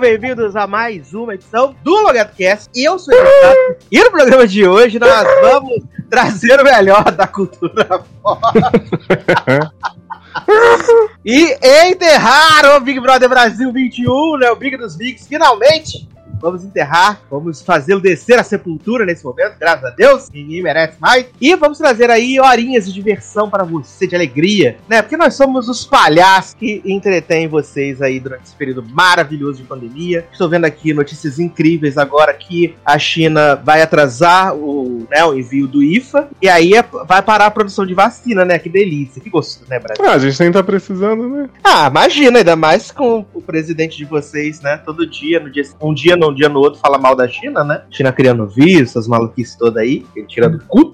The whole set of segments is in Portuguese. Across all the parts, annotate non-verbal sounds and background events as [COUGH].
Sejam bem-vindos a mais uma edição do LogadoCast. Eu sou o Renato e no programa de hoje nós [LAUGHS] vamos trazer o melhor da cultura [LAUGHS] fora. e enterrar o Big Brother Brasil 21, né? O Big dos Bigs, finalmente Vamos enterrar, vamos fazê-lo descer a sepultura nesse momento, graças a Deus, ninguém merece mais. E vamos trazer aí horinhas de diversão para você, de alegria, né? Porque nós somos os palhaços que entretêm vocês aí durante esse período maravilhoso de pandemia. Estou vendo aqui notícias incríveis agora que a China vai atrasar o, né, o envio do IFA e aí é, vai parar a produção de vacina, né? Que delícia, que gostoso, né, Brasil? Ah, a gente nem tá precisando, né? Ah, imagina, ainda mais com o presidente de vocês, né? Todo dia, no dia, um dia no um dia no outro fala mal da China, né? China criando vírus, essas maluquices todas aí, ele tira do cu.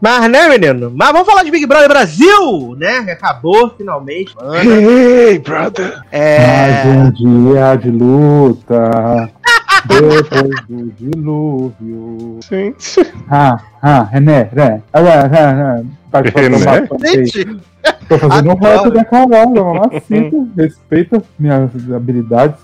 Mas, né, menino? Mas vamos falar de Big Brother Brasil, né? Acabou, finalmente. Mano. Hey, brother! É... Mais um dia de luta. [LAUGHS] Depois do dilúvio. Gente. Ah, ah, René, René. Ah, ah, ah, ah. Tá de René? Tô fazendo um reto da Carol, mamacita. [LAUGHS] Respeita minhas habilidades.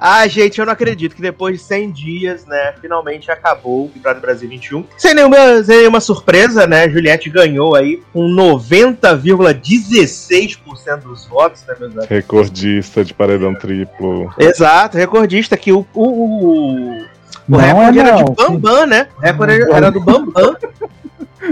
Ah, gente, eu não acredito que depois de 100 dias, né, finalmente acabou o Big Brother Brasil 21. Sem nenhuma, sem nenhuma surpresa, né, Juliette ganhou aí com 90,16% dos votos, né, meus amigos? Recordista de paredão triplo. Exato, recordista que o, o, o, o Não recorde é era de. Bambam, né? O recorde era do Bambam.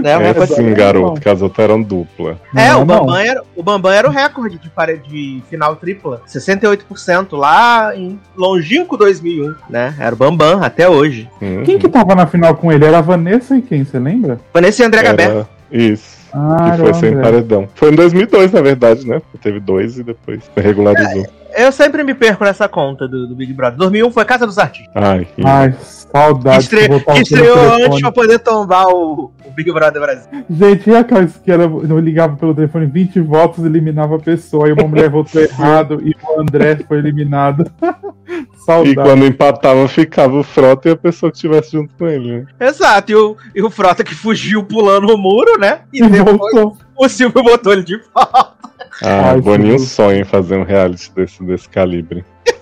Né? É recorde- sim, garoto, que as outras eram dupla. É, Não, o Bambam, era, o Bambam era o recorde de, pare- de final tripla. 68% lá em longínquo 2001, né? Era o Bambam até hoje. Hum, Quem que tava na final com ele? Era a Vanessa e quem? Você lembra? Vanessa e André Gabé. era... Isso. Ah, E era foi sem paredão. Foi em 2002, na verdade, né? Teve dois e depois regularizou. Eu sempre me perco nessa conta do, do Big Brother. 2001 foi Casa dos Artistas. Ai, que- Ai, saudade. Estre- de estreou antes pra poder tombar o, o Big Brother Brasil. Gente, e aquelas que era, eu ligava pelo telefone 20 votos, eliminava a pessoa, e uma mulher votou [LAUGHS] errado e o André foi eliminado. [LAUGHS] E Saudade. quando empatava, ficava o Frota e a pessoa que estivesse junto com ele, né? Exato, e o, e o Frota que fugiu pulando o muro, né? E E depois voltou. o Silvio botou ele de volta. Ah, Ai, Boninho sonha em fazer um reality desse, desse calibre. [LAUGHS]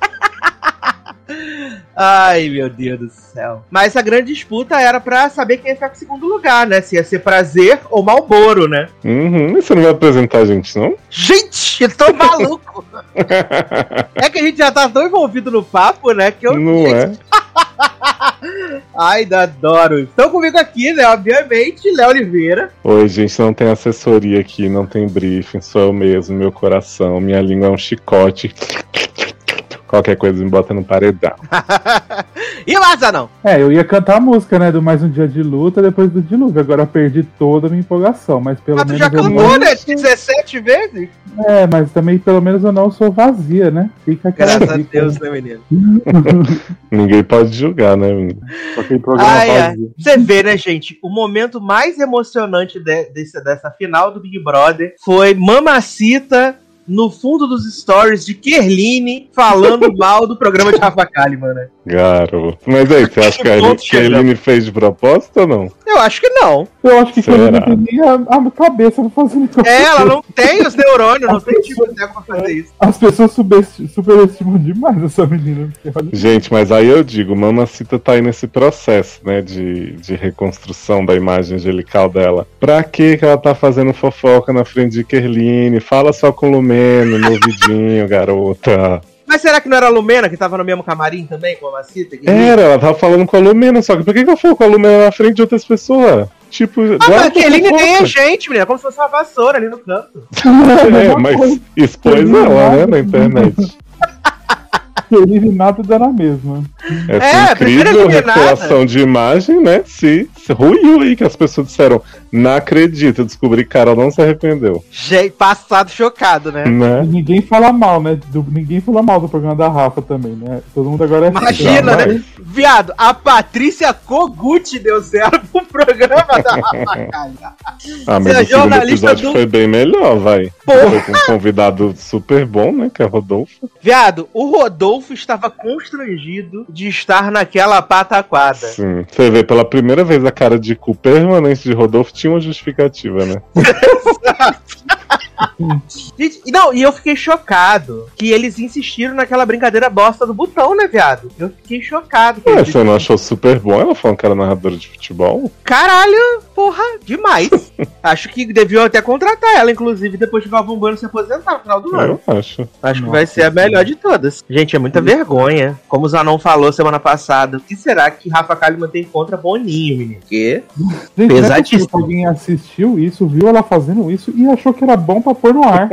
Ai, meu Deus do céu. Mas a grande disputa era pra saber quem ia ficar com o segundo lugar, né? Se ia ser Prazer ou Malboro, né? Uhum, você não vai apresentar a gente, não? Gente, eu tô maluco! [LAUGHS] é que a gente já tá tão envolvido no papo, né? Que eu. Não é? [LAUGHS] Ai, adoro. Estão comigo aqui, né? Obviamente, Léo Oliveira. Oi, gente, não tem assessoria aqui, não tem briefing, sou eu mesmo, meu coração, minha língua é um chicote. Qualquer coisa me bota no paredão. [LAUGHS] e Laza não. É, eu ia cantar a música, né, do Mais Um Dia de Luta depois do dilúvio. Agora eu perdi toda a minha empolgação, mas pelo Mas tu menos já eu cantou, não... né? 17 vezes? É, mas também pelo menos eu não sou vazia, né? Fica aquela Graças a. Deus, né, menino? [LAUGHS] Ninguém pode julgar, né, menino? Só aquele programa ai. vazio. Você vê, né, gente? O momento mais emocionante de- desse- dessa final do Big Brother foi Mamacita no fundo dos stories de Kerline falando [LAUGHS] mal do programa de Rafa Kalimann, né? Garoto. Mas aí, você acha que a, Eline fez de propósito ou não? Eu acho que não. Eu acho que não tem nem a, a cabeça pra fazer negócio. É, ela não tem os neurônios, não tem tipo de pra fazer isso. As pessoas superestimam demais essa menina. Gente, mas aí eu digo, Mamacita tá aí nesse processo, né, de, de reconstrução da imagem angelical dela. Pra que que ela tá fazendo fofoca na frente de Kerline? Fala só com o Lumeno no vidinho, garota. Mas será que não era a Lumena que tava no mesmo camarim também com a Mamacita? Que- Era, ela tava falando com a Lumena, só que por que que ela falou com a Lumena na frente de outras pessoas? Tipo, Ah, mas Kerline fofoca. nem é gente, menina. Como se fosse uma vassoura ali no canto. [LAUGHS] É, mas expôs ela, né, na internet. [LAUGHS] Feliz e nada dá na mesma. Essa É, prefiro incrível recuperação de imagem, né? Se, se ruiu aí que as pessoas disseram, não acredito, eu descobri que cara não se arrependeu. Gente, passado chocado, né? Né? ninguém fala mal, né? Do- ninguém fala mal do programa da Rafa também, né? Todo mundo agora é Imagina, Jamais. né? Viado, a Patrícia Kogut deu zero pro programa da Rafa [LAUGHS] Kalimann. Ah, mas Você é o segundo jornalista episódio do- foi bem melhor, vai. Porra. Foi com um convidado super bom, né? Que é Rodolfo. Viado, o Rodolfo Rodolfo estava constrangido de estar naquela pataquada. Sim. Você vê, pela primeira vez a cara de cu permanente de Rodolfo tinha uma justificativa, né? [LAUGHS] Gente, e não, e eu fiquei chocado que eles insistiram naquela brincadeira bosta do botão, né, viado? Eu fiquei chocado. que Ué, você não achou super bom ela falando que era narradora de futebol? Caralho, porra, demais. [LAUGHS] Acho que deviam até contratar ela, inclusive, depois que o Galvão Bueno se aposentar no final do ano. Eu acho. Acho que Nossa, vai ser a melhor de todas. Gente, é muita vergonha. Como o Zanon falou semana passada, o que será que Rafa Kalimann tem contra Boninho, menino? Que? Gente, Pesadíssimo. que alguém assistiu isso, viu ela fazendo isso e achou que era bom pra pôr no ar.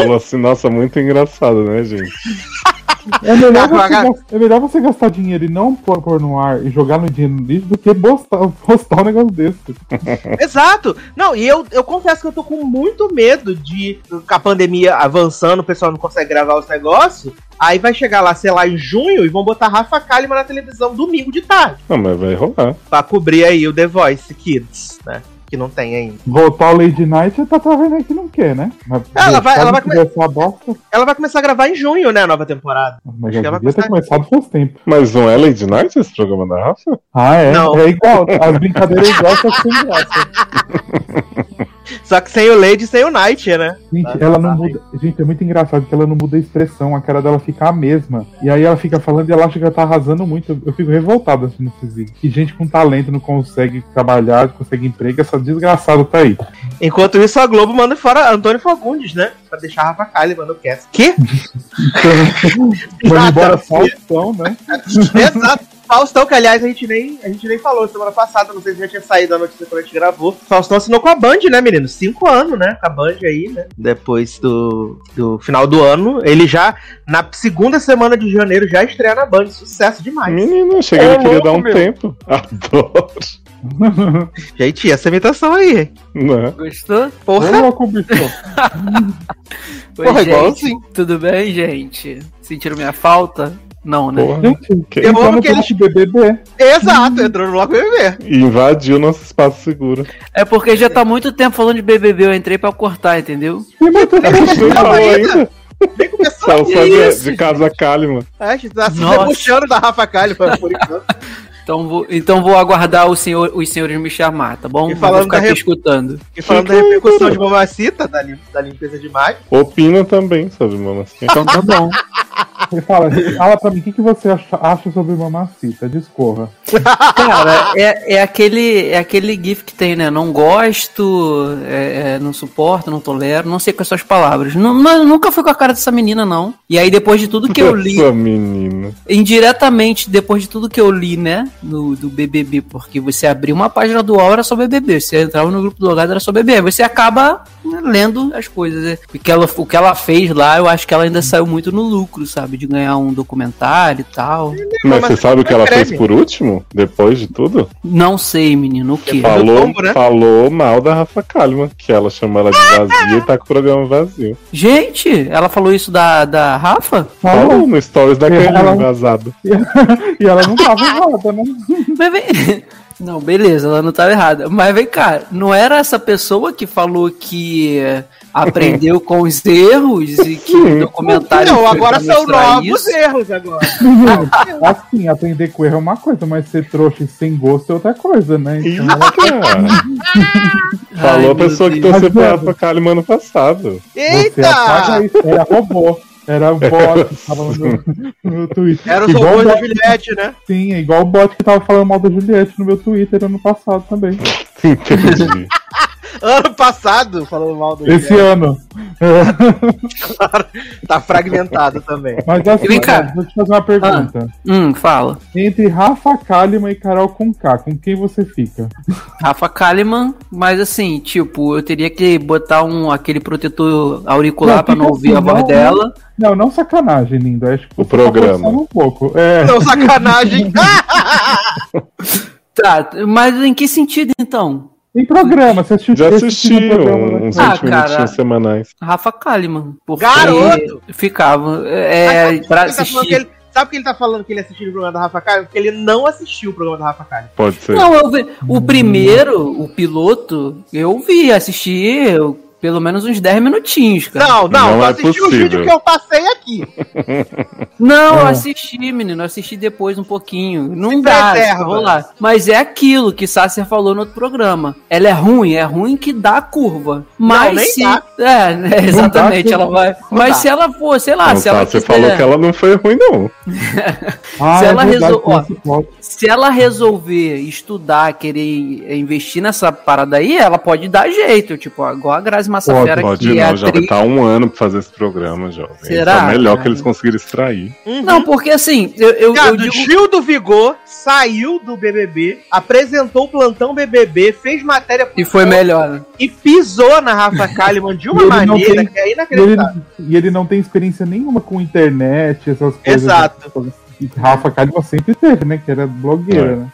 Falou assim, nossa, muito engraçado, né, gente? [LAUGHS] É melhor, Ah, você, pagar- gas- é melhor você gastar dinheiro e não pôr, pôr no ar e jogar no dinheiro no lixo do que postar, [LAUGHS] postar um negócio desse. [LAUGHS] Exato. Não, e eu, eu confesso que eu tô com muito medo de, com a pandemia avançando, o pessoal não consegue gravar os negócios. Aí vai chegar lá, sei lá, em junho e vão botar Rafa Kalimann na televisão domingo de tarde. Não, mas vai rolar. Pra cobrir aí o The Voice Kids, né? Que não tem ainda. Voltar o Lady Night, tá vendo aí que não quer, né? Mas Ela vai- ela vai bosta, Ela vai começar a gravar em junho, né? A nova temporada. mas Acho já devia ter começado faz tempo. Mas não é Lady Night esse programa da Rafa? Ah, é? Não. É igual, as brincadeiras igual, só que sem graça. [LAUGHS] Só que sem o Lady e sem o Night, né? Gente, Tá, ela não tá. muda. Gente, é muito engraçado que ela não muda a expressão, a cara dela fica a mesma. E aí ela fica falando e ela acha que ela tá arrasando muito. Eu, fico revoltado assim nesses vídeos. Que gente com talento não consegue trabalhar, não consegue emprego, essa desgraçada tá aí. Enquanto isso, a Globo manda fora Antônio Fagundes, né? Pra deixar a Rafa Kalimann no cast. Que? [LAUGHS] Vamos embora Nada. Faustão, né? [LAUGHS] Exato. Faustão, que aliás a gente, nem, a gente nem falou semana passada, não sei se já tinha saído a notícia quando a gente gravou. Faustão assinou com a Band, né, menino? Cinco anos, né? Com a Band aí, né? Depois do, do final do ano. Ele já, na segunda semana de janeiro, já estreia na Band. Sucesso demais. Menino, achei que É queria dar um louco, meu. tempo. [LAUGHS] Adoro. Gente, essa imitação aí. Né? Gostou? Ô, Porra, louco, bicho. [LAUGHS] Oi, porra, gente. igualzinho. Tudo bem, gente? Sentiram minha falta? Não, né? Porra. Que- Eu amo no que ele- bloco BBB. Exato, entrou no bloco BBB. E invadiu nosso espaço seguro. É porque já tá muito tempo falando de BBB, eu entrei pra cortar, entendeu? E muito A gente não falou ainda. ainda. Nem começou. Só, só Que de, de casa Kalimann. É, a gente tá se Nossa. debochando da Rafa Kalimann por [LAUGHS] enquanto. Então vou, então vou aguardar o senhor, os senhores me chamar, tá bom? E falando vou ficar da escutando. E falando da repercussão de mamacita, da, lim- da limpeza de imagem. Opina também sobre mamacita. Então tá bom. Ele fala, fala pra mim, o que, que você acha, sobre Mamacita? Discorra. Cara, é, é, aquele, é aquele gif que tem, né? Não gosto, é, é, não suporto, não tolero, não sei com essas palavras. Nu- nu- nunca fui com a cara dessa menina, não. E aí, depois de tudo que eu li, Sua menina. indiretamente, depois de tudo que eu li, né? No, do BBB, porque você abriu uma página do UOL era só BBB, você entrava no grupo do Logado era só BBB. Você acaba né, lendo as coisas. né? O que, ela, o que ela fez lá, eu acho que ela ainda saiu muito no lucro, sabe? De ganhar um documentário e tal. Mas você sabe o que ela creme. fez por último? Depois de tudo? Não sei, menino, o que? Falou, tombo, né? falou mal da Rafa Kalimann, que ela chamou ela de vazia e tá com o programa vazio. Gente, ela falou isso da, da Rafa? Falou no stories da Kelly vazado. [LAUGHS] E ela não tava errada, né? Mas vem. [LAUGHS] Não, beleza, ela não estava errada. Mas vem cá, não era essa pessoa que falou que aprendeu [LAUGHS] com os erros e que o documentário. Não, agora pra são novos isso? erros agora. [LAUGHS] Assim, aprender com erro é uma coisa, mas ser trouxa e sem gosto é outra coisa, né? Então, cara. Falou a Ai, pessoa meu que torceu pra Rafa Kalimann ano passado. você apaga Eita! isso. Era robô. Era o bot que tava no, no Twitter. Era os Igual robôs o da Juliette, né? Sim, é igual o bot que tava falando mal da Juliette no meu Twitter ano passado também. [LAUGHS] Entendi. Ano passado, falando mal do Esse ano. Tá fragmentado também. Mas assim, Vem cá. vou te fazer uma pergunta. Hum, fala. Entre Rafa Kalimann e Carol Conká, com quem você fica? Rafa Kalimann, mas assim, tipo, eu teria que botar um aquele protetor auricular Não, pra não ouvir a assim, voz não, dela. Não, não sacanagem, lindo. Acho que O você tá programa. forçando um pouco. É, Não, sacanagem. [LAUGHS] Tá, mas em que sentido então? Em programa, você assistiu Já assisti tipo programa, um- né? uns Ah, 20 cara. minutinhos semanais. Rafa Kalimann. Garoto! Ficava. É, Sabe pra por que ele tá falando que assistir. ele- Sabe por que ele tá falando que ele assistiu o programa da Rafa Kalimann? Porque ele não assistiu o programa da Rafa Kalimann. Pode ser. Não, eu vi, o primeiro, o piloto, eu vi, assisti, eu pelo menos uns 10 minutinhos, cara. Não, não, Não eu é assisti o possível. vídeo que eu passei aqui. [LAUGHS] Não, eu É. assisti, menino, eu assisti depois um pouquinho. Não Se dá, vou lá. Mas é aquilo que Sasser falou no outro programa. Ela é ruim, é ruim que dá curva. Mas nem se. dá. É, né, exatamente, ela vai. Não Mas se ela for, sei lá, Não, se ela você quiser- falou que ela não foi ruim, não. [LAUGHS] Ah, Se é ela verdade, resol- tem ó. Se ela resolver estudar, querer investir nessa parada aí, ela pode dar jeito. Tipo, igual a Grazi Massafera, Pode que é não, já vai atriz. estar um ano pra fazer esse programa, jovem. Será? É o melhor que eles conseguiram extrair. Não, porque assim, eu, eu, eu Viado, digo. Gil do Vigor saiu do BBB, apresentou o plantão BBB, fez matéria E foi melhor. né? e pisou na Rafa Kalimann de [LAUGHS] uma ele não maneira tem- que é E ele, inacreditável. e ele não tem experiência nenhuma com internet, essas coisas. Exato. E Rafa Kalimann sempre teve, né? Que era blogueira, É. né?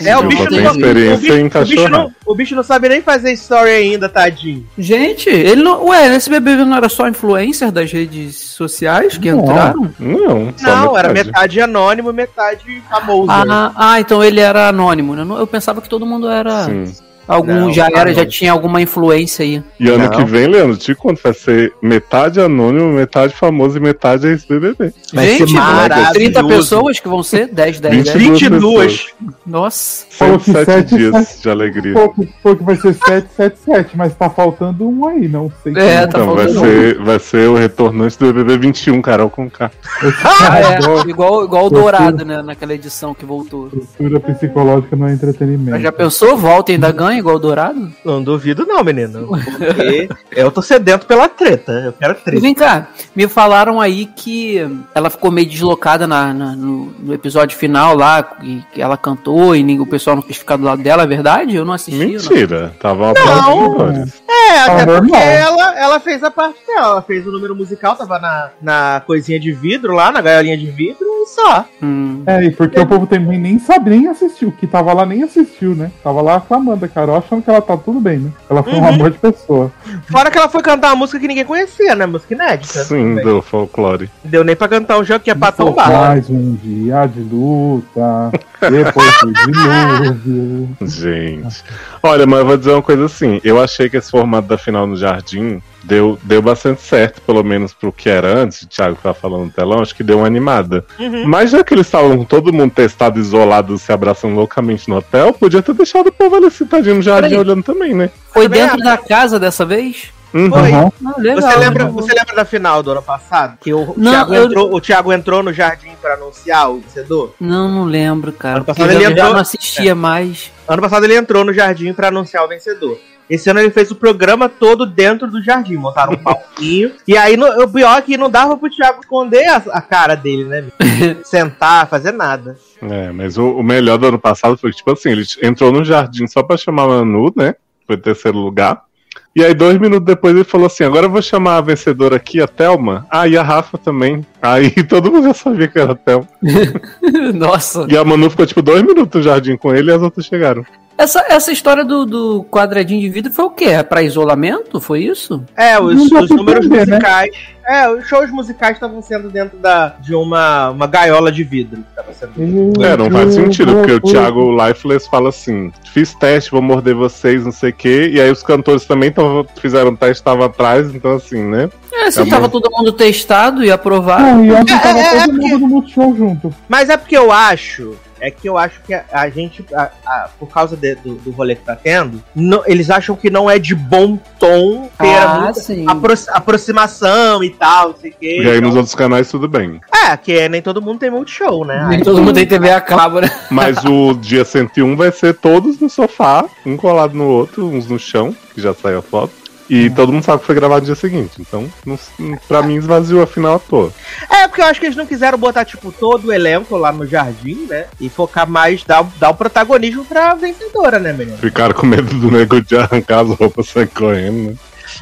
É, o bicho, não, experiência o, bicho, em o, bicho cachorrar. não, o bicho não sabe nem fazer story ainda, tadinho. Gente, ele não. Ué, nesse BBB não era só influencer das redes sociais que Não. entraram? Não, Não, era metade. metade anônimo, metade famoso. Ah, ah, então ele era anônimo. né? Eu não- Eu pensava que todo mundo era. Sim. Algum Não, já era, já anônimo. tinha alguma influência aí. E ano Não. que vem, Leandro, te conto, vai ser metade anônimo, metade famoso e metade ex-BBB. Vai Gente, ser maravilhoso. 30 pessoas que vão ser? 10, 10, 10. 22. Nossa. Falou que 107 sete- dias de alegria. Pô, que, pô, que vai ser 777, mas tá faltando um aí, não sei. É, tá Então, vai faltando ser, vai ser o retornante do BBB 21, Carol com K. [LAUGHS] Ah, é. Igual, igual o Dourado, né? Naquela edição que voltou. Estrutura psicológica não é entretenimento. Mas já pensou? Volta e ainda ganha igual o Dourado? Não duvido não, menino. Porque eu tô sedento pela treta. Eu quero E treta. vem cá, me falaram aí que ela ficou meio deslocada na, na- no, no episódio final lá, e que ela cantou e ninguém, o pessoal não quis ficar do lado dela, é verdade? Eu não assisti. eu não- Mentira, tava aplaudindo. É, até porque ela, ela fez a parte dela. Ela fez o número musical, tava na, na coisinha de vidro lá, na gaiolinha de vidro e só. Hum. É, e porque o povo também nem sabe, nem assistiu. Que tava lá nem assistiu, né? Tava lá aclamando a Carol, achando que ela tá tudo bem, né? Ela foi um Uhum. amor de pessoa. Fora que ela foi cantar uma música que ninguém conhecia, né? Música inédita. Sim, Bem, do folclore. Deu nem pra cantar um jogo que é pra tombar. Mais um dia de luta, depois do dilúvio. [LAUGHS] Gente. Olha, mas eu vou dizer uma coisa assim. Eu achei que esse formato da final no Jardim deu, deu bastante certo, pelo menos pro que era antes. O Thiago tava falando no telão, acho que deu uma animada. Uhum. Mas já que eles estavam com todo mundo testado, isolado, se abraçando loucamente no hotel, podia ter deixado o povo ali sentadinho no jardim Peraí. olhando também, né? Foi dentro da casa dessa vez? Uhum. Foi. Aham. Ah, legal. Você lembra, você lembra da final do ano passado? Que o, Não, Thiago, eu- entrou, o Thiago entrou no jardim pra anunciar o vencedor? Não, não lembro, cara. Ano porque passado ele entrou- não assistia mais. Ano passado ele entrou no jardim pra anunciar o vencedor. Esse ano ele fez o programa todo dentro do jardim, montaram um palquinho. e aí no- o pior é que não dava pro Thiago esconder a, a cara dele, né? [LAUGHS] Sentar, fazer nada. É, mas o, o melhor do ano passado foi que, tipo assim, ele entrou no jardim só pra chamar a Manu, né? Foi terceiro lugar. E aí, dois minutos depois, ele falou assim: agora eu vou chamar a vencedora aqui, a Thelma. Ah, e a Rafa também. Aí [LAUGHS] todo mundo já sabia que era a Thelma. [LAUGHS] Nossa. E a Manu ficou, tipo, dois minutos no jardim com ele e as outras chegaram. Essa, essa história do, do quadradinho de vidro foi o quê? É pra isolamento? Foi isso? É, os, os números entender, né? musicais. É, os shows musicais estavam sendo dentro da, de uma, uma gaiola de vidro. que Tava sendo... É, não faz sentido, porque o Thiago Lifeless fala assim: fiz teste, vou morder vocês, não sei o quê. E aí os cantores também tão, fizeram teste, estavam atrás, então assim, né? É, se É tava todo mundo testado e aprovado. Não, e É, tava é, é todo mundo no Multishow junto. Mas é porque eu acho. É que eu acho que a, a gente, a- a- por causa de- do, do rolê que tá tendo, não- eles acham que não é de bom tom ter Ah, apro- aproximação e tal, não sei o quê. E aí então- nos outros canais tudo bem. É, que nem todo mundo tem multishow, né? Nem Aí- todo mundo tem TV a cabo, né? [LAUGHS] Mas o dia 101 vai ser todos no sofá, um colado no outro, uns no chão, que já saiu a foto. E todo mundo sabe que foi gravado no dia seguinte. Então, não, pra mim, esvaziou a final à toa. É, porque eu acho que eles não quiseram botar, tipo, todo o elenco lá no jardim, né? E focar mais, dar, dar o protagonismo pra vencedora, né, menino? Ficaram com medo do nego de arrancar as roupas sair correndo, né?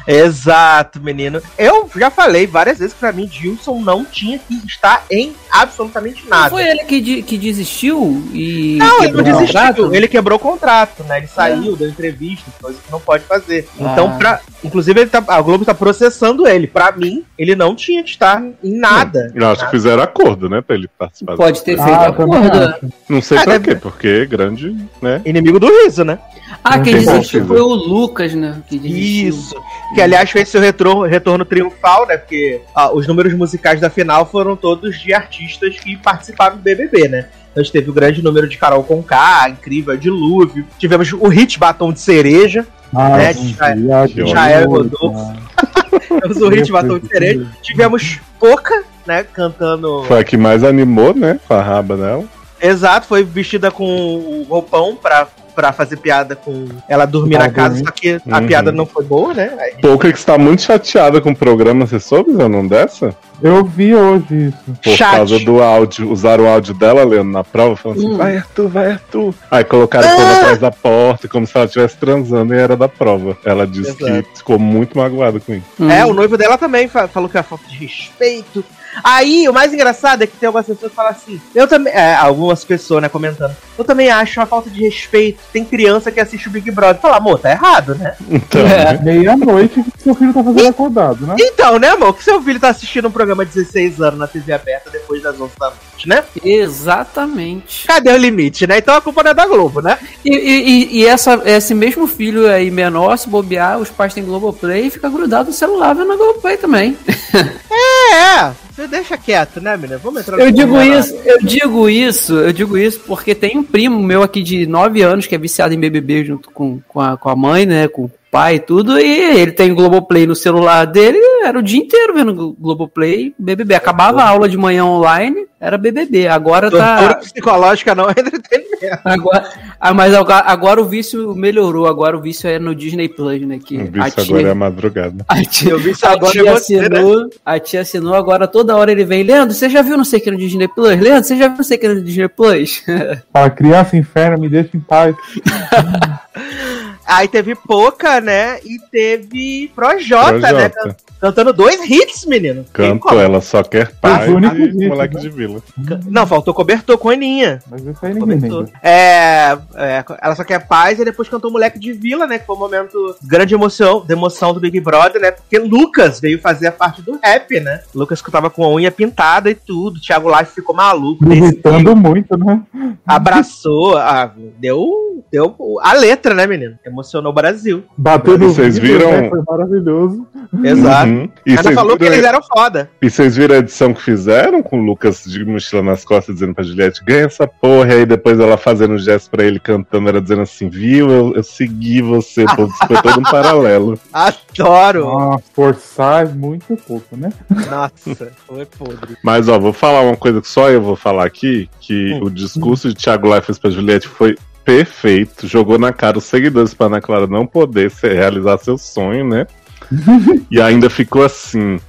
Exato, menino. Eu já falei várias vezes que pra mim, Gilson não tinha que estar em absolutamente Não nada. foi ele que, de- que desistiu e. Não, ele não quebrou o desistiu. contrato? Ele quebrou o contrato, né? Ele saiu, deu entrevista, coisa que não pode fazer. Então, Ah. pra, inclusive, ele tá, a Globo tá processando ele. Pra mim, ele não tinha que estar em nada. Eu acho que fizeram acordo, né? Pra ele participar. Pode ter feito Ah, acordo. Não sei Ah, pra quê, porque grande, né? Inimigo do riso, né? Ah, Não quem desistiu foi o Lucas, né? Que desistiu. Isso. Que aliás foi seu retorno, retorno triunfal, né? Porque ah, os números musicais da final foram todos de artistas que participaram do BBB, né? Então a gente teve o grande número de Carol Conká, incrível Dilúvio. Tivemos o hit Batom de Cereja. Ah, É, sim, já- já- já é Rodolfo. [LAUGHS] Tivemos o hit Batom de Cereja. Tivemos Poca, né? Cantando. Foi a que mais animou, né? Com a raba dela. Exato, foi vestida com o roupão pra, pra fazer piada com ela dormir Pra na casa, só que a Uhum. piada não foi boa, né? Aí- Pouca que está muito chateada com o programa, você soube, Zé, não dessa? Eu vi hoje isso. Por Chat. causa do áudio. Usaram o áudio dela, Leandro, na prova, falando assim: Hum. vai, Arthur, vai, Arthur. Aí colocaram o povo Ah! atrás da porta, como se ela estivesse transando e era da prova. Ela disse Exato. que ficou muito magoada com isso. Hum. É, o noivo dela também fa- falou que é falta de respeito. Aí, o mais engraçado é que tem algumas pessoas que falam assim, eu também, é, algumas pessoas, né, comentando, eu também acho uma falta de respeito. Tem criança que assiste o Big Brother. Fala, amor, tá errado, né? Então, É. né? Meia-noite que seu filho tá fazendo acordado, né? Então, né, amor, que seu filho tá assistindo um programa de 16 anos na TV aberta depois das 11 da noite, né? Exatamente. Cadê o limite, né? Então a culpa não é da Globo, né? E, e- e- e essa, esse mesmo filho aí menor, se bobear, os pais têm Globoplay e fica grudado no celular vendo a Globoplay também. [LAUGHS] É, você deixa quieto, né, menina? Vamos entrar Eu digo isso, eu digo isso, eu digo isso porque tem um primo meu aqui de 9 anos que é viciado em BBB junto com, com, a, com a mãe, né, com o pai e tudo, e ele tem Globoplay no celular dele, era o dia inteiro vendo Glo- Globoplay, BBB. Acabava a aula de manhã online, era BBB. Agora Tortura tá... psicológica não é entretenimento. Agora, ah, mas agora, agora o vício melhorou, agora o vício é no Disney Plus, né, que O a vício tia- agora é a madrugada. [LAUGHS] a tia, Eu vi isso a agora tia é você, assinou, a tia assinou, agora toda hora ele vem, Leandro, você já viu não sei o que no Disney Plus? Leandro, você já viu não sei o que no Disney Plus? [LAUGHS] Fala, criança inferno, me deixa em paz. [LAUGHS] Aí teve Poca, né? E teve Projota, né? Projota. Cantando dois hits, menino. Canto, ela só quer pai o único e moleque né? de vila. Não, faltou cobertor com Aninha. Mas isso aí ninguém lembra. É, é, ela só quer paz e depois cantou Moleque de Vila, né? Que foi um momento de grande emoção, de emoção do Big Brother, né? Porque Lucas veio fazer a parte do rap, né? Lucas que tava com a unha pintada e tudo. Thiago Life ficou maluco. Irritando muito, né? abraçou, ah, deu, deu a letra, né, menino? Emocionou o Brasil. Bateu no Vocês vidro, viram? né? Foi maravilhoso. Exato. Uhum. E Ela falou que viram- eles eram foda. E vocês viram a edição que fizeram com o Lucas de mochila nas costas dizendo pra Juliette, ganha essa porra, e aí depois ela fazendo um gesto pra ele cantando, era dizendo assim, viu, eu, eu segui você, foi todo um paralelo. [LAUGHS] Adoro. Ah, forçar é muito pouco, né? Nossa, foi podre. Mas ó, vou falar uma coisa que só eu vou falar aqui, que Hum. o discurso de Thiago Leifert pra Juliette foi perfeito, jogou na cara os seguidores pra Ana Clara não poder se- realizar seu sonho, né? [LAUGHS] e ainda ficou assim,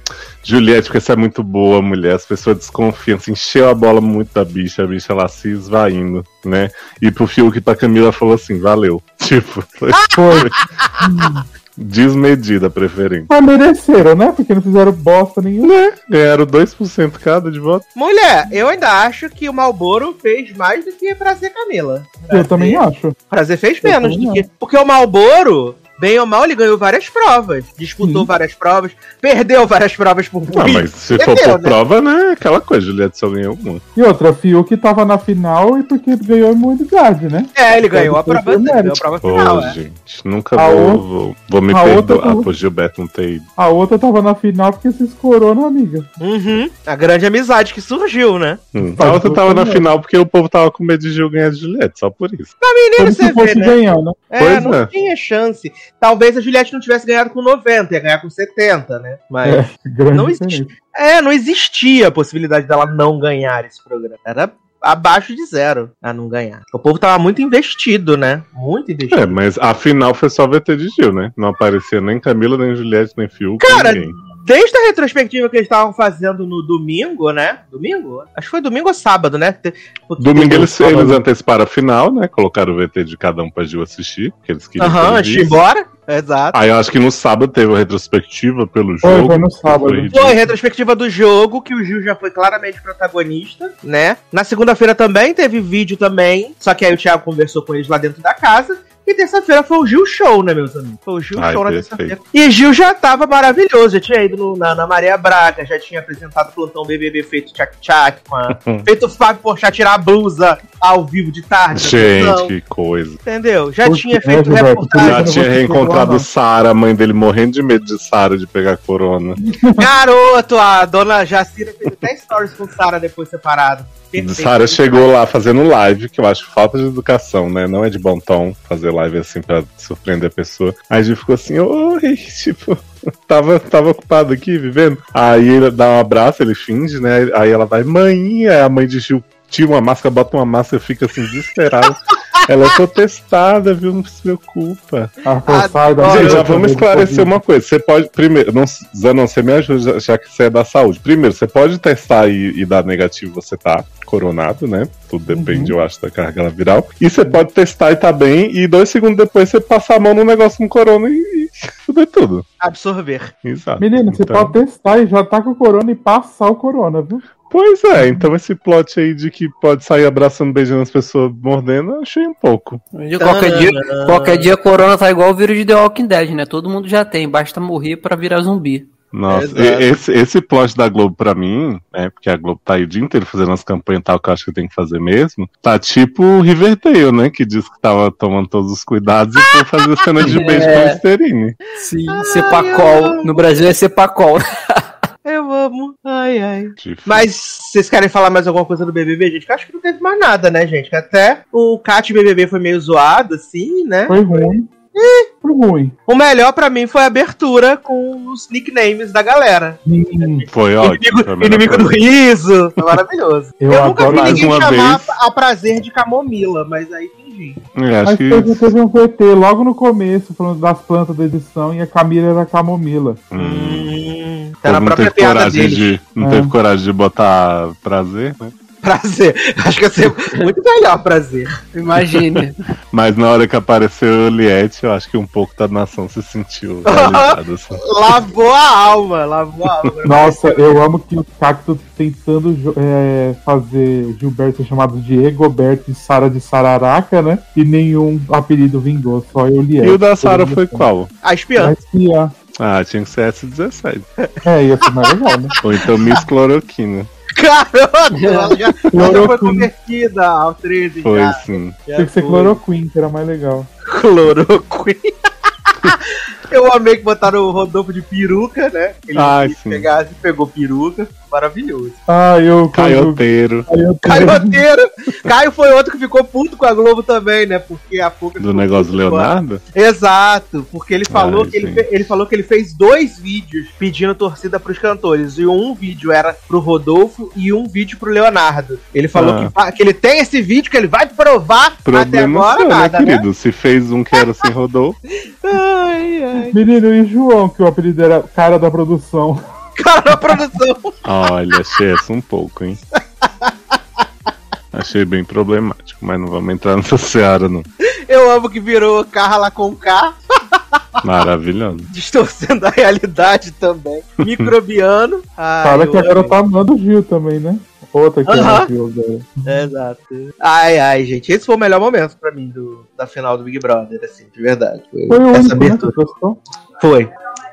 Juliette, porque você é muito boa, mulher, as pessoas desconfiam, assim, encheu a bola muito da bicha, a bicha lá se esvaindo, né? E pro Fiuk e pra Camila falou assim, valeu. [LAUGHS] Tipo, foi Foi. [LAUGHS] desmedida a preferência. Mas mereceram, né? Porque não fizeram bosta nenhuma. Ganharam 2% cada de voto. Mulher, eu ainda acho que o Malboro fez mais do que Prazer Camila. Eu também acho. Prazer fez menos do que. Porque o Malboro, bem ou mal, ele ganhou várias provas. Disputou Sim. várias provas, perdeu várias provas por Ah, mas se Entendeu, for por né? prova, né? Aquela coisa, Juliette só ganhou uma. E outra, Fiuk tava na final e porque ganhou a imunidade, né? É, ele ganhou a prova, ganhou a prova Pô, final. é. gente, nunca A vou, outra- vou, vou me a outra perdoar tava- por Gilberto não ter ido. A outra tava na final porque se escorou na amiga. Uhum. A grande amizade que surgiu, né? Hum. A outra tava na final porque o povo tava com medo de Gil ganhar de Juliette, só por isso. Menino, Como você se fosse vê, né? ganhar, né? É, Pois não é. tinha chance. Talvez a Juliette não tivesse ganhado com 90, ia ganhar com 70, né? Mas. É, [LAUGHS] Não diferença. É, não existia a possibilidade dela não ganhar esse programa. Era abaixo de zero a não ganhar. O povo tava muito investido, né? Muito investido. É, mas a final foi só VT de Gil, né? Não aparecia nem Camila, nem Juliette, nem Fiuk, Cara, ninguém. Desde a retrospectiva que eles estavam fazendo no domingo, né? Domingo? Acho que foi domingo ou sábado, né? Porque Domingo eles, eles anteciparam a final, né? Colocaram o VT de cada um pra Gil assistir, porque eles queriam. que Aham, ele antes de embora. Exato. Aí eu acho que no sábado teve a retrospectiva pelo Foi, jogo. foi no sábado. Foi. Foi retrospectiva do jogo, que o Gil já foi claramente protagonista, né? Na segunda-feira também teve vídeo também, só que aí o Thiago conversou com eles lá dentro da casa. E terça-feira foi o Gil Show, né, meus amigos? Foi o Gil Ai, Show na terça-feira. E Gil já tava maravilhoso, já tinha ido no- na, na Maria Braga, já tinha apresentado o plantão BBB feito tchac-tchac, [LAUGHS] feito o Fábio Porchat tirar a blusa ao vivo de tarde. Gente, Não, que coisa. entendeu? Já Por tinha feito né, Gilberto? reportagem. Já tinha reencontrado Sara, a mãe dele morrendo de medo de Sara de pegar corona. [LAUGHS] Garoto, a dona Jacira fez até stories com Sara depois separado. Sara chegou lá fazendo live, que eu acho falta de educação, né? Não é de bom tom fazer live assim pra surpreender a pessoa. Aí a gente ficou assim, oi, [LAUGHS] tipo, tava, tava ocupado aqui, vivendo. Aí ele dá um abraço, ele finge, né? Aí ela vai, mãe, aí a mãe de Gil tira uma máscara, bota uma máscara, fica assim, desesperada. ela é testada, viu? Não se preocupa. A forçada da Olha, Gente, já vamos esclarecer uma coisa. Você pode, primeiro, não, Zanon, você me ajuda, já- que você é da saúde. Primeiro, você pode testar e, e dar negativo, você tá coronado, né? Tudo depende, eu acho, da carga viral. E você pode testar e tá bem, e dois segundos depois você passar a mão no negócio com corona e, e fuder tudo. Absorver. Exato. Menino, você Então- pode testar e já tá com o corona e passar o corona, viu? Pois é, então esse plot aí de que pode sair abraçando, beijando as pessoas, mordendo, eu achei um pouco. De qualquer dia, qualquer dia corona tá igual o vírus de The Walking Dead, né? Todo mundo já tem, basta morrer pra virar zumbi. Nossa, e- esse, esse plot da Globo pra mim, né? Porque a Globo tá aí o dia inteiro fazendo as campanhas e tal, que eu acho que tem que fazer mesmo. Tá tipo o Riverdale, né? Que diz que tava tomando todos os cuidados e foi fazer cena de [LAUGHS] beijo É. com Listerine. Sim, Cepacol. No Brasil é Cepacol. [LAUGHS] Eu amo. Ai, ai. Difícil. Mas vocês querem falar mais alguma coisa do BBB, gente? Que eu acho que não teve mais nada, né, gente? Que até o Cat BBB foi meio zoado, assim, né? Foi ruim. Foi ruim. O melhor pra mim foi a abertura com os nicknames da galera. Hum, Foi ótimo. Inimigo, inimigo do riso. Foi maravilhoso. [LAUGHS] Eu Eu, nunca vi mais ninguém uma chamar vez. a prazer de camomila, mas aí fingi. É, acho Mas que. teve, teve um VT logo no começo, falando das plantas da edição, e a Camila era camomila. Hum, Hum, tá na não própria teve piada coragem dele. de. Não É. teve coragem de botar prazer, né? Prazer. Acho que ia ser muito melhor prazer. Imagine. Mas na hora que apareceu o Liette, eu acho que um pouco da nação se sentiu realizada. assim. [LAUGHS] Lavou a alma, lavou a alma. Nossa, eu amo que o Cacto tentando jo- é, fazer Gilberto ser chamado de Egoberto e Sara de Sararaca, né? E nenhum apelido vingou, só eu li. E o da Sara foi qual? A espiã. Ah, Ah, tinha que ser S17. é, ia ser mais legal, né? Ou então Miss Cloroquina. Garoto, ela já, ela [LAUGHS] já foi convertida ao 13 Foi já. sim. Já Tinha que ser foi. cloroquina, que era mais legal. Cloroquina. [LAUGHS] Eu amei que botaram o Rodolfo de peruca, né? Ele Ai, quis sim. pegar e pegou peruca. Maravilhoso. Ah, eu. Caioteiro. eu Caioteiro. Caio foi outro que ficou puto com a Globo também, né? Porque a pouco Do negócio do Leonardo? Exato, porque ele falou, Ai, que ele, ele falou que ele fez dois vídeos pedindo torcida pros cantores. E um vídeo era pro Rodolfo e um vídeo pro Leonardo. Ele falou Ah. que, que ele tem esse vídeo, que ele vai provar até Problema agora seu, né, nada, né? querido? Se fez um que era sem Rodolfo. [LAUGHS] Ai, ai. Menino, e João, que o apelido era cara da produção. Cara da produção. Olha, achei essa um pouco, hein? Achei bem problemático, mas não vamos entrar nessa seara, não. Eu amo que virou carro lá com K, Maravilhoso. distorcendo a realidade também. Microbiano. [LAUGHS] Ai, Fala que agora tá amando o Gil também, né? Outra que Aham. é Gil agora. Exato. Ai, ai, gente. Esse foi o melhor momento pra mim do, da final do Big Brother, assim, de verdade. Foi essa único, né? abertura. gostou? Foi.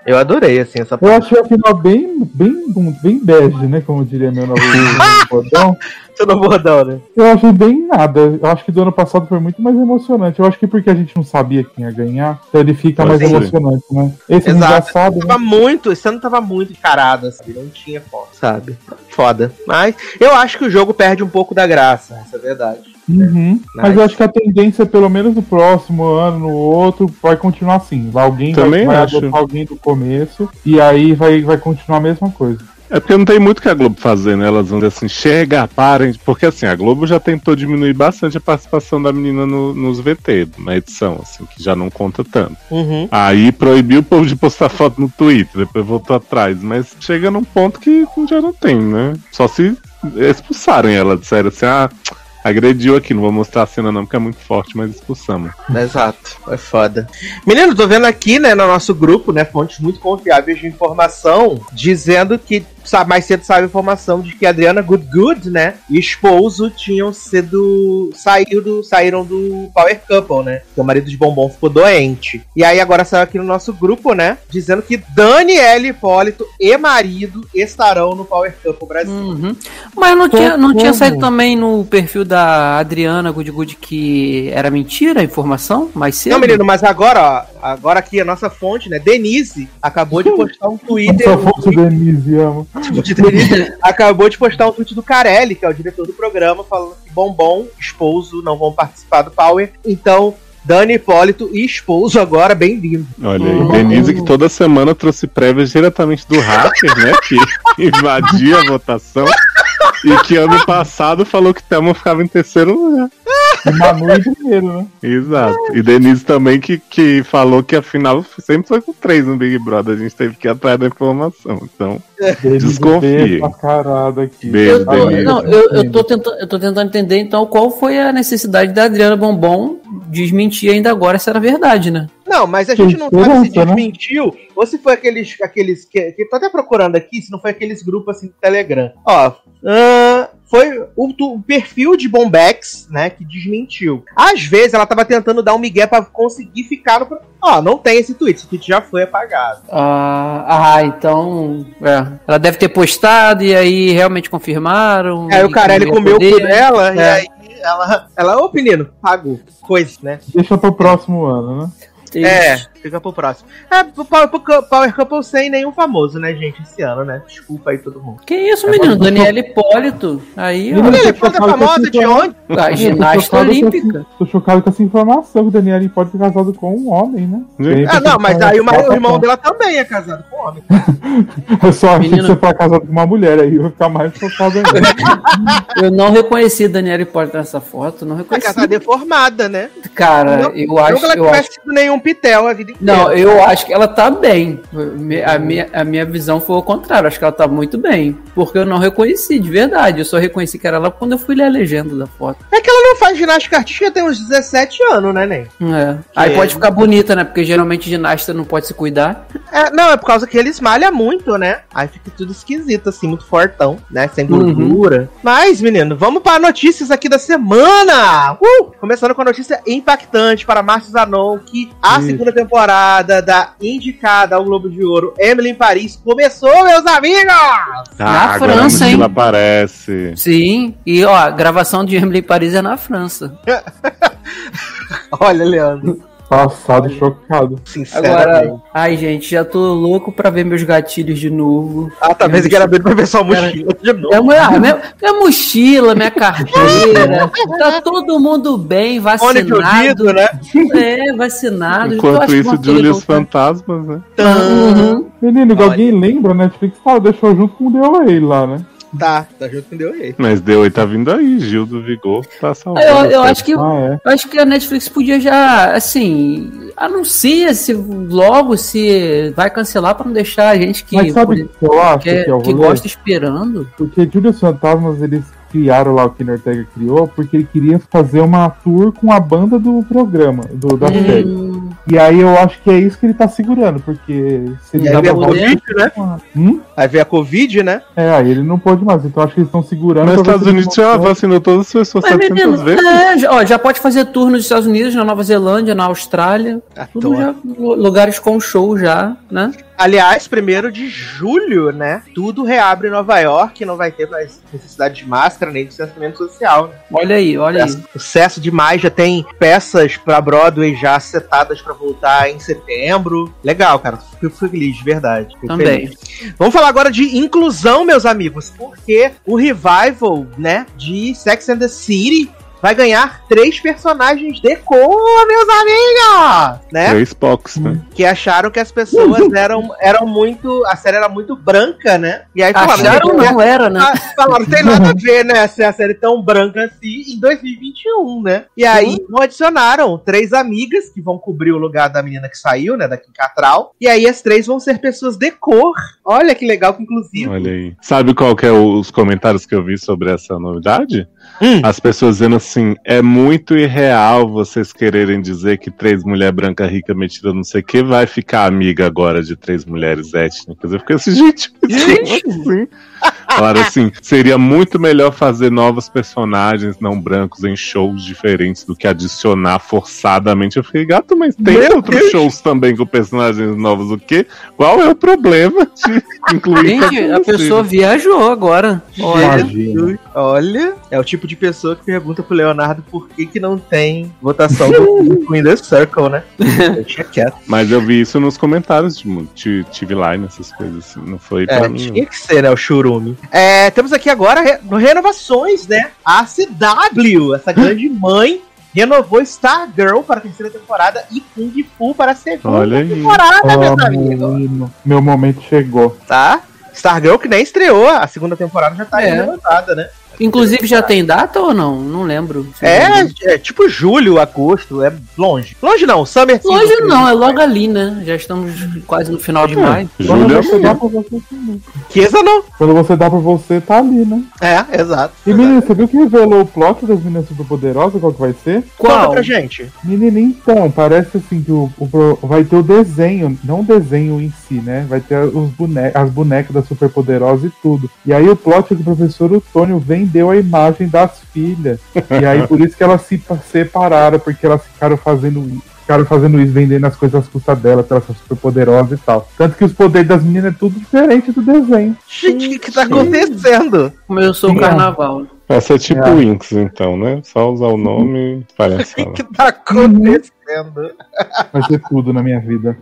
Eu adorei, assim, essa Eu achei a final bem, bem, bem bege, né? Como diria meu novo [LAUGHS] bordão. Seu novo bordão, né? Eu achei bem nada. Eu acho que do ano passado foi muito mais emocionante. Eu acho que porque a gente não sabia quem ia ganhar, então ele fica Pode mais emocionante, né? Esse ano Exato. engraçado, né? Tava muito, esse ano tava muito encarado, sabe? Não tinha foda, sabe? Foda. Mas eu acho que o jogo perde um pouco da graça, essa é a verdade. Uhum. Mas eu acho que a tendência, pelo menos no próximo ano, no outro, vai continuar assim. Alguém vai, Também vai acho. adotar alguém do começo e aí vai, vai continuar a mesma coisa. É porque não tem muito que a Globo fazer, né? Elas vão dizer assim, chega, parem. Porque assim, a Globo já tentou diminuir bastante a participação da menina no- nos VT, na edição, assim, que já não conta tanto. Uhum. Aí proibiu o povo de postar foto no Twitter, depois voltou atrás. Mas chega num ponto que já não tem, né? Só se expulsarem ela, disseram assim, ah, agrediu aqui, não vou mostrar a cena não, porque é muito forte, mas expulsamos. Exato, é foda. Menino, tô vendo aqui, né, no nosso grupo, né, fontes muito confiáveis de informação, dizendo que sabe, mais cedo saiu a informação de que a Adriana Good Good, né? E esposo tinham sido. Saído, saíram do Power Couple, né? Porque o marido de Bombom ficou doente. E aí agora saiu aqui no nosso grupo, né? Dizendo que Daniela Hipólito e marido estarão no Power Couple Brasil. Uhum. Mas não tinha, não tinha saído também no perfil da Adriana Good Good que era mentira a informação? Mais cedo? Não, menino, mas agora, ó, agora aqui a nossa fonte, né? Denise acabou de [LAUGHS] postar um Twitter. Só fosse Denise, amo. [LAUGHS] acabou de postar um tweet do Carelli, que é o diretor do programa, falando que Bombom, esposo, não vão participar do Power. Então, Dani Hipólito e esposo agora, bem-vindo. Olha aí, Uhum. Denise que toda semana trouxe prévias diretamente do hacker, né? Que [LAUGHS] invadia a votação. E que ano passado falou que Thelma ficava em terceiro lugar. Manu em primeiro, né? Exato. E Denise também que, que falou que a final sempre foi com três no Big Brother. A gente teve que ir atrás da informação. Então, Desconfie. Eu tô, não, eu, eu, tô tentando, eu tô tentando entender então qual foi a necessidade da Adriana Bombom desmentir ainda agora se era verdade, né? Não, mas a gente não sabe se né? desmentiu ou se foi aqueles. aqueles que, que tô até procurando aqui, se não foi aqueles grupos assim do Telegram. Ó, ahn, foi o, o perfil de Bombex, né, que desmentiu. Às vezes ela tava tentando dar um migué pra conseguir ficar no. Ó, não tem esse tweet, esse tweet já foi apagado. Ah, ah, então. é. Ela deve ter postado e aí realmente confirmaram. Aí e o Carelli comeu poder. por dela, e É. aí ela. Ela, ô menino, pagou. Coisa, né? Deixa pro próximo ano, né? É, fica pro próximo. É, pro Power, Power Couple sem nenhum famoso, né, gente, esse ano, né? Desculpa aí todo mundo. Que isso, menino? Daniela Hipólito. Aí, ó. Foi chocado com famosa de onde? A Eu tô ginasta chocado com olímpica. essa- Tô chocado com essa informação que o Daniel pode ter casado com um homem, né? Ah, não, mas aí o, o irmão dela também é casado com homem. [LAUGHS] É só achei que Menino. você for casado com uma mulher, aí vai ficar mais chocado ainda. [LAUGHS] Eu não reconheci Daniela Hipólito nessa foto, não É reconheci. casada deformada, né? Cara, não, eu não acho. que ela Eu tivesse acho tido nenhum pitel a vida inteira. não, eu acho que ela tá bem. A minha, a minha visão foi o contrário. Acho que ela tá muito bem. Porque eu não reconheci, de verdade. Eu só reconheci que era ela quando eu fui ler a legenda da foto. É que ela não faz ginástica artística tem uns 17 anos, né, Nen? É. Aí pode ficar bonita, né? Porque geralmente ginasta não pode se cuidar. É, não, é por causa que eles malham muito, né? Aí fica tudo esquisito, assim, muito fortão, né? Sem Uhum. gordura. Mas, menino, vamos para notícias aqui da semana! Uh! Começando com a notícia impactante para Márcio Zanon, que a Isso. segunda temporada da indicada ao Globo de Ouro, Emily em Paris, começou, meus amigos! Na agora França, hein? aparece. Sim. E ó, a gravação de Emily em Paris é na França. [LAUGHS] Olha, Leandro, Passado, chocado. sinceramente. Agora, ai gente, já tô louco pra ver meus gatilhos de novo. Ah, talvez eu queira ver pra ver sua mochila de novo. Minha, mulher- minha, minha mochila, minha carteira, tá todo mundo bem, vacinado. ouvido, né? É, vacinado. Enquanto que isso, Julius. Fantasmas, né? Uhum. Menino, Olha. alguém lembra? Netflix tá, deixou junto com o The Away lá, né? Tá, tá junto com o Deu Rei. Mas D8 tá vindo aí, Gil do Vigor tá salvando. Eu, eu acho que Ah, é. eu acho que a Netflix podia já, assim, anuncia se logo se vai cancelar pra não deixar a gente que, Mas sabe que eu acho que, que é que gosta esperando. Porque Julius Fantasmas, eles criaram lá o que Ortega criou, porque ele queria fazer uma tour com a banda do programa, do, da série. Hum, E aí eu acho que é isso que ele tá segurando, porque se ele aí dá a. Covid, né? Hum? Aí veio a Covid, né? É, aí ele não pode mais. Então acho que eles estão segurando. Mas os pra ver Estados Unidos já vacinou todas as pessoas Mas, 700 menino, vezes. é, já- ó, já pode fazer tour nos Estados Unidos, na Nova Zelândia, na Austrália. Tudo Adoro. já, lu- lugares com show já, né? Aliás, primeiro de julho, né? Tudo reabre em Nova York, não vai ter mais necessidade de máscara nem de distanciamento social. Né? Olha aí, olha aí. Sucesso demais, já tem peças pra Broadway já setadas pra voltar em setembro. Legal, cara. Fico feliz, de verdade. Fico Também. feliz. Vamos falar agora de inclusão, meus amigos, porque o revival, né, de Sex and the City vai ganhar três personagens de cor, meus amigos! Né? Três Pox, né? que acharam que as pessoas eram, eram muito. A série era muito branca, né? E aí Acharam "Não, não era, né? ah, Falaram, tem nada a ver, né? Ser a série tão branca assim em 2021, né? E aí adicionaram três amigas que vão cobrir o lugar da menina que saiu, né? Da Kim Catral. E aí as três vão ser pessoas de cor. Olha que legal que inclusive. Olha aí. Sabe qual que é os comentários que eu vi sobre essa novidade? Hum. As pessoas dizendo assim, é muito irreal vocês quererem dizer que três mulheres brancas ricas metidas não sei o que vai ficar amiga agora de três mulheres étnicas. Eu fiquei assim, gente, como assim? Falaram assim, seria muito melhor fazer novos personagens não brancos em shows diferentes do que adicionar forçadamente. Eu fiquei, gato, mas tem Meu outros Deus. shows também com personagens novos, o quê? Qual é o problema de incluir Gente, a personagens? pessoa viajou agora. Olha. Olha, é o tipo de pessoa que pergunta pro Leonardo por que, que não tem votação do in the Circle, né? Deixa quieto. Mas eu vi isso nos comentários TV Line, essas coisas assim. Não foi pra É, mim. tinha que ser, né? O churume. É, temos aqui agora re- no renovações, né? A CW, essa grande [GASPS] mãe, renovou Stargirl para a terceira temporada e Kung Fu para a segunda Olha aí. temporada, meus Ah, amigos. meu momento chegou. Tá? Stargirl que nem estreou, a segunda temporada já tá aí É. levantada, né? Inclusive já tem data ou não? Não lembro. É, é tipo julho, agosto, é longe. Longe não, Summer Season. não, é logo ali, né? Já estamos quase no final de maio. Quando você dá pra você também. Kesa não. Quando você dá pra você, tá ali, né? É, exato. E menino, você viu que revelou o plot das meninas superpoderosas? Qual que vai ser? Conta Qual? pra gente. Menino, então, parece assim que o, o vai ter o desenho, não o desenho em si, né? Vai ter os bone as bonecas da Superpoderosa e tudo. E aí o plot é que o professor Otônio vendeu a imagem das filhas. E aí por isso que elas se pa- separaram, porque elas ficaram fazendo ficaram fazendo isso, vendendo as coisas às custas dela, porque elas são super poderosas e tal. Tanto que os poderes das meninas é tudo diferente do desenho. Gente, o que, que tá acontecendo? Começou o carnaval. Vai ser tipo É. Winx, então, né? Só usar o nome [LAUGHS] e O que, que tá acontecendo? Vai ser tudo na minha vida.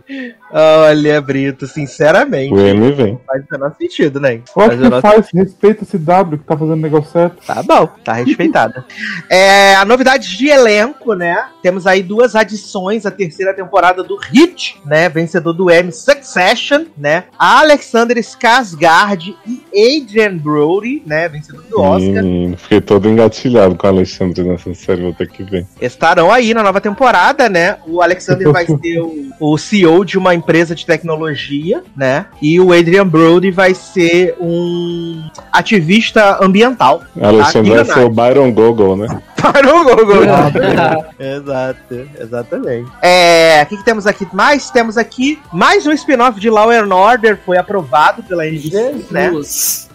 Olha, Brito, sinceramente, O M vem. faz o menor sentido, né? Eu acho Faz que respeita esse W que tá fazendo o negócio certo. Tá bom, tá respeitada. [LAUGHS] é, a novidade de elenco, né? Temos aí duas adições à terceira temporada do Hit, né? Vencedor do Emmy Succession, né? Alexander Skarsgård e Adrian Brody, né? Vencedor do Oscar. Menino, fiquei todo engatilhado com o Alexandre nessa série, vou ter que ver. Estarão aí na nova temporada, né? O Alexander vai [LAUGHS] ser o, o CEO de uma empresa de tecnologia, né? E o Adrian Brody vai ser um ativista ambiental. Alexandre vai Aqui ser o Byron Gogol, né? Para o Google. É. [LAUGHS] Exato, exatamente. É, o que, que temos aqui mais? Temos aqui mais um spin-off de Law and Order foi aprovado pela NBC, né?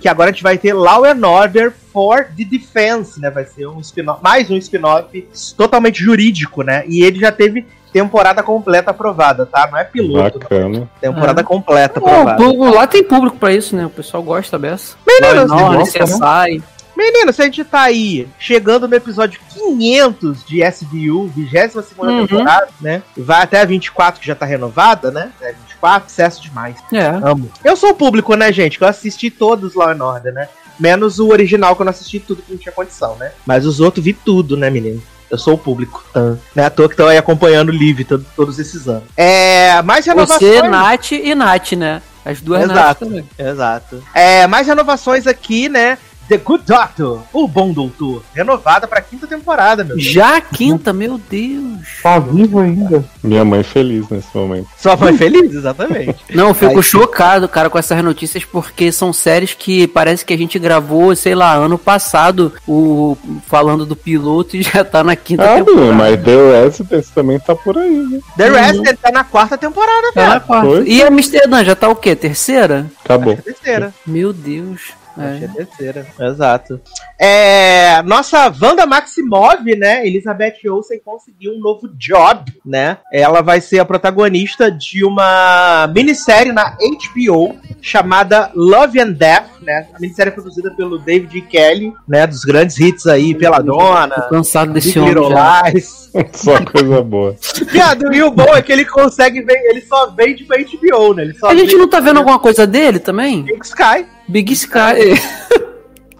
Que agora a gente vai ter Law and Order for the Defense, né? Vai ser um spin-off, mais um spin-off totalmente jurídico, né? E ele já teve temporada completa aprovada, tá? Não é piloto, Bacana. temporada É. completa aprovada. pô, lá tem público pra isso, né? O pessoal gosta dessa. Menino, Não, né? sai. Menino, se a gente tá aí chegando no episódio 500 de SVU, 22 Uhum. temporada, né? Vai até a 24, que já tá renovada, né? É 24, sucesso demais. É. Amo. Eu sou o público, né, gente? Que eu assisti todos Law and Order, né? Menos o original, que eu não assisti tudo que não tinha condição, né? Mas os outros vi tudo, né, menino? Eu sou o público. Não é à toa que estão aí acompanhando o Live todo- todos esses anos. É. Mais renovações. Você, Nath e Nath, né? As duas Nath Exato. também. Exato. É, mais renovações aqui, né? The Good Doctor, o Bom Doutor, renovada pra quinta temporada, meu. Deus. Já a quinta, meu Deus. Tá vivo ainda. Minha mãe feliz nesse momento. Sua mãe feliz, exatamente. [LAUGHS] Não, eu fico Aí- chocado, cara, com essas notícias, porque são séries que parece que a gente gravou, sei lá, ano passado, o falando do piloto e já tá na quinta Ah, temporada. mas The Residence também tá por aí, né? The Uhum. Resident tá na quarta temporada, Tá quarta. Foi? E Amsterdã já tá o quê? Terceira? Acabou. Terceira. Meu Deus. É. é terceira. Exato. É, nossa Wanda Maximov, né? Elizabeth Olsen conseguiu um novo job, né? Ela vai ser a protagonista de uma minissérie na HBO chamada Love and Death, né? A minissérie é produzida pelo David E. Kelly, né? Dos grandes hits aí, Pela Tô Dona, cansado desse homem. [LAUGHS] Só coisa boa. Viado, e o bom é que ele consegue ver, ele só vende pra HBO, né? Ele só A gente vende não tá vendo alguma coisa dele também? Big Sky. Big Sky. [LAUGHS]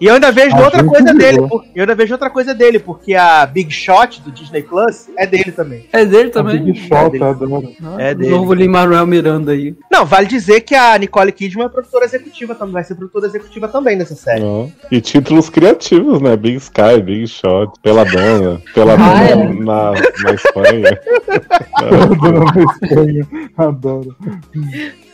E eu ainda vejo A outra coisa viu. dele. por- Eu ainda vejo outra coisa dele, porque a Big Shot do Disney Plus é dele também. É dele também? Big Shot, adoro. É o dele. novo Lin-Manuel Miranda aí. Não, vale dizer que a Nicole Kidman é produtora executiva também, vai ser produtora executiva também nessa série. Ó. E títulos criativos, né? Big Sky, Big Shot, Pela Dona, Pela Ah, Dona é? na, na Espanha. [LAUGHS] Adoro na Espanha. Adoro.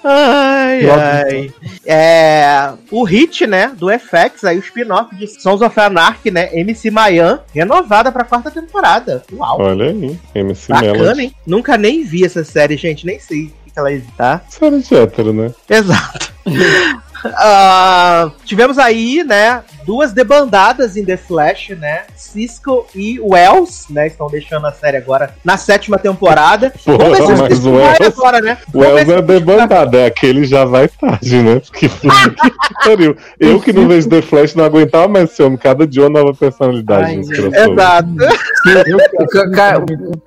Ai, ai. É, o hit, né, do FX, aí os spin-off de Sons of Anarchy, né? MC Mayan, renovada pra quarta temporada. Uau! Olha aí, MC Bacana, Melody. hein? Nunca nem vi essa série, gente. Nem sei o que ela tá. Série de hétero, né? Exato. [LAUGHS] Ah, tivemos aí, né, duas debandadas em The Flash, né? Cisco e Wells, né? Estão deixando a série agora na sétima temporada. [LAUGHS] Porra, Vamos ver se mas o Wells- agora, né? Elza é debandado, é aquele já vai tarde, né? Porque [LAUGHS] pariu. Eu que não vejo The Flash não aguentava mais esse homem. Cada dia uma nova personalidade Ai, crossover. Exato. [LAUGHS] Ca-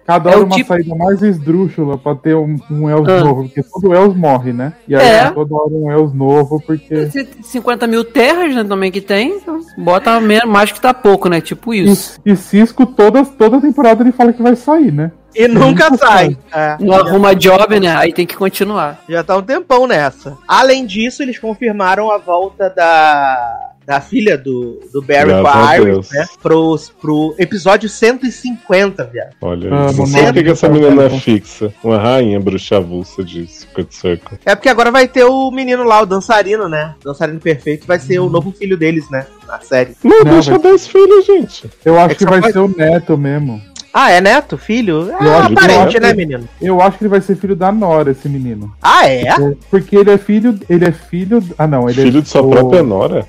cada É hora o uma tipo- saída mais esdrúxula pra ter um, um Els Ah. novo, porque todo Els morre, né? E aí É. toda hora um Els novo, porque. 50 mil terras, né, também que tem, então bota mais que tá pouco, né? Tipo E, isso. e Cisco, toda, toda temporada ele fala que vai sair, né? E nunca sai. É. Não arruma job, né? Aí tem que continuar. Já tá um tempão nessa. Além disso, eles confirmaram a volta da, da filha do, do Barry Graças com a Iris, né? Pros, pro episódio 150, viado. Olha, Ah, não sei por que que essa menina não é fixa. Uma rainha bruxa avulsa de Secret Circle. É porque agora vai ter o menino lá, o dançarino, né? O dançarino perfeito vai ser o novo filho deles, né? Na série. Não, Não, deixa vai- dois filhos, gente. Eu acho É que que vai pode- ser o neto mesmo. Ah, é neto? Filho? Eu Ah, parente, é. né, menino? Eu acho que ele vai ser filho da Nora, esse menino. Ah, é? Porque ele é filho. Ele é filho. Ah, não. Ele Filho é de sua o- própria nora?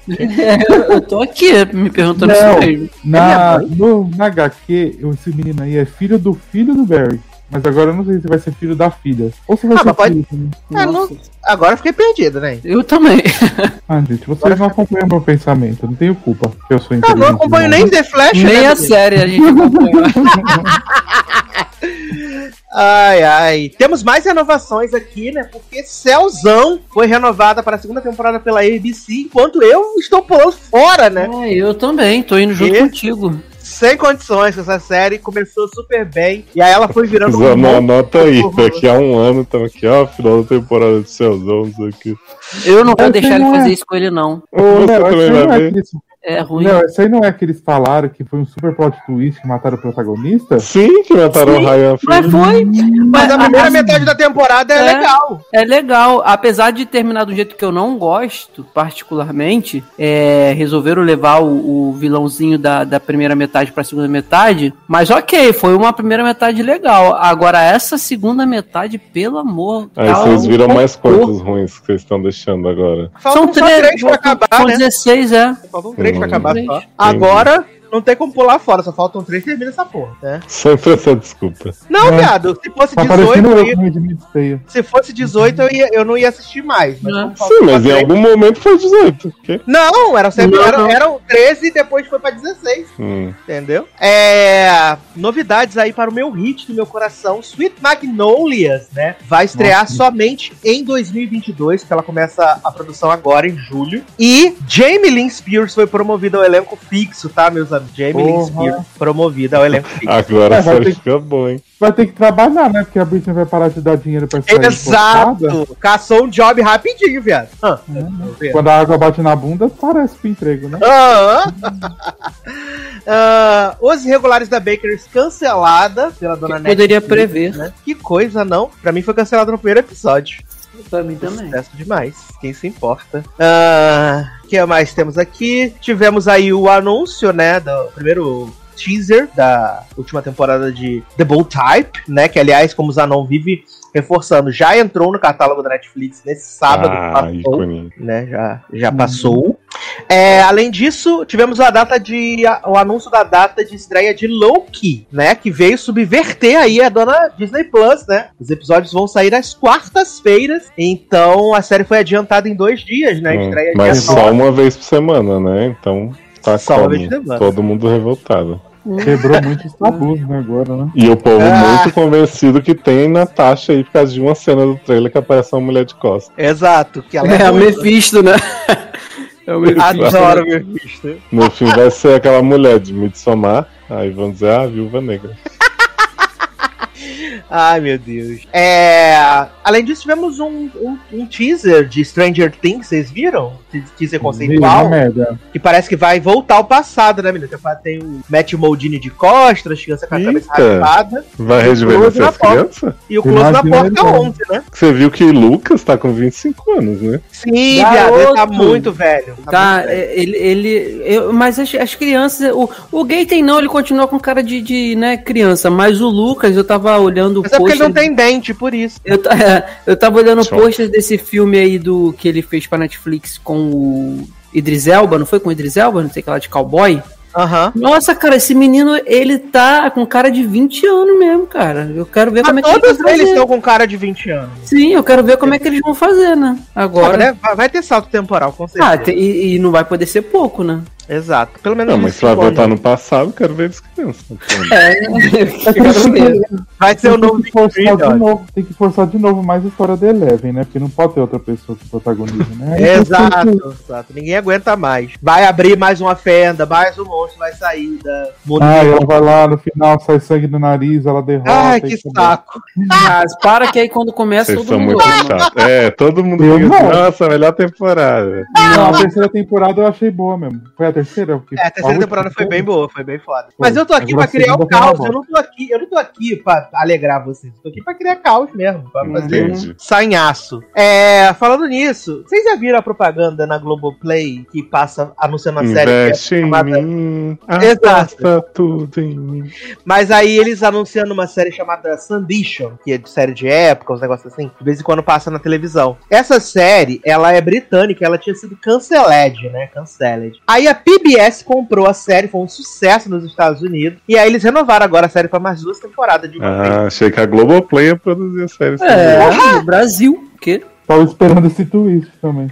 Eu tô aqui me perguntando Não. isso mesmo. Na, no, na HQ, esse menino aí é filho do filho do Barry. Mas agora eu não sei se vai ser filho da filha. Ou se vai Ah, ser mas pode- filho também. Ah, não-. Agora eu fiquei perdido, né? Eu também. [LAUGHS] Ah, gente, vocês não acompanham meu pensamento. Eu não tenho culpa. que Eu sou Eu não acompanho nem The Flash, Nem né, a série a gente acompanha. [LAUGHS] Ai, ai. Temos mais renovações aqui, né? Porque Celzão foi renovada para a segunda temporada pela ABC, enquanto eu estou pulando fora, né? Ah, eu também, tô indo junto E? contigo. Sem condições, essa série começou super bem. E aí ela foi virando Zé, um monte- anota aí, daqui a um ano estamos aqui, ó, final da temporada de Céuzão, isso aqui. Eu não vou deixar ele não fazer isso com ele, não. Ô, Você Léo, também vai não é ver? aqueles- É ruim. Não, esse aí não é que eles falaram que foi um super plot twist que mataram o protagonista? Sim, que mataram Sim, o Ryan Mas foi. Mas a primeira a- metade da temporada é, É. legal. É legal, apesar de terminar do jeito que eu não gosto, particularmente, é, resolveram levar o, o vilãozinho da, da primeira metade pra segunda metade, mas ok, foi uma primeira metade legal. Agora, essa segunda metade, pelo amor. Aí tá vocês um viram mais cocô. quantos ruins que vocês estão deixando agora? Faltam São três, três pra acabar, são né? 16, é. Faltam três acabar só. Agora, não tem como pular fora, só faltam três e termina essa porra, né? Sempre essa desculpa. Não, É. viado, se fosse Tá 18, parecendo eu ia- se fosse 18, eu, ia, eu não ia assistir mais. Mas Não. Sim, só mas em três- algum momento foi 18. Que? Não, eram, sempre, Não, eram, não. eram 13 e depois foi pra 16. Hum. Entendeu? É. Novidades aí para o meu hit do meu coração. Sweet Magnolias, né? Vai estrear Nossa. somente em 2022, que ela começa a produção agora, em julho. E Jamie Lynn Spears foi promovida ao elenco fixo, tá, meus amigos? Jamie Lynn Porra. Spears promovida ao elenco fixo. Agora É, a vai série ter que- fica boa, hein? Vai ter que trabalhar, né? Porque a Britney vai parar de dar dinheiro pra sair. Exato! Caçou um job rapidinho, viado. Ah, Quando a água bate na bunda, parece pro emprego, né? Ah, [LAUGHS] ah, Os Irregulares da Bakers cancelada pela dona Que poderia prever. né? Que coisa, não? Pra mim foi cancelado no primeiro episódio. Pra mim também. Sucesso demais. Quem se importa? Ah, O que mais temos aqui? Tivemos aí o anúncio, né? Do primeiro teaser da última temporada de The Bold Type, né? Que, aliás, como o Zanon vive reforçando, já entrou no catálogo da Netflix nesse sábado. que Ah, passou né? Já, já passou. É, além disso, tivemos a data de a- o anúncio da data de estreia de Loki, né? Que veio subverter aí a dona Disney Plus, né? Os episódios vão sair às quartas-feiras, então a série foi adiantada em dois dias, né? Hum, Estreia Mas só uma vez por semana, né? Então tá Só uma como? vez por semana. Todo mundo revoltado. Quebrou muitos [LAUGHS] tabus, né, agora, né? E o povo Ah. muito convencido que tem Natasha aí por causa de uma cena do trailer que aparece uma mulher de costas. Exato, que ela É, é, o Mephisto, né? [LAUGHS] É o Mephisto. Adoro [LAUGHS] meu Mephisto. No fim vai ser aquela mulher de Midsommar, aí vão dizer, ah, viúva negra. [LAUGHS] Ai, meu Deus. É, além disso, tivemos um, um, um teaser de Stranger Things, vocês viram? Teaser conceitual, merda. que parece que vai voltar ao passado, né, menino? Tem o Matt Moldini de costas, criança com a cabeça raspada, Vai rejuvenescer na as porta. crianças? e o close na porta ele, 11, né? Você viu que Lucas tá com 25 anos, né? Sim, viado, ele tá muito velho. Tá, muito velho. é, ele. ele eu- mas as, as crianças. O, o gay tem não, ele continua com cara de, de né, criança. Mas o Lucas, eu tava olhando o Mas é porque ele não tem dente, por isso. Eu, ta- [LAUGHS] eu tava olhando posters desse filme aí do que ele fez pra Netflix com o Idris Elba, não foi com o Idris Elba? Não sei o que lá, de cowboy. Aham. Nossa, cara, esse menino, ele tá com cara de 20 anos mesmo, cara. Eu quero ver como é Mas que todos eles estão com cara de 20 anos. Sim, eu quero ver como é que eles vão fazer, né? Agora. Agora, né? vai, ter salto temporal, com certeza. Ah, e, e não vai poder ser pouco, né? Exato. Pelo menos Não, mas se vai cinco voltar no passado, quero ver eles crianças. É. [LAUGHS] Vai ser o novo tem que forçar de novo, tem que forçar de novo mais a história da Eleven, né? Porque não pode ter outra pessoa que protagonize, né? [LAUGHS] Exato, exato. Ninguém aguenta mais. Vai abrir mais uma fenda, mais um monstro vai sair da. Ah, ela vai lá, no final sai sangue no nariz, ela derrota. Ai, que saco. Mas para que aí quando começa Vocês todo mundo. É, todo mundo assim, nossa, melhor temporada. Não, a terceira temporada eu achei boa mesmo. Foi a terceira? Porque É, a terceira última temporada foi bem boa, foi bem foda. Foi. Mas eu tô aqui Agora pra criar a o caos. Eu não tô aqui, eu não tô aqui pra alegrar vocês. Eu tô aqui pra criar caos mesmo, pra fazer um Entendi. sanhaço. É, falando nisso, vocês já viram a propaganda na Globoplay que passa anunciando uma série que é Investe em chamada- mim. Exato. Tudo em mim. Mas aí eles anunciando uma série chamada Sandition, que é de série de época, uns negócios assim, de vez em quando passa na televisão. Essa série, ela é britânica, ela tinha sido canceled, né? Canceled. Aí a PBS comprou a série, foi um sucesso nos Estados Unidos, e aí eles renovaram agora a série pra mais duas temporadas de uma vez. Ah, achei que a Globoplay ia produzir a série. É, no Brasil. Que? Tava esperando esse twist também.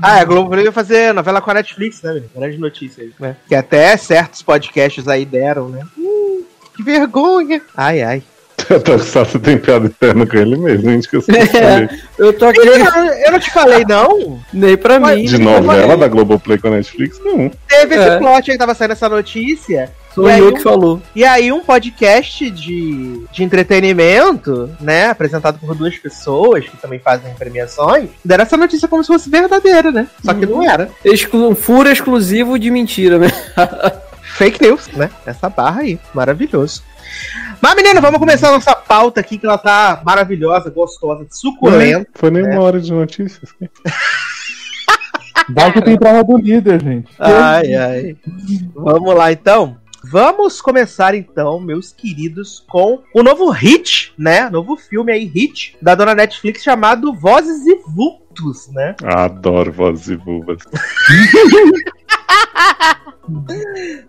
Ah, a Globo ia fazer novela com a Netflix, né? Grande notícia aí, né? Que até certos podcasts aí deram, né? Hum, que vergonha. Ai, ai. Eu tô só você tem piada interna com ele mesmo, gente, que eu sei. [LAUGHS] É. Eu tô aqui. Eu não te falei, não? Nem pra mim. De novela da Globoplay com a Netflix, não. Teve esse É. plot aí que tava saindo essa notícia. Sou E eu um- que falou. E aí, um podcast de, de entretenimento, né? Apresentado por duas pessoas que também fazem premiações, deram essa notícia como se fosse verdadeira, né? Só que não era. Exclu um furo exclusivo de mentira, né? [LAUGHS] Fake news, né? Essa barra aí. Maravilhoso. Mas, menina, vamos começar a nossa pauta aqui, que ela tá maravilhosa, gostosa, suculenta. Foi nem uma É. hora de notícias. Dá que tem prova do líder, gente. [LAUGHS] Ai, ai. Vamos lá, então. Vamos começar então, meus queridos, com o novo hit, né? Novo filme aí, hit, da dona Netflix chamado Vozes e Vultos, né? Adoro vozes e vulvas. [LAUGHS]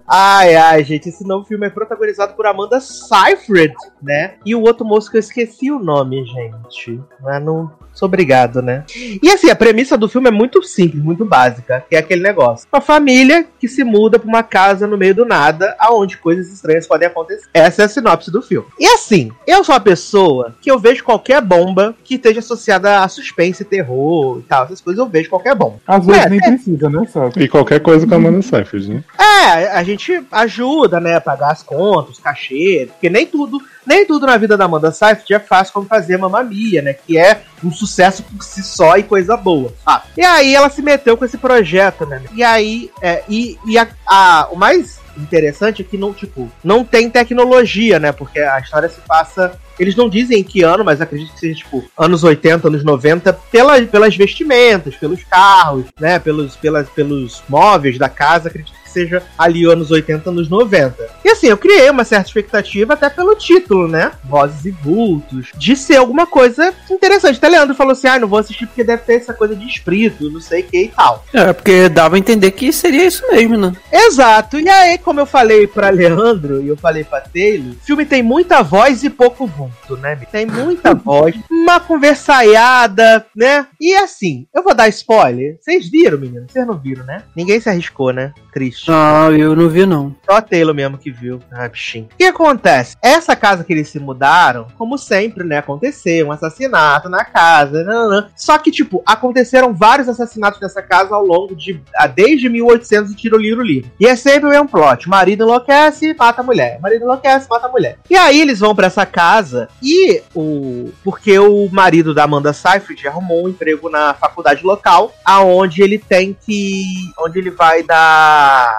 Ai, ai, gente, esse novo filme é protagonizado por Amanda Seyfried, né? E o outro moço que eu esqueci o nome, gente. Mas não sou obrigado, né? E assim, a premissa do filme é muito simples, muito básica, que é aquele negócio. Uma família que se muda pra uma casa no meio do nada, aonde coisas estranhas podem acontecer. Essa é a sinopse do filme. E assim, eu sou uma pessoa que eu vejo qualquer bomba que esteja associada a suspense, terror e tal, essas coisas eu vejo qualquer bomba. Às vezes É, nem é. precisa, né, Celso? E qualquer coisa a Amanda Seyfried, né? É, a gente ajuda, né, a pagar as contas, cachê, porque nem tudo, nem tudo na vida da Amanda Seyfried é fácil como fazer Mamma Mia, né, que é um sucesso por si só e coisa boa, sabe? E aí ela se meteu com esse projeto, né? E aí, é, e, e a- a- o mais interessante é que não, tipo, não tem tecnologia, né? Porque a história se passa. Eles não dizem em que ano, mas acredito que seja, tipo, anos 80, anos 90, pela, pelas vestimentas, pelos carros, né? Pelos, pelas, pelos móveis da casa, acredito seja ali anos 80, anos 90. E assim, eu criei uma certa expectativa até pelo título, né? Vozes e vultos, de ser alguma coisa interessante. Até Leandro falou assim: ah, não vou assistir porque deve ter essa coisa de espírito, não sei o que e tal. É, porque dava a entender que seria isso mesmo, né? Exato. E aí, como eu falei pra Leandro e eu falei pra Taylor, o filme tem muita voz e pouco vulto, né? Tem muita [LAUGHS] voz, uma conversaiada, né? E assim, eu vou dar spoiler. Vocês viram, menino? Vocês não viram, né? Ninguém se arriscou, né? triste. Ah, eu não vi, não. Só a Taylor mesmo que viu. Ah, bichinho. O que acontece? Essa casa que eles se mudaram, como sempre, né? Aconteceu um assassinato na casa. nananã. Só que, tipo, aconteceram vários assassinatos nessa casa ao longo de. ah, Desde 1800 e tiro livro livre. E é sempre o mesmo plot. Marido enlouquece, mata a mulher. Marido enlouquece, mata a mulher. E aí eles vão pra essa casa e o. Porque o marido da Amanda Seyfried arrumou um emprego na faculdade local, aonde ele tem que. onde ele vai dar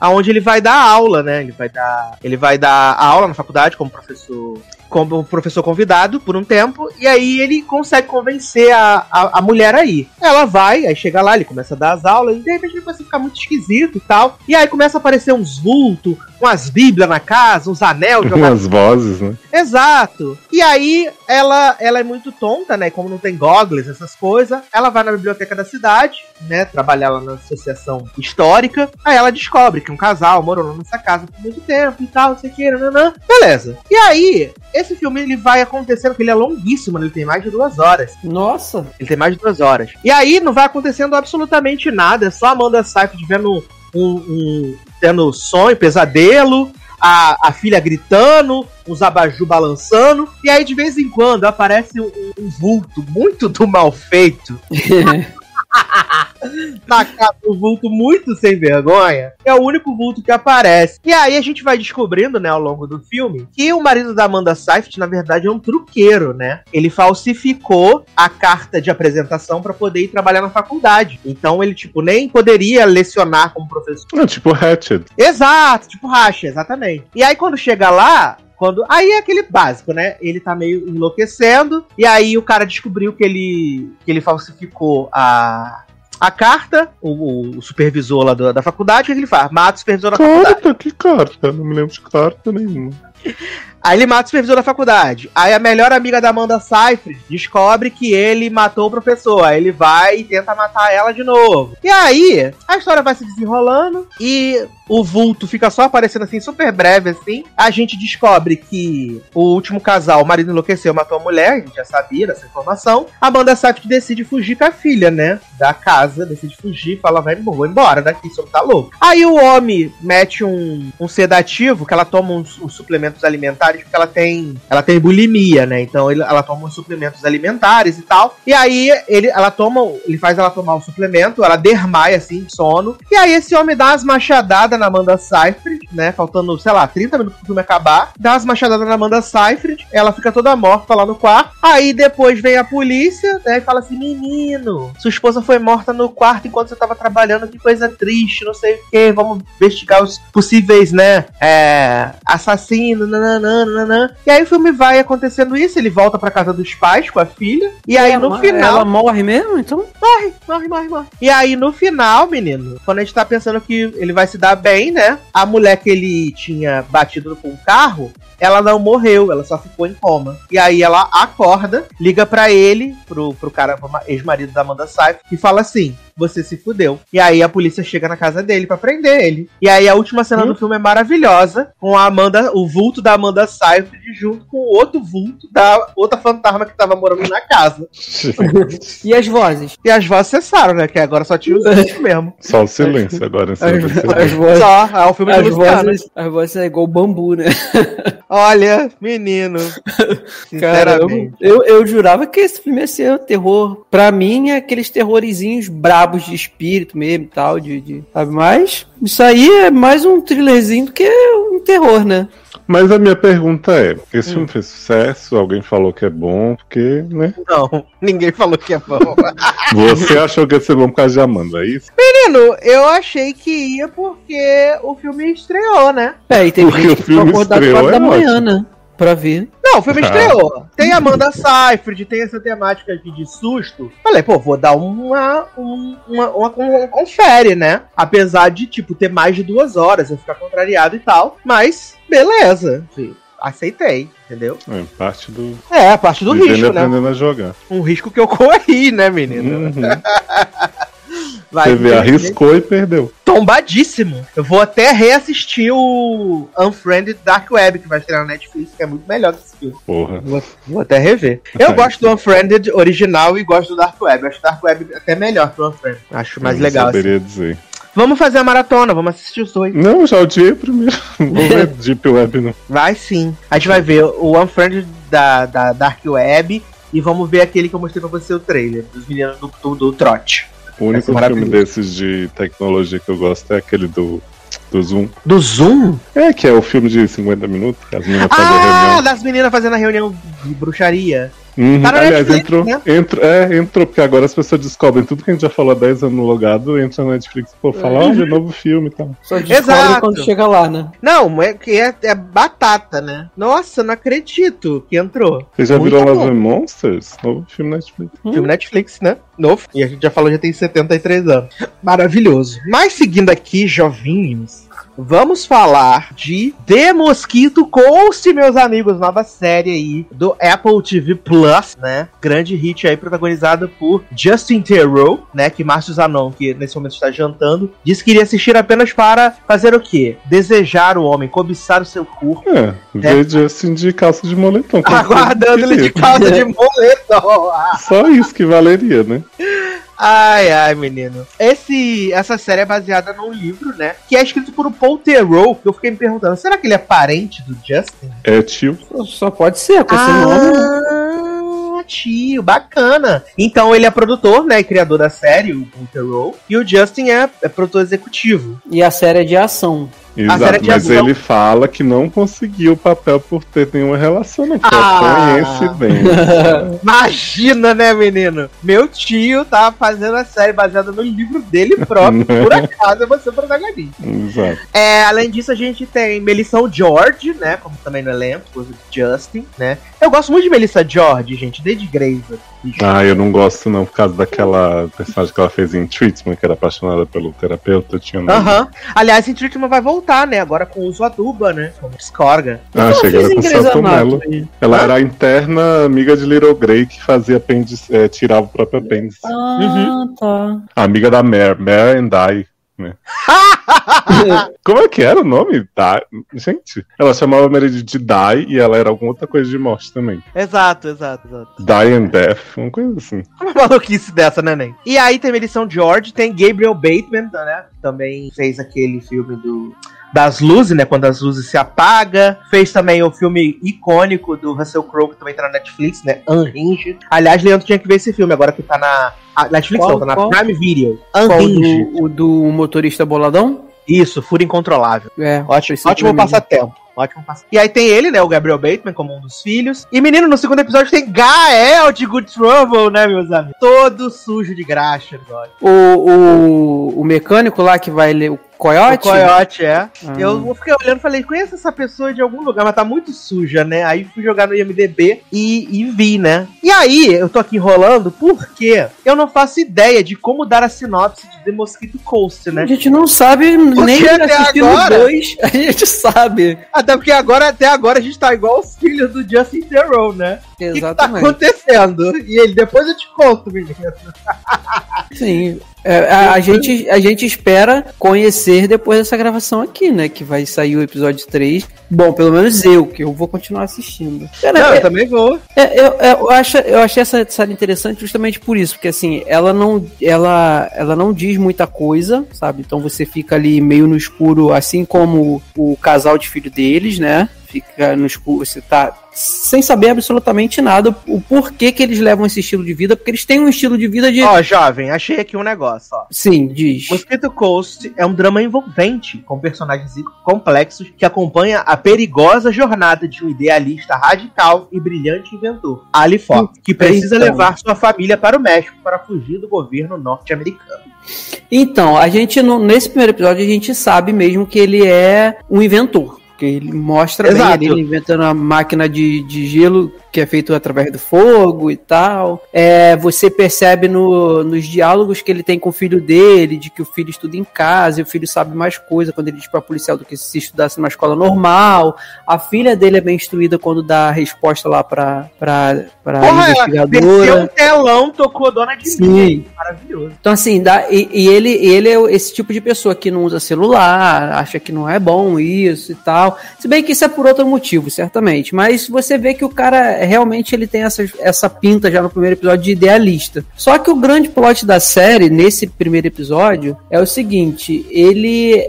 aonde ele vai dar aula, né? Ele vai dar, ele vai dar aula na faculdade como professor, como professor convidado por um tempo, e aí ele consegue convencer a, a, a mulher aí. Ela vai, aí chega lá, ele começa a dar as aulas, e de repente ele começa a ficar muito esquisito e tal. E aí começa a aparecer uns vultos, umas bíblias na casa, uns anel [LAUGHS] Umas vozes, né? Exato. E aí ela, ela é muito tonta, né? Como não tem goggles, essas coisas, ela vai na biblioteca da cidade, né? Trabalhar lá na associação histórica. Aí ela descobre que um casal morou nessa casa por muito tempo e tal, não sei o que, nananã. Beleza. E aí, esse filme ele vai acontecendo, que ele é longuíssimo, né? ele tem mais de duas horas. Nossa. Ele tem mais de duas horas. E aí não vai acontecendo absolutamente nada, é só Amanda Seyfried vendo um, um tendo sonho, pesadelo, a, a filha gritando, uns abajur balançando, e aí de vez em quando aparece um, um vulto muito do mal feito [LAUGHS] [LAUGHS] na um vulto muito sem vergonha, é o único vulto que aparece. E aí a gente vai descobrindo, né, ao longo do filme, que o marido da Amanda Seyfried, na verdade, é um truqueiro, né? Ele falsificou a carta de apresentação para poder ir trabalhar na faculdade. Então ele, tipo, nem poderia lecionar como professor. É tipo Hatchet. Exato, tipo racha, exatamente. E aí quando chega lá, quando aí é aquele básico, né? Ele tá meio enlouquecendo e aí o cara descobriu que ele que ele falsificou a a carta, o, o- supervisor lá do- da faculdade, o que ele faz? Mata o supervisor da faculdade. Carta, que carta? Não me lembro de carta nenhuma. [LAUGHS] Aí ele mata o supervisor da faculdade. Aí a melhor amiga da Amanda Seyfried descobre que ele matou o professor. Aí ele vai e tenta matar ela de novo. E aí, a história vai se desenrolando e o vulto fica só aparecendo assim, super breve assim. A gente descobre que o último casal, o marido enlouqueceu, matou a mulher, a gente já sabia dessa informação. A Amanda Seyfried decide fugir com a filha, né? Da casa, decide fugir, fala, vai vou embora daqui, isso tá louco. Aí o homem mete um, um sedativo, que ela toma uns, uns suplementos alimentares, porque ela tem, ela tem bulimia, né? Então ele- ela toma uns suplementos alimentares e tal. E aí ele, ela toma, ele faz ela tomar um suplemento, ela dermaia assim, sono. E aí esse homem dá umas machadadas na Amanda Seyfried, né? Faltando, sei lá, 30 minutos pro filme acabar. Dá umas machadadas na Amanda Seyfried, ela fica toda morta lá no quarto. Aí depois vem a polícia, né? E fala assim: menino, sua esposa foi morta no quarto enquanto você tava trabalhando, que coisa triste, não sei o que. Vamos investigar os possíveis, né? É. Assassino, nananã, E aí o filme vai acontecendo isso, ele volta pra casa dos pais com a filha. E aí no Ela- final. Ela morre mesmo, então? Morre, morre, morre, morre. E aí, no final, menino, quando a gente tá pensando que ele vai se dar bem, né? A mulher que ele tinha batido com o carro, ela não morreu, ela só ficou em coma. E aí ela acorda, liga pra ele, pro, pro cara, ex-marido da Amanda Seyfried, e fala assim: você se fudeu. E aí a polícia chega na casa dele pra prender ele. E aí a última cena do filme é maravilhosa, com a Amanda, o vulto da Amanda Seyfried junto com o outro vulto da outra fantasma que tava morando na casa. [LAUGHS] E as vozes? E as vozes cessaram, né? Que agora só tinha os [LAUGHS] vultos mesmo. Só o silêncio agora. Em cima As, do as silêncio. vozes. Só, é o filme As vozes, as vozes é igual bambu, né? [LAUGHS] Olha, menino. [LAUGHS] Cara, eu, eu jurava que esse filme ia ser um terror. Pra mim, é aqueles terrorizinhos brabos de espírito mesmo e tal, de, de- sabe? Mas isso aí é mais um thrillerzinho do que um terror, né? Mas a minha pergunta é: esse filme fez sucesso? Alguém falou que é bom? Porque, né? Não, ninguém falou que é bom. [LAUGHS] Você achou que ia ser bom por causa de Amanda, é isso? Menino, eu achei que ia porque o filme estreou, né? É, e tem Porque gente o filme acordado estreou, quatro da é manhã, ótimo. né? Pra ver. Não, o filme Ah. estreou. Tem Amanda Seyfried, tem essa temática aqui de susto. Falei, pô, vou dar uma, um- uma, uma, um confere, né? Apesar de, tipo, ter mais de duas horas, eu ficar contrariado e tal. Mas, beleza. Aceitei, entendeu? É, parte do. É, parte do vivendo risco, né? aprendendo a jogar. Um risco que eu corri, né, menino? Uhum. [LAUGHS] Vai Você arriscou e perdeu. tombadíssimo. Eu vou até reassistir o Unfriended Dark Web, que vai estrear na Netflix, que é muito melhor que esse filme. Porra. Vou, vou até rever. Eu gosto do Unfriended original e gosto do Dark Web. Acho o Dark Web até melhor que o Unfriended. Acho mais Eu legal. Não Assim. saberia dizer. Vamos fazer a maratona, vamos assistir os dois. Não, já odiei o primeiro. [LAUGHS] Vou ver Deep Web, não. Vai sim. A gente vai ver o Unfriended da, da Dark Web e vamos ver aquele que eu mostrei pra você, o trailer, dos meninos do, do, do trote. O único ser filme desses de tecnologia que eu gosto é aquele do, do Zoom. Do Zoom? É, que é o filme de 50 minutos, que as meninas fazem a Ah, reunião. das meninas fazendo a reunião de bruxaria. Uhum. Tá Aliás, Netflix, entrou, né? entrou, é, entrou, porque agora as pessoas descobrem tudo que a gente já falou há 10 anos no logado, entra na Netflix e pô, fala, olha, [LAUGHS] novo filme e tal. Só descobre Exato. quando chega lá, né? Não, é que é, é batata, né? Nossa, não acredito que entrou. Você já Muito virou. Love and Monsters? Novo filme Netflix. Filme Netflix, né? Novo. E a gente já falou, já tem 73 anos. Maravilhoso. Mas seguindo aqui, jovinhos, vamos falar de The Mosquito Coast, meus amigos. Nova série aí do Apple TV Plus, né? Grande hit aí, protagonizado por Justin Theroux, né? Que Márcio Zanon, que nesse momento está jantando, disse que iria assistir apenas para fazer o quê? Desejar o homem, cobiçar o seu corpo. É, ver Justin de calça de moletom. [LAUGHS] Aguardando ele de calça de moletom. Só isso que valeria, né? [LAUGHS] Ai, ai, menino. Esse, essa série é baseada num livro, né? Que é escrito por um Paul Theroux, que eu fiquei me perguntando, será que ele é parente do Justin? É tio. Só pode ser, com esse nome. Ah, tio, bacana. Então ele é produtor, né, e criador da série, o Paul Theroux, e o Justin é, é produtor executivo. E a série é de ação. Exato, mas ele fala que não conseguiu o papel por ter nenhuma relação, não. Que Ah. é coincidência. [LAUGHS] Imagina, né, menino? Meu tio tá fazendo a série baseada no livro dele próprio, [LAUGHS] por acaso é você protagonista. Exato. É, além disso, a gente tem Melissa George, né? Como também no elenco, Justin, né? Eu gosto muito de Melissa George, gente, desde Grey's. Ah, eu não gosto não, por causa daquela personagem que ela fez em Treatment, que era apaixonada pelo terapeuta. Eu tinha. Aham. Aliás, em Treatment vai voltar, né? Agora com o uso Aduba, né? Como Scorga. Ah, chegou com o Celton Mello. Ela Hã? era a interna amiga de Little Grey que fazia apêndice, é, tirava o próprio apêndice. Ah, tá. Amiga da Mare, Mare and Die. Né? [LAUGHS] Como é que era o nome? Die. Gente, ela chamava Meredith de Die e ela era alguma outra coisa de morte também. exato, exato, exato. Die and Death, uma coisa assim. [LAUGHS] Uma maluquice dessa, né, Nen? E aí tem Melissa George, tem Gabriel Bateman, né? Também fez aquele filme do. Das luzes, né? Quando as luzes se apagam. Fez também o filme icônico do Russell Crowe, que também tá na Netflix, né? Unhinged. Aliás, Leandro tinha que ver esse filme, agora que tá na. a Netflix Qual, não, tá na qual? Prime Video. Qual Unhinged. do, o do motorista boladão? Isso, Fúria Incontrolável. É, Ótimo, ótimo mesmo. passatempo. Ótimo passatempo. E aí tem ele, né? O Gabriel Bateman, como um dos filhos. E menino, no segundo episódio tem Gael de Good Trouble, né, meus amigos? Todo sujo de graxa agora. O, o, o mecânico lá que vai ler o coiote? O Coyote, é. Ah. Eu fiquei olhando e falei, conheço essa pessoa de algum lugar, mas tá muito suja, né? Aí fui jogar no IMDB e, e vi, né? E aí, eu tô aqui enrolando porque eu não faço ideia de como dar a sinopse de The Mosquito Coast, A né? gente não sabe nem até assistindo agora- dois, [LAUGHS] a gente sabe. Até porque agora, até agora, a gente tá igual os filhos do Justin Theroux, né? O que, que tá Exatamente. acontecendo? E ele, depois eu te conto, menino. [LAUGHS] Sim. É, a, a gente, a gente espera conhecer depois dessa gravação aqui, né? Que vai sair o episódio 3. Bom, pelo menos eu, que eu vou continuar assistindo. Cara, Não, é- eu também vou. É, eu, eu, acho, eu achei essa série interessante justamente por isso, porque assim, ela não, ela, ela não diz muita coisa, sabe? Então você fica ali meio no escuro, assim como o casal de filho deles, né? Fica no escuro, você tá sem saber absolutamente nada o porquê que eles levam esse estilo de vida, porque eles têm um estilo de vida de. Ó, jovem, achei aqui um negócio, ó. Sim, diz. Mosquito Coast é um drama envolvente, com personagens complexos que acompanha a perigosa jornada de um idealista radical e brilhante inventor, Ali Fox, que precisa Então. levar sua família para o México para fugir do governo norte-americano. Então, a gente, no- nesse primeiro episódio, a gente sabe mesmo que ele é um inventor. Que ele mostra Exato. bem ele inventando a máquina de, de gelo que é feito através do fogo e tal. É, você percebe no, nos diálogos que ele tem com o filho dele, de que o filho estuda em casa e o filho sabe mais coisa quando ele diz para policial do que se estudasse numa escola normal. A filha dele é bem instruída quando dá a resposta lá pra, pra, pra Porra, desceu investigadora. um telão, tocou Dona de Sim. mim. Maravilhoso. Então, assim, dá, e, e ele, ele é esse tipo de pessoa que não usa celular, acha que não é bom isso e tal. Tal. Se bem que isso é por outro motivo, certamente. Mas você vê que o cara realmente ele tem essa, essa pinta já no primeiro episódio de idealista. Só que o grande plot da série, nesse primeiro episódio, é o seguinte: ele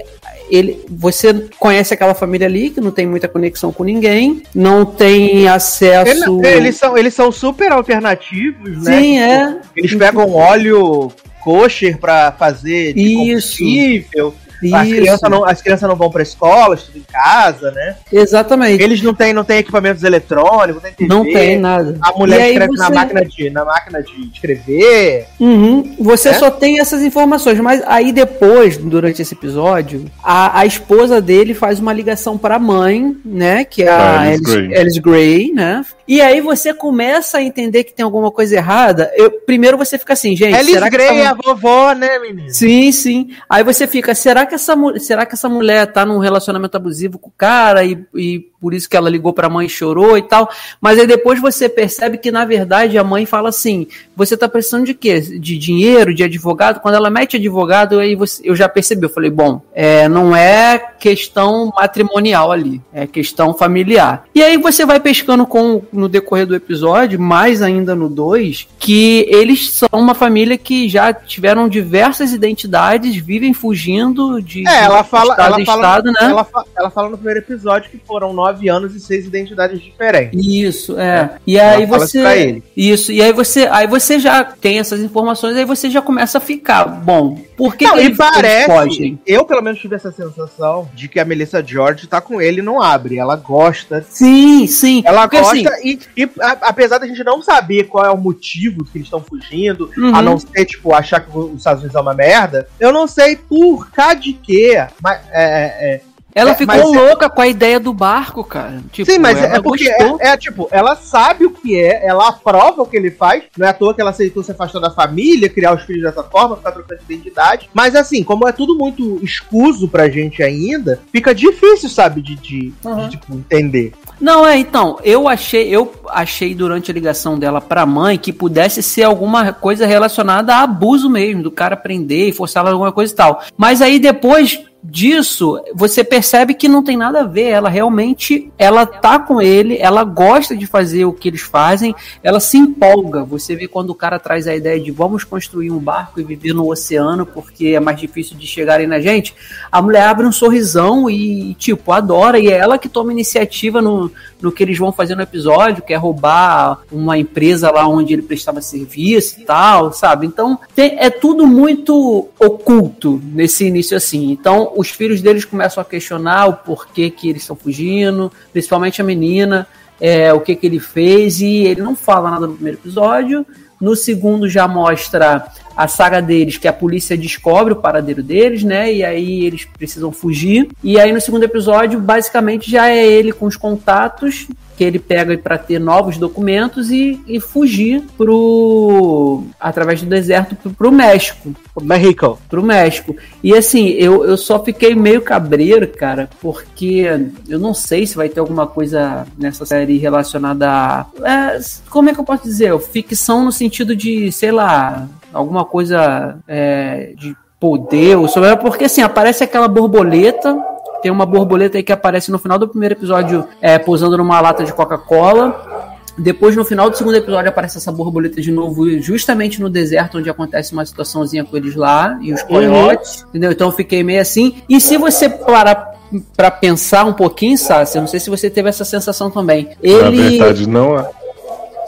ele, você conhece aquela família ali que não tem muita conexão com ninguém, não tem acesso. Ele, eles, são, eles são super alternativos, né? Sim, é. Eles pegam óleo kosher para fazer de Isso. combustível. As crianças, não, as crianças não vão pra escola, estudam em casa, né? Exatamente. Eles não têm, não têm equipamentos eletrônicos, não tem TV. Não tem nada. A mulher escreve você... na, máquina de, na máquina de escrever. Uhum. Você é? só tem essas informações, mas aí depois, durante esse episódio, a, a esposa dele faz uma ligação pra mãe, né? Que é a Alice, Alice, Gray. Alice Gray, né? E aí você começa a entender que tem alguma coisa errada. Eu, primeiro você fica assim, gente. Alice será Gray é a vovó, né, menino? Sim, sim. Aí você fica, será que que essa, será que essa mulher tá num relacionamento abusivo com o cara e, e por isso que ela ligou para a mãe e chorou e tal. Mas aí depois você percebe que na verdade a mãe fala assim: "Você tá precisando de quê? De dinheiro, de advogado?" Quando ela mete advogado, aí você, eu já percebi, eu falei: "Bom, é, não é questão matrimonial ali, é questão familiar". E aí você vai pescando com no decorrer do episódio, mais ainda no 2, que eles são uma família que já tiveram diversas identidades, vivem fugindo de É, ela fala, estado ela, fala, estado, né? ela, ela fala no primeiro episódio que foram nove 9 anos e seis identidades diferentes. Isso, é. E aí você. Isso, e aí você, aí você já tem essas informações, aí você já começa a ficar. Bom, por que, não, que e parece, Eu, pelo menos, tive essa sensação de que a Melissa George tá com ele e não abre. Ela gosta. Sim, sim. Ela Porque, gosta assim, e, e a, apesar da gente não saber qual é o motivo que eles estão fugindo, uhum. a não ser, tipo, achar que os Estados Unidos é uma merda, eu não sei por cá quê, mas é, é ela é, ficou é- louca é... com a ideia do barco, cara. Tipo, Sim, mas é porque é, é, tipo, ela sabe o que é, ela aprova o que ele faz. Não é à toa que ela aceitou se afastar da família, criar os filhos dessa forma, ficar trocando de identidade. Mas assim, como é tudo muito escuso pra gente ainda, fica difícil, sabe, de, de, uhum. de tipo, entender. Não, é, então, eu achei, eu achei durante a ligação dela pra mãe que pudesse ser alguma coisa relacionada a abuso mesmo, do cara prender e forçar ela alguma coisa e tal. Mas aí depois disso, você percebe que não tem nada a ver. Ela realmente, ela tá com ele, ela gosta de fazer o que eles fazem, ela se empolga. Você vê quando o cara traz a ideia de vamos construir um barco e viver no oceano porque é mais difícil de chegarem na gente. A mulher abre um sorrisão e, tipo, adora. E é ela que toma iniciativa no, no que eles vão fazer no episódio, que é roubar uma empresa lá onde ele prestava serviço e tal, sabe? Então, tem, é tudo muito oculto nesse início assim. Então, os filhos deles começam a questionar o porquê que eles estão fugindo, principalmente a menina, é, o que, que ele fez, e ele não fala nada no primeiro episódio. No segundo já mostra a saga deles, que a polícia descobre o paradeiro deles, né? E aí eles precisam fugir. E aí no segundo episódio, basicamente, já é ele com os contatos que ele pega para ter novos documentos e, e fugir pro através do deserto pro, pro México. México. Pro México. E assim, eu, eu só fiquei meio cabreiro, cara, porque eu não sei se vai ter alguma coisa nessa série relacionada a. É, como é que eu posso dizer? Ficção no sentido de, sei lá, alguma coisa é, de poder, ou sobre, porque assim, aparece aquela borboleta tem uma borboleta aí que aparece no final do primeiro episódio é, pousando numa lata de Coca-Cola. Depois, no final do segundo episódio, aparece essa borboleta de novo, justamente no deserto, onde acontece uma situaçãozinha com eles lá, e os coiotes, uhum. entendeu? Então eu fiquei meio assim. E se você parar para pensar um pouquinho, Sassi, eu não sei se você teve essa sensação também. Ele... Na verdade, não é.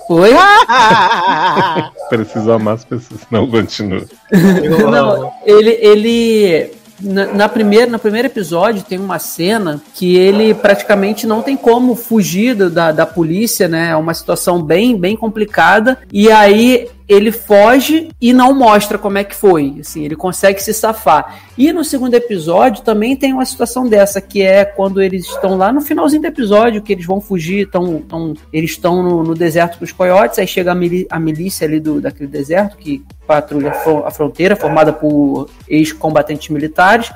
Oi? [LAUGHS] Preciso amar as pessoas, não continua. Não, ele, ele na, na primeira, no primeiro episódio tem uma cena que ele praticamente não tem como fugir da, da polícia, né? É uma situação bem, bem complicada. E aí ele foge e não mostra como é que foi. Assim, ele consegue se safar. E no segundo episódio também tem uma situação dessa, que é quando eles estão lá no finalzinho do episódio, que eles vão fugir, tão, tão, eles estão no, no deserto com os coiotes, aí chega a, a milícia ali do, daquele deserto, que patrulha a fronteira, formada por ex-combatentes militares.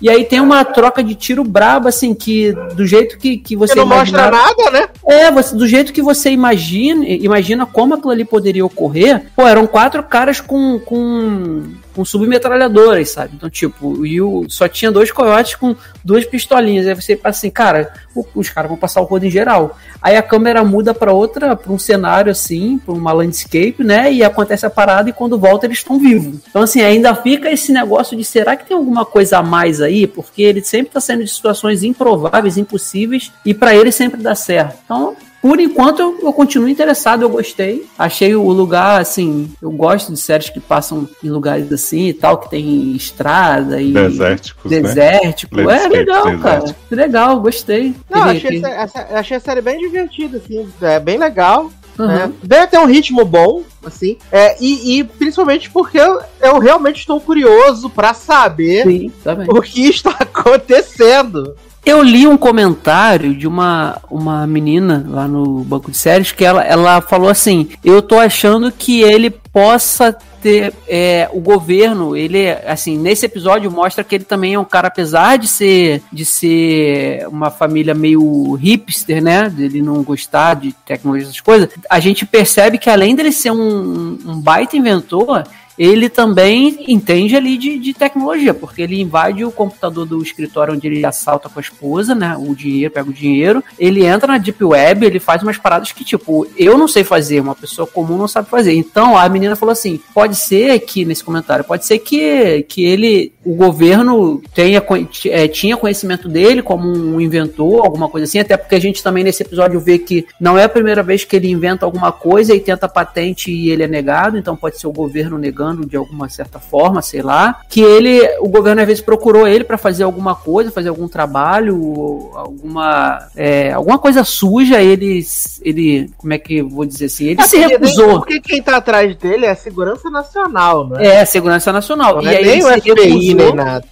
E aí tem uma troca de tiro braba, assim, que do jeito que, que você. não mostra nada, né? É, você, do jeito que você imagina, imagina como aquilo ali poderia ocorrer. Pô, eram quatro caras com, com com submetralhadoras, sabe? Então, tipo, e o, só tinha dois coiotes com duas pistolinhas. Aí você passa assim, cara, os caras vão passar o rodo em geral. Aí a câmera muda pra outra, pra um cenário assim, pra uma landscape, né? E acontece a parada e quando volta eles estão vivos. Então, assim, ainda fica esse negócio de será que tem alguma coisa a mais aí? Porque ele sempre tá saindo de situações improváveis, impossíveis, e pra ele sempre dá certo. Então, por enquanto eu, eu continuo interessado, eu gostei. Achei o lugar, assim, eu gosto de séries que passam em lugares assim e tal, que tem estrada e Desérticos, né? desértico. É Landscape legal, cara. desértico. Legal, gostei. Não, achei, ele- essa, essa- achei a série bem divertida, assim. É bem legal. Uhum. né? Deve ter um ritmo bom, assim. É, e, e principalmente porque eu, eu realmente estou curioso pra saber Sim, tá o que está [LAUGHS] acontecendo. Eu li um comentário de uma, uma menina lá no banco de séries que ela, ela falou assim: Eu tô achando que ele possa ter. é, o governo, ele, assim, nesse episódio mostra que ele também é um cara, apesar de ser, de ser uma família meio hipster, né? Dele não gostar de tecnologia, essas coisas, a gente percebe que além dele ser um, um baita inventor. Ele também entende ali de, de tecnologia, porque ele invade o computador do escritório onde ele assalta com a esposa, né? O dinheiro, pega o dinheiro. Ele entra na Deep Web, ele faz umas paradas que, tipo, eu não sei fazer, uma pessoa comum não sabe fazer. Então a menina falou assim: pode ser que, nesse comentário, pode ser que, que ele, o governo tenha, é, tinha conhecimento dele como um inventor, alguma coisa assim, até porque a gente também nesse episódio vê que não é a primeira vez que ele inventa alguma coisa e tenta patente e ele é negado, então pode ser o governo negando de alguma certa forma, sei lá, que ele, o governo às vezes procurou ele para fazer alguma coisa, fazer algum trabalho, alguma, é, alguma coisa suja, ele, ele, como é que eu vou dizer assim, ele se recusou. Porque quem tá atrás dele é a Segurança Nacional, né? É, segurança nacional. Não e é aí nem ele o FBI, recusou.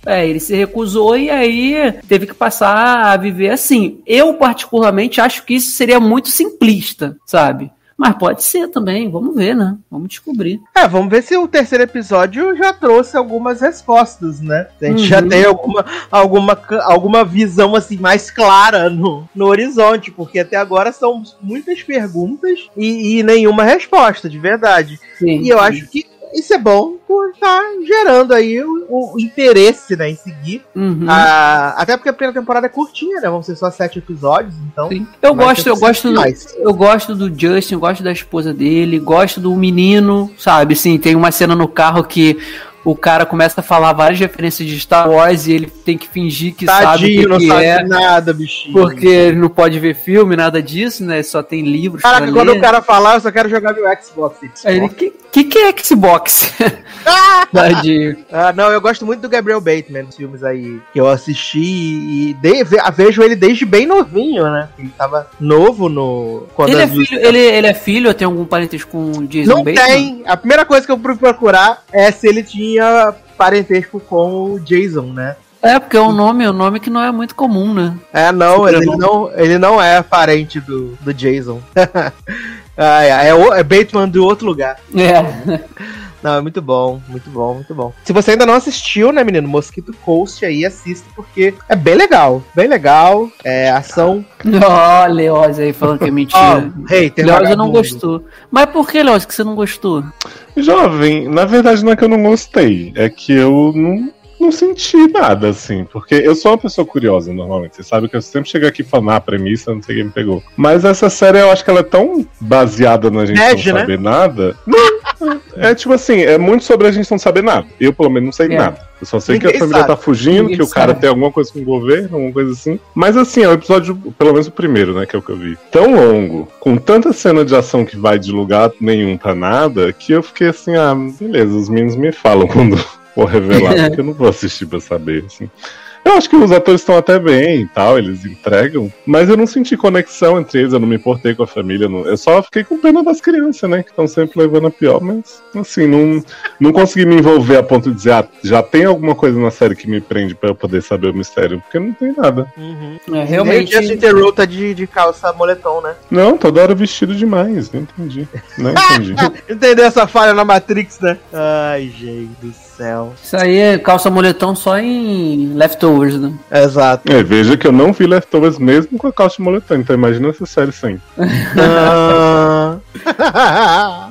É, ele se recusou e aí teve que passar a viver assim. Eu, particularmente, acho que isso seria muito simplista, sabe? Mas pode ser também, vamos ver, né? Vamos descobrir. É, vamos ver se o terceiro episódio já trouxe algumas respostas, né? Se a gente Uhum. já tem alguma, alguma, alguma visão assim mais clara no, no horizonte, porque até agora são muitas perguntas e, e nenhuma resposta, de verdade. Sim. E eu acho que isso é bom por estar gerando aí o, o interesse, né, em seguir. Uhum. Ah, até porque a primeira temporada é curtinha, né? Vão ser só sete episódios, então. Sim. Eu gosto, eu gosto, do, eu gosto do Justin, eu gosto da esposa dele, gosto do menino, sabe? Assim, tem uma cena no carro que o cara começa a falar várias referências de Star Wars e ele tem que fingir que sabe o Tadinho, que, não que sabe é. nada, bichinho. Porque ele não pode ver filme, nada disso, né? Só tem livros. Caraca, quando ler. o cara falar, eu só quero jogar meu Xbox. Aí ele, que, que que é Xbox? [LAUGHS] Tadinho. Ah, não, eu gosto muito do Gabriel Bateman, dos filmes aí que eu assisti e de- ve- vejo ele desde bem novinho, né? Ele tava novo no. Quando Ele é, filho, ele, ele é filho, tem algum parentesco com o Jason Não Bateman? tem. A primeira coisa que eu fui procurar é se ele tinha parentesco com o Jason, né? É, porque é um nome, é um nome que não é muito comum, né? É, não, ele não, ele não é parente do, do Jason. [LAUGHS] ah, é, é, o- é Bateman do outro lugar. É. [LAUGHS] Não, é muito bom, muito bom, muito bom. Se você ainda não assistiu, né, menino, Mosquito Coast aí, assista, porque é bem legal, bem legal. É ação. Ó, Leoz aí falando que é mentira. hater Leoz não gostou. Mas por que, Leoz, que você não gostou? Jovem, na verdade não é que eu não gostei, é que eu não, não senti nada, assim, porque eu sou uma pessoa curiosa normalmente. Você sabe que eu sempre chego aqui falando, ah, a premissa, não sei quem me pegou. Mas essa série eu acho que ela é tão baseada na gente não né? saber nada. Não, é tipo assim, é muito sobre a gente não saber nada. Eu, pelo menos, não sei É. nada. Eu só sei que Ninguém a família sabe. tá fugindo, Ninguém que o cara sabe. tem alguma coisa com o governo, alguma coisa assim. Mas assim, é o episódio, pelo menos o primeiro, né, que é o que eu vi. Tão longo, com tanta cena de ação que vai de lugar nenhum pra nada, que eu fiquei assim, ah, beleza, os meninos me falam [LAUGHS] quando for revelar, [LAUGHS] porque eu não vou assistir pra saber, assim. Eu acho que os atores estão até bem e tal, eles entregam, mas eu não senti conexão entre eles, eu não me importei com a família, não- eu só fiquei com pena das crianças, né, que estão sempre levando a pior, mas assim, não, não consegui me envolver a ponto de dizer, ah, já tem alguma coisa na série que me prende pra eu poder saber o mistério, porque não tem nada. Uhum. É, Realmente. E o Justin tá de, de calça moletom, né? Não, toda hora vestido demais, não entendi. Não entendi. [LAUGHS] Entendeu essa falha na Matrix, né? Ai, gente do céu. Isso aí é calça moletom só em leftovers, né? Exato. É, veja que eu não vi Leftovers mesmo com a calça moletom, então imagina essa série sem. Ah. [LAUGHS]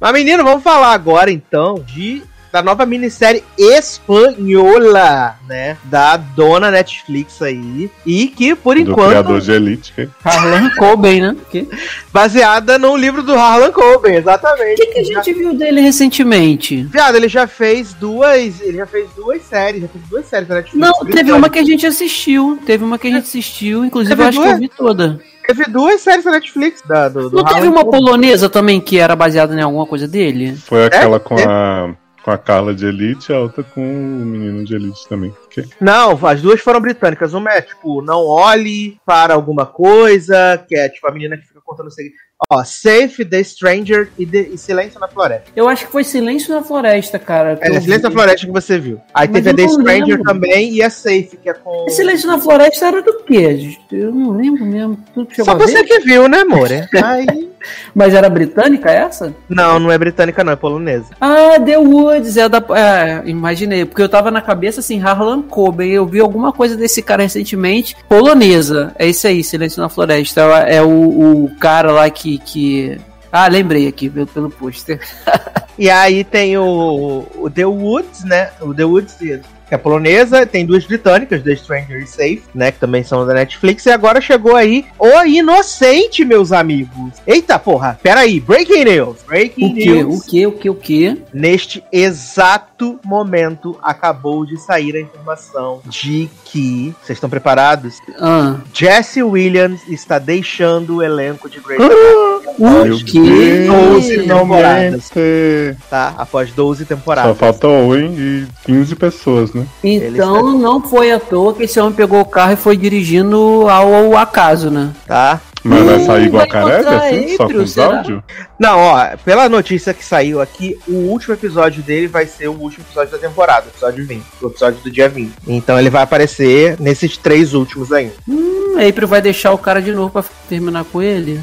Mas, menino, vamos falar agora então de da nova minissérie espanhola, né? Da dona Netflix aí. E que, por Do enquanto, criador de Elite. que- Harlan Coben, né? O que, baseada no livro do Harlan Coben, exatamente. que, que a gente viu dele recentemente? Viado, ele já fez duas. Ele já fez duas séries, já fez duas séries da Netflix. Não, teve uma que a gente assistiu. Teve uma que a gente assistiu, inclusive Teve eu acho que duas? eu vi toda. Teve duas séries da Netflix da, do, do Não teve Harlan uma Coben. polonesa também que era baseada em alguma coisa dele? Foi aquela com é. a. Com a Carla de Elite e a outra com o menino de Elite também. Que- Não, as duas foram britânicas. Uma é, tipo, não olhe para alguma coisa, que é, tipo, a menina que fica contando segredo. Ó, Safe, The Stranger e, The- e Silêncio na Floresta. Eu acho que foi Silêncio na Floresta, cara. É, Silêncio na. Floresta que você viu. Aí Mas teve a The Stranger lembro. também e a Safe, que é com... Esse Silêncio na Floresta era do quê? Eu não lembro mesmo. Só você que viu, né, amor? [LAUGHS] Aí... Mas era britânica essa? Não, não é britânica não, é polonesa. Ah, The Woods, é da. É, imaginei, porque eu tava na cabeça assim, Harlan Coben. Eu vi alguma coisa desse cara recentemente. Polonesa, é isso aí, Silêncio na Floresta. É o, o cara lá que. Que... Ah, lembrei aqui pelo, pelo pôster. [LAUGHS] E aí tem o, o The Woods, né? O The Woods, que é polonesa, tem duas britânicas, The Stranger e Safe, né? Que também são da Netflix. E agora chegou aí O Inocente, meus amigos. Eita porra, peraí, Breaking News. Breaking O que? News. O que? O que? O que? Neste exato momento, acabou de sair a informação de que. Vocês estão preparados? Ah, Jesse Williams está deixando o elenco de Grey's [GASPS] o que? Deus, temporadas. finalmente. tá? Após 12 Só temporadas. falta Owen e 15 pessoas, né? Então não foi à toa que esse homem pegou o carro e foi dirigindo ao, ao acaso, né? Tá? Mas vai Hum, sair igual vai careca, assim? Só com os será? áudios? Não, ó, pela notícia que saiu aqui, o último episódio dele vai ser o último episódio da temporada, o episódio 20, o episódio do dia 20. Então ele vai aparecer nesses três últimos ainda. Hum, a April vai deixar o cara de novo pra terminar com ele.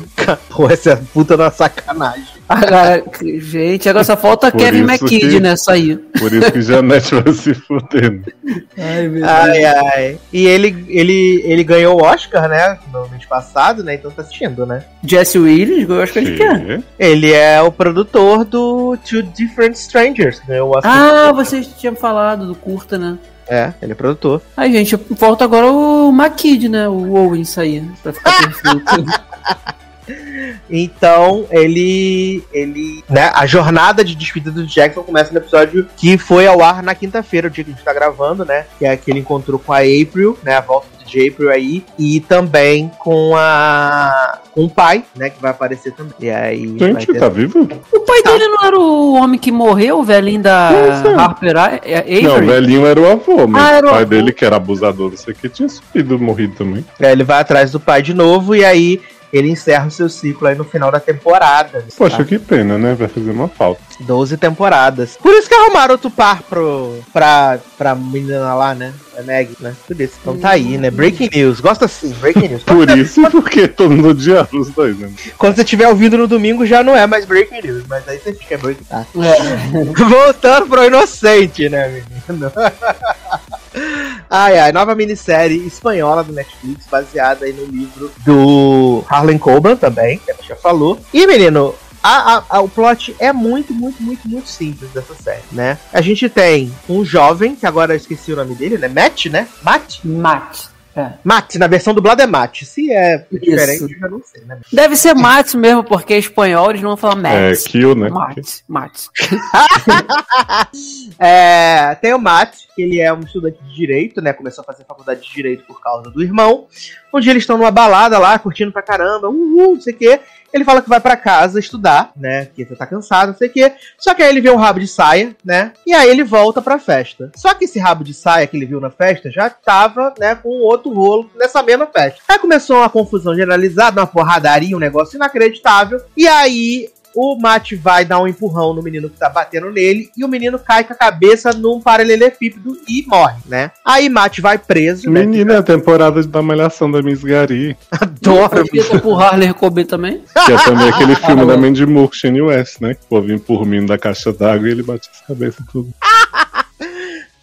Pô, essa é puta da sacanagem. Ah, gente, agora só falta Por Kevin McKidd que- nessa aí. Por isso que Janete vai se fuder. né? Ai, meu Ai, ai. E ele, ele, ele ganhou o Oscar, né? No mês passado, né? Então tá assistindo, né? Jesse Williams, eu acho que ele quer. Que? Ele é o produtor do Two Different Strangers, ganhou o Oscar. Ah, vocês tinham falado do curta, né? É, ele é produtor. Ai, gente, falta agora o McKidd, né? O Owens aí, né? pra ficar [LAUGHS] perfeito. Então, ele. ele. Né, a jornada de despedida do Jackson começa no episódio que foi ao ar na quinta-feira, o dia que a gente tá gravando, né? Que é que ele encontrou com a April, né? A volta de April aí. E também com a. com o pai, né? Que vai aparecer também. E aí. Gente, ter- tá vivo? o pai dele não era o homem que morreu, o velhinho da sei. Harper A- é Não, o Avery? velhinho era o avô, mas Ah, era o o pai avô. dele, que era abusador, não sei o que, tinha subido, morrido também. É, ele vai atrás do pai de novo e aí. Ele encerra o seu ciclo aí no final da temporada. Poxa, tá? que pena, né? Vai fazer uma falta. 12 temporadas. Por isso que arrumaram outro par pro, pra, pra menina lá, né? A Meg, né? Por isso. Então tá aí, né? Breaking news. Gosta sim, breaking news. Por isso e porque todo mundo odiava os dois, né? Quando você tiver ouvido no domingo já não é mais breaking news, mas aí você fica breaking. Tá. É. [LAUGHS] Voltando pro inocente, né, menino? [LAUGHS] ai, ai, nova minissérie espanhola do Netflix, baseada aí no livro do Harlan Coben também, que a gente já falou. E, menino, a- a- a- o plot é muito, muito, muito, muito simples dessa série, né? A gente tem um jovem, que agora eu esqueci o nome dele, né? Matt, né? Matt? Matt. É. Matt, na versão dublada é Matt. Se é diferente, Isso. eu já não sei, né? Deve ser Matt mesmo, porque é espanhol eles não vão falar Matt. É, Kill, né? Matt, Matt. [LAUGHS] É, tem o Matt, que ele é um estudante de direito, né? Começou a fazer faculdade de direito por causa do irmão. Dia eles estão numa balada lá, curtindo pra caramba, uhul, não sei o quê. Ele fala que vai pra casa estudar, né? Que tá cansado, não sei o quê. Só que aí ele vê um rabo de saia, né? E aí ele volta pra festa. Só que esse rabo de saia que ele viu na festa já tava, né, com outro rolo nessa mesma festa. Aí começou uma confusão generalizada, uma porradaria, um negócio inacreditável. E aí o Matt vai dar um empurrão no menino que tá batendo nele e o menino cai com a cabeça num paralelepípedo e morre, né? Aí Matt vai preso, né? Menina, é a temporada da Malhação da Miss Gary. [LAUGHS] Adoro. Feita por Harley Coben também. [LAUGHS] Que é também aquele filme [LAUGHS] da Mandy Moore, Shane West, né? Que o povo empurra o menino da caixa d'água e ele bate as cabeças e tudo.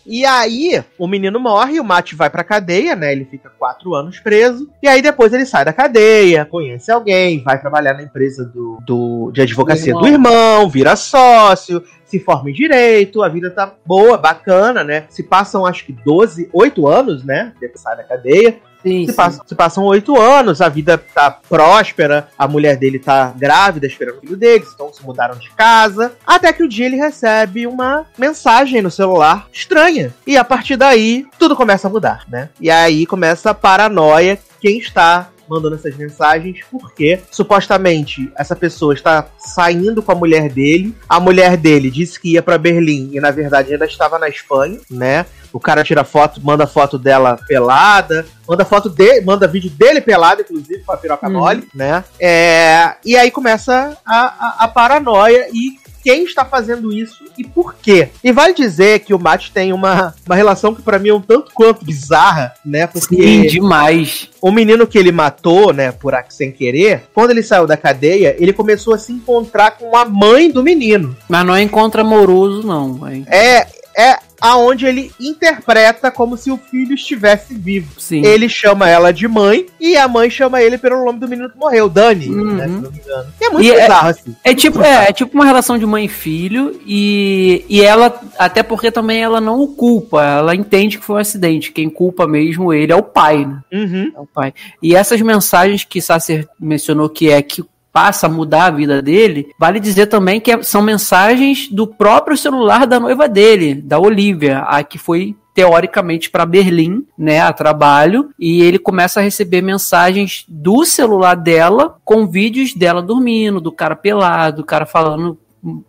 E aí, o menino morre, o Matt vai pra cadeia, né? Ele fica quatro anos preso. E aí depois ele sai da cadeia, conhece alguém, vai trabalhar na empresa do, do de advocacia do irmão. do irmão, vira sócio, se forma em direito, a vida tá boa, bacana, né? Se passam acho que 12, 8 anos, né? Depois sai da cadeia. Sim, se, passa, se, passam oito anos, a vida tá próspera, a mulher dele tá grávida, esperando o filho deles, então se mudaram de casa. Até que o um dia ele recebe uma mensagem no celular estranha. E a partir daí, tudo começa a mudar, né? E aí começa a paranoia. Quem está mandando essas mensagens porque supostamente essa pessoa está saindo com a mulher dele. A mulher dele disse que ia para Berlim e na verdade ainda estava na Espanha, né? O cara tira foto, manda foto dela pelada, manda foto dele, manda vídeo dele pelado, inclusive, com a piroca uhum. mole, né? É, e aí começa a, a, a paranoia e quem está fazendo isso e por quê. E vale dizer que o Matt tem uma, uma relação que para mim é um tanto quanto bizarra, né? Porque Sim, demais. O menino que ele matou, né, por sem querer, quando ele saiu da cadeia, ele começou a se encontrar com a mãe do menino. Mas não é encontro amoroso, não. Hein? É, é aonde ele interpreta como se o filho estivesse vivo. Sim. Ele chama ela de mãe e a mãe chama ele pelo nome do menino que morreu, Dani, uhum. né, se não me engano. E é muito e é- bizarro, é, assim. É tipo, é, é, tipo uma relação de mãe e filho e, e ela, até porque também ela não o culpa, ela entende que foi um acidente. Quem culpa mesmo ele é o pai, né? Uhum. É o pai. E essas mensagens que Sasser mencionou que é que passa a mudar a vida dele, vale dizer também que é, são mensagens do próprio celular da noiva dele, da Olivia, a que foi teoricamente para Berlim, né, a trabalho, e ele começa a receber mensagens do celular dela com vídeos dela dormindo, do cara pelado, do cara falando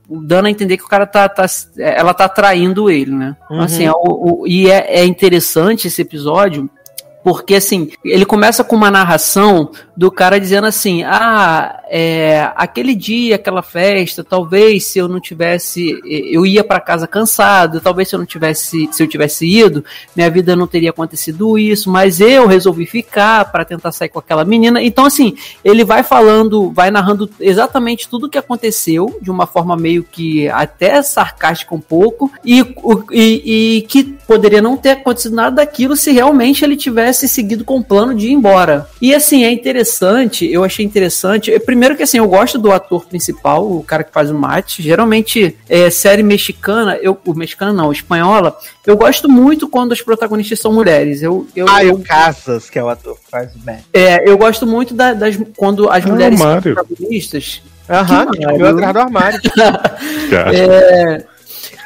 dando a entender que o cara tá, tá ela tá traindo ele, né? Uhum. Assim, é o, o, e é, é interessante esse episódio porque, assim, ele começa com uma narração do cara dizendo assim: Ah, é, aquele dia, aquela festa, talvez se eu não tivesse. Eu ia para casa cansado, talvez se eu não tivesse. Se eu tivesse ido, minha vida não teria acontecido isso, mas eu resolvi ficar para tentar sair com aquela menina. Então, assim, ele vai falando, vai narrando exatamente tudo o que aconteceu, de uma forma meio que até sarcástica um pouco, e, e, e que poderia não ter acontecido nada daquilo se realmente ele tivesse seguido com o plano de ir embora. E assim, é interessante, eu achei interessante. É, primeiro que assim, eu gosto do ator principal, o cara que faz o mate. Geralmente, é, série mexicana, eu, o mexicana não, espanhola, eu gosto muito quando os protagonistas são mulheres. Eu, eu, ah, eu, o Casas, que é o ator que faz o mate. É, eu gosto muito da, das quando as ah, mulheres são protagonistas. Aham, uhum, atrás do armário. [LAUGHS] é,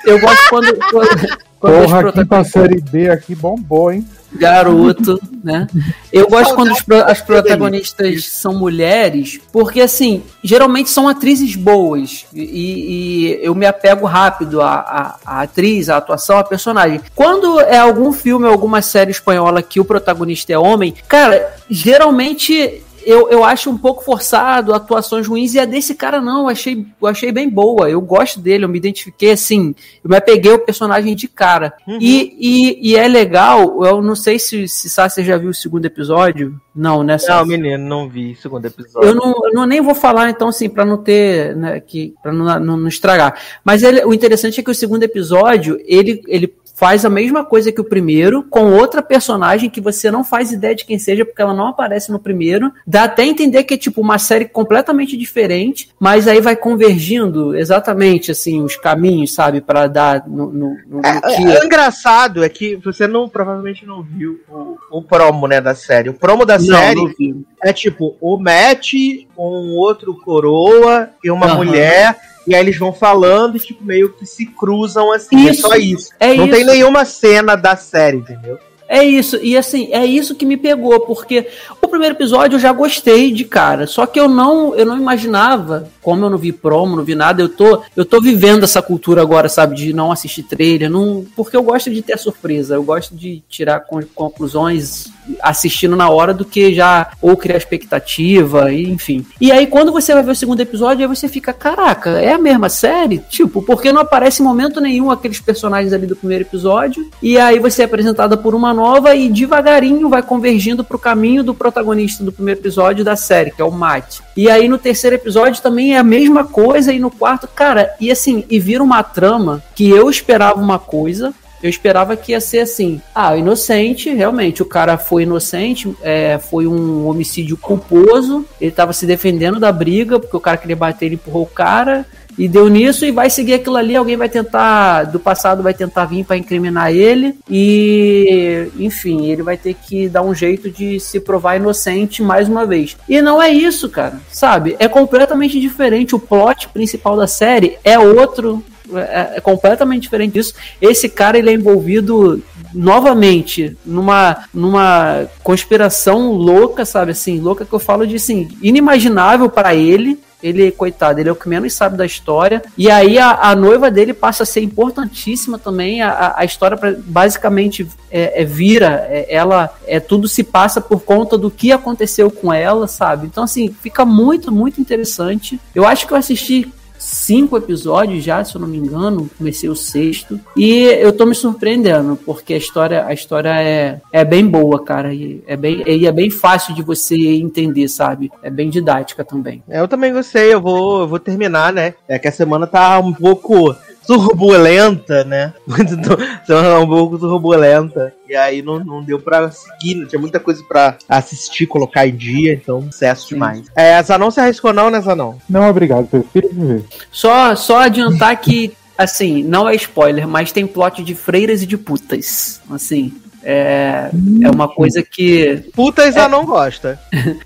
eu gosto quando. quando, quando Porra, aqui pra série B aqui bombou, hein? garoto, né? Eu gosto quando as protagonistas são mulheres, porque assim, geralmente são atrizes boas e, e eu me apego rápido à, à, à, atriz, à atuação, à personagem. Quando é algum filme, alguma série espanhola que o protagonista é homem, cara, geralmente eu, eu acho um pouco forçado, atuações ruins, e a desse cara não, eu achei, eu achei bem boa. Eu gosto dele, eu me identifiquei assim, eu me apeguei o personagem de cara. Uhum. E, e, e, é legal, eu não sei se, se você já viu o segundo episódio. Não, né? Não, menino, não vi o segundo episódio. Eu não, eu não nem vou falar, então, assim, para não ter, né, que, pra não, não, não estragar. Mas ele, o interessante é que o segundo episódio, ele, ele faz a mesma coisa que o primeiro, com outra personagem que você não faz ideia de quem seja, porque ela não aparece no primeiro. Dá até entender que é tipo uma série completamente diferente, mas aí vai convergindo exatamente assim os caminhos, sabe, para dar no, no, no, é, que... é, engraçado é que você não provavelmente não viu o, o promo, né, da série. O promo da não, série não é tipo o Matt, um outro coroa e uma uhum. mulher e aí eles vão falando e, tipo, meio que se cruzam assim. É isso. É só isso. É Não isso. tem nenhuma cena da série, entendeu? É isso, e assim, é isso que me pegou, porque o primeiro episódio eu já gostei de cara, só que eu não, eu não imaginava, como eu não vi promo, não vi nada, eu tô, eu tô vivendo essa cultura agora, sabe, de não assistir trailer, não, porque eu gosto de ter surpresa, eu gosto de tirar conclusões assistindo na hora do que já ou criar expectativa, enfim. E aí quando você vai ver o segundo episódio, aí você fica, caraca, é a mesma série? Tipo, porque não aparece em momento nenhum aqueles personagens ali do primeiro episódio, e aí você é apresentada por uma nova e devagarinho vai convergindo pro caminho do protagonista do primeiro episódio da série, que é o Matt. E aí no terceiro episódio também é a mesma coisa, e no quarto, cara, e assim, e vira uma trama que eu esperava uma coisa, Eu esperava que ia ser assim. Ah, inocente, realmente. O cara foi inocente, é, foi um homicídio culposo. Ele tava se defendendo da briga, porque o cara queria bater, ele empurrou o cara. E deu nisso e vai seguir aquilo ali. Alguém vai tentar, do passado, vai tentar vir para incriminar ele. E, enfim, ele vai ter que dar um jeito de se provar inocente mais uma vez. E não é isso, cara. Sabe? É completamente diferente. O plot principal da série é outro. É, é completamente diferente disso. Esse cara ele é envolvido novamente numa, numa conspiração louca, sabe assim, louca que eu falo de assim, inimaginável para ele, ele, coitado, ele é o que menos sabe da história. E aí a, a noiva dele passa a ser importantíssima também. A, a história basicamente é, é vira, é, ela é tudo se passa por conta do que aconteceu com ela, sabe? Então assim fica muito muito interessante. Eu acho que eu assisti cinco episódios já, se eu não me engano, comecei o sexto, e eu tô me surpreendendo, porque a história, a história é, é bem boa, cara, e é bem, e é bem fácil de você entender, sabe? É bem didática também. É, eu também gostei, eu vou, eu vou terminar, né? É que a semana tá um pouco turbulenta, né? [LAUGHS] Semana um pouco turbulenta. E aí não, não deu pra seguir, não tinha muita coisa pra assistir, colocar em dia, então sucesso demais. É, Zanon se arriscou não, né, Zanon? Não, obrigado, prefiro viver. Só, só adiantar que, assim, não é spoiler, mas tem plot de freiras e de putas. Assim, é, é uma coisa que. Putas é... não gosta.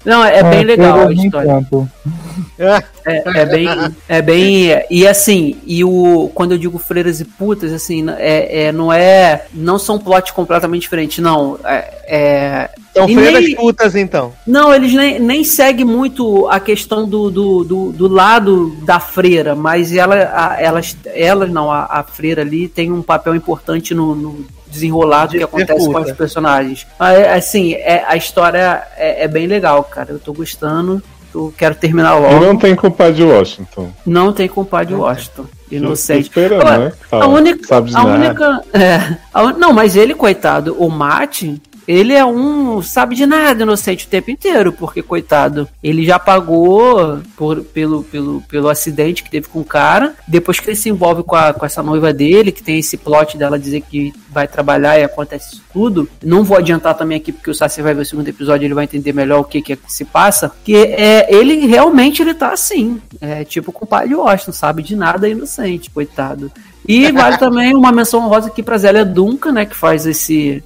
não, é, bem legal a história. É, é, bem. É bem. E assim, e o. Quando eu digo freiras e putas, assim, é, é, não é. Não são plots completamente diferentes, não. É, é são freiras nem, putas, então. Não, eles nem, nem seguem muito a questão do, do, do, do lado da freira, mas ela, a, elas, elas não, a, a freira ali tem um papel importante no, no desenrolado que acontece com os personagens. Assim, é, a história é, é, bem legal, cara. Eu tô gostando. Eu quero terminar logo. E não tem culpa de Washington. Não tem culpa de Washington. Inocente. Esperando, né? a única. A única [LAUGHS] é, a, não, mas ele, coitado, o Martin, ele é um sabe de nada inocente o tempo inteiro, porque coitado, ele já pagou por, pelo, pelo, pelo acidente que teve com o cara. Depois que ele se envolve com, a, com essa noiva dele, que tem esse plot dela dizer que vai trabalhar e acontece isso tudo. Não vou adiantar também aqui, porque o Sassi vai ver o segundo episódio, ele vai entender melhor o que, que, é que se passa. Que é, ele realmente ele tá assim. É tipo com o pai de Washington, sabe de nada inocente, coitado. E vale [LAUGHS] também uma menção honrosa aqui pra Zélia Duncan, né? Que faz esse.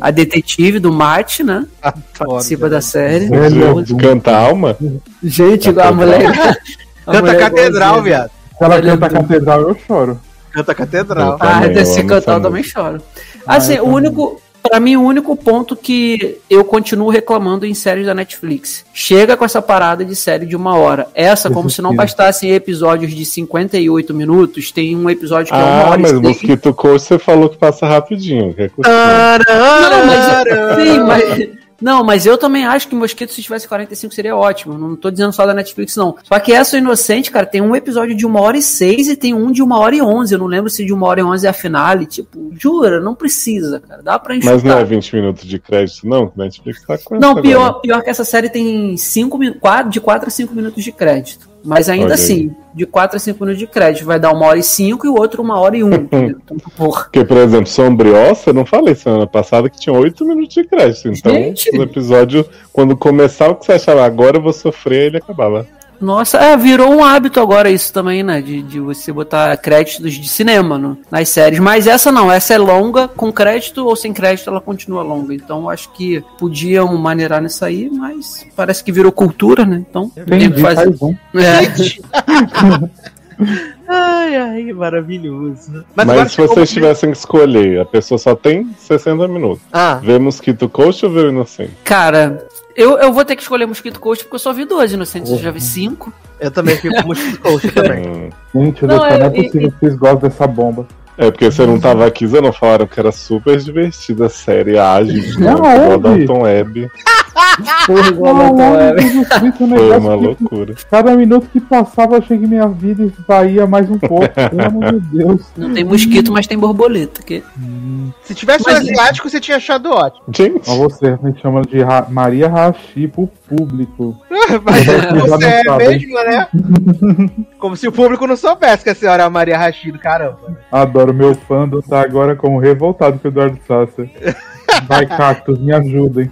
A detetive do Mate, né? Ah, Participa da série. Canta alma? Gente, a mulher. A canta mulher catedral, viado. Se ela canta catedral, eu choro. Canta catedral. Ah, desse cantar eu também choro. Assim, o único, para mim, o único ponto que eu continuo reclamando em séries da Netflix. Chega com essa parada de série de uma hora. Essa, como se não bastassem episódios de 58 minutos, tem um episódio que ah, é uma hora mas o Mosquito Coast você falou que passa rapidinho. Que é não, mas, sim, mas não, mas eu também acho que Mosquito, se tivesse 45, seria ótimo. Não tô dizendo só da Netflix, não. Só que essa Inocente, cara, tem um episódio de uma hora e seis e tem um de uma hora e onze. Eu não lembro se de uma hora e onze é a finale. Tipo, jura, não precisa, cara. Dá pra enxugar. Mas não é 20 minutos de crédito, não? Netflix tá com Não, pior, pior que essa série tem cinco, quatro, de 4 a 5 minutos de crédito. Mas ainda assim, de 4 a 5 minutos de crédito. Vai dar uma hora e cinco e o outro uma hora e um. [LAUGHS] então, Porque, por exemplo, Sombriosa, eu não falei semana passada que tinha 8 minutos de crédito. Então, Gente. no episódio, quando começava o que você achava, agora eu vou sofrer, ele acabava. Nossa, é, virou um hábito agora isso também, né? De, de você botar créditos de cinema no, nas séries. Mas essa não, essa é longa, com crédito ou sem crédito ela continua longa. Então acho que podiam maneirar nisso aí, mas parece que virou cultura, né? Então tem que fazer. É. [LAUGHS] [LAUGHS] Ai, ai, maravilhoso. Mas, Mas se vocês tivessem que escolher, a pessoa só tem 60 minutos. Ah. Vê Mosquito Coast ou vê o Inocente? Cara, eu, eu vou ter que escolher Mosquito Coast porque eu só vi dois inocentes, eu já vi cinco. Eu também fico com Mosquito Coast também. [LAUGHS] Hum. Gente, não, não é, é possível que vocês gostam dessa bomba. É, porque você não tava aqui, você não falaram que era super divertida a série ágil, né? Igual Dalton Web. Porra, igual. Foi uma loucura. Cada minuto que passava, eu achei que minha vida esvaía mais um pouco. Pelo amor de Deus. Não tem mosquito, mas tem borboleta. Que... Se tivesse mas, um asiático, você tinha achado ótimo. Gente. Você me chama de Ra Maria Rachi pro público. Mas você é sabem. mesmo, né? Como se o público não soubesse que a senhora é a Maria Rachido, caramba. Adoro, meu fandom tá agora como revoltado com o Eduardo Sasser. Vai, Cactus, me ajudem.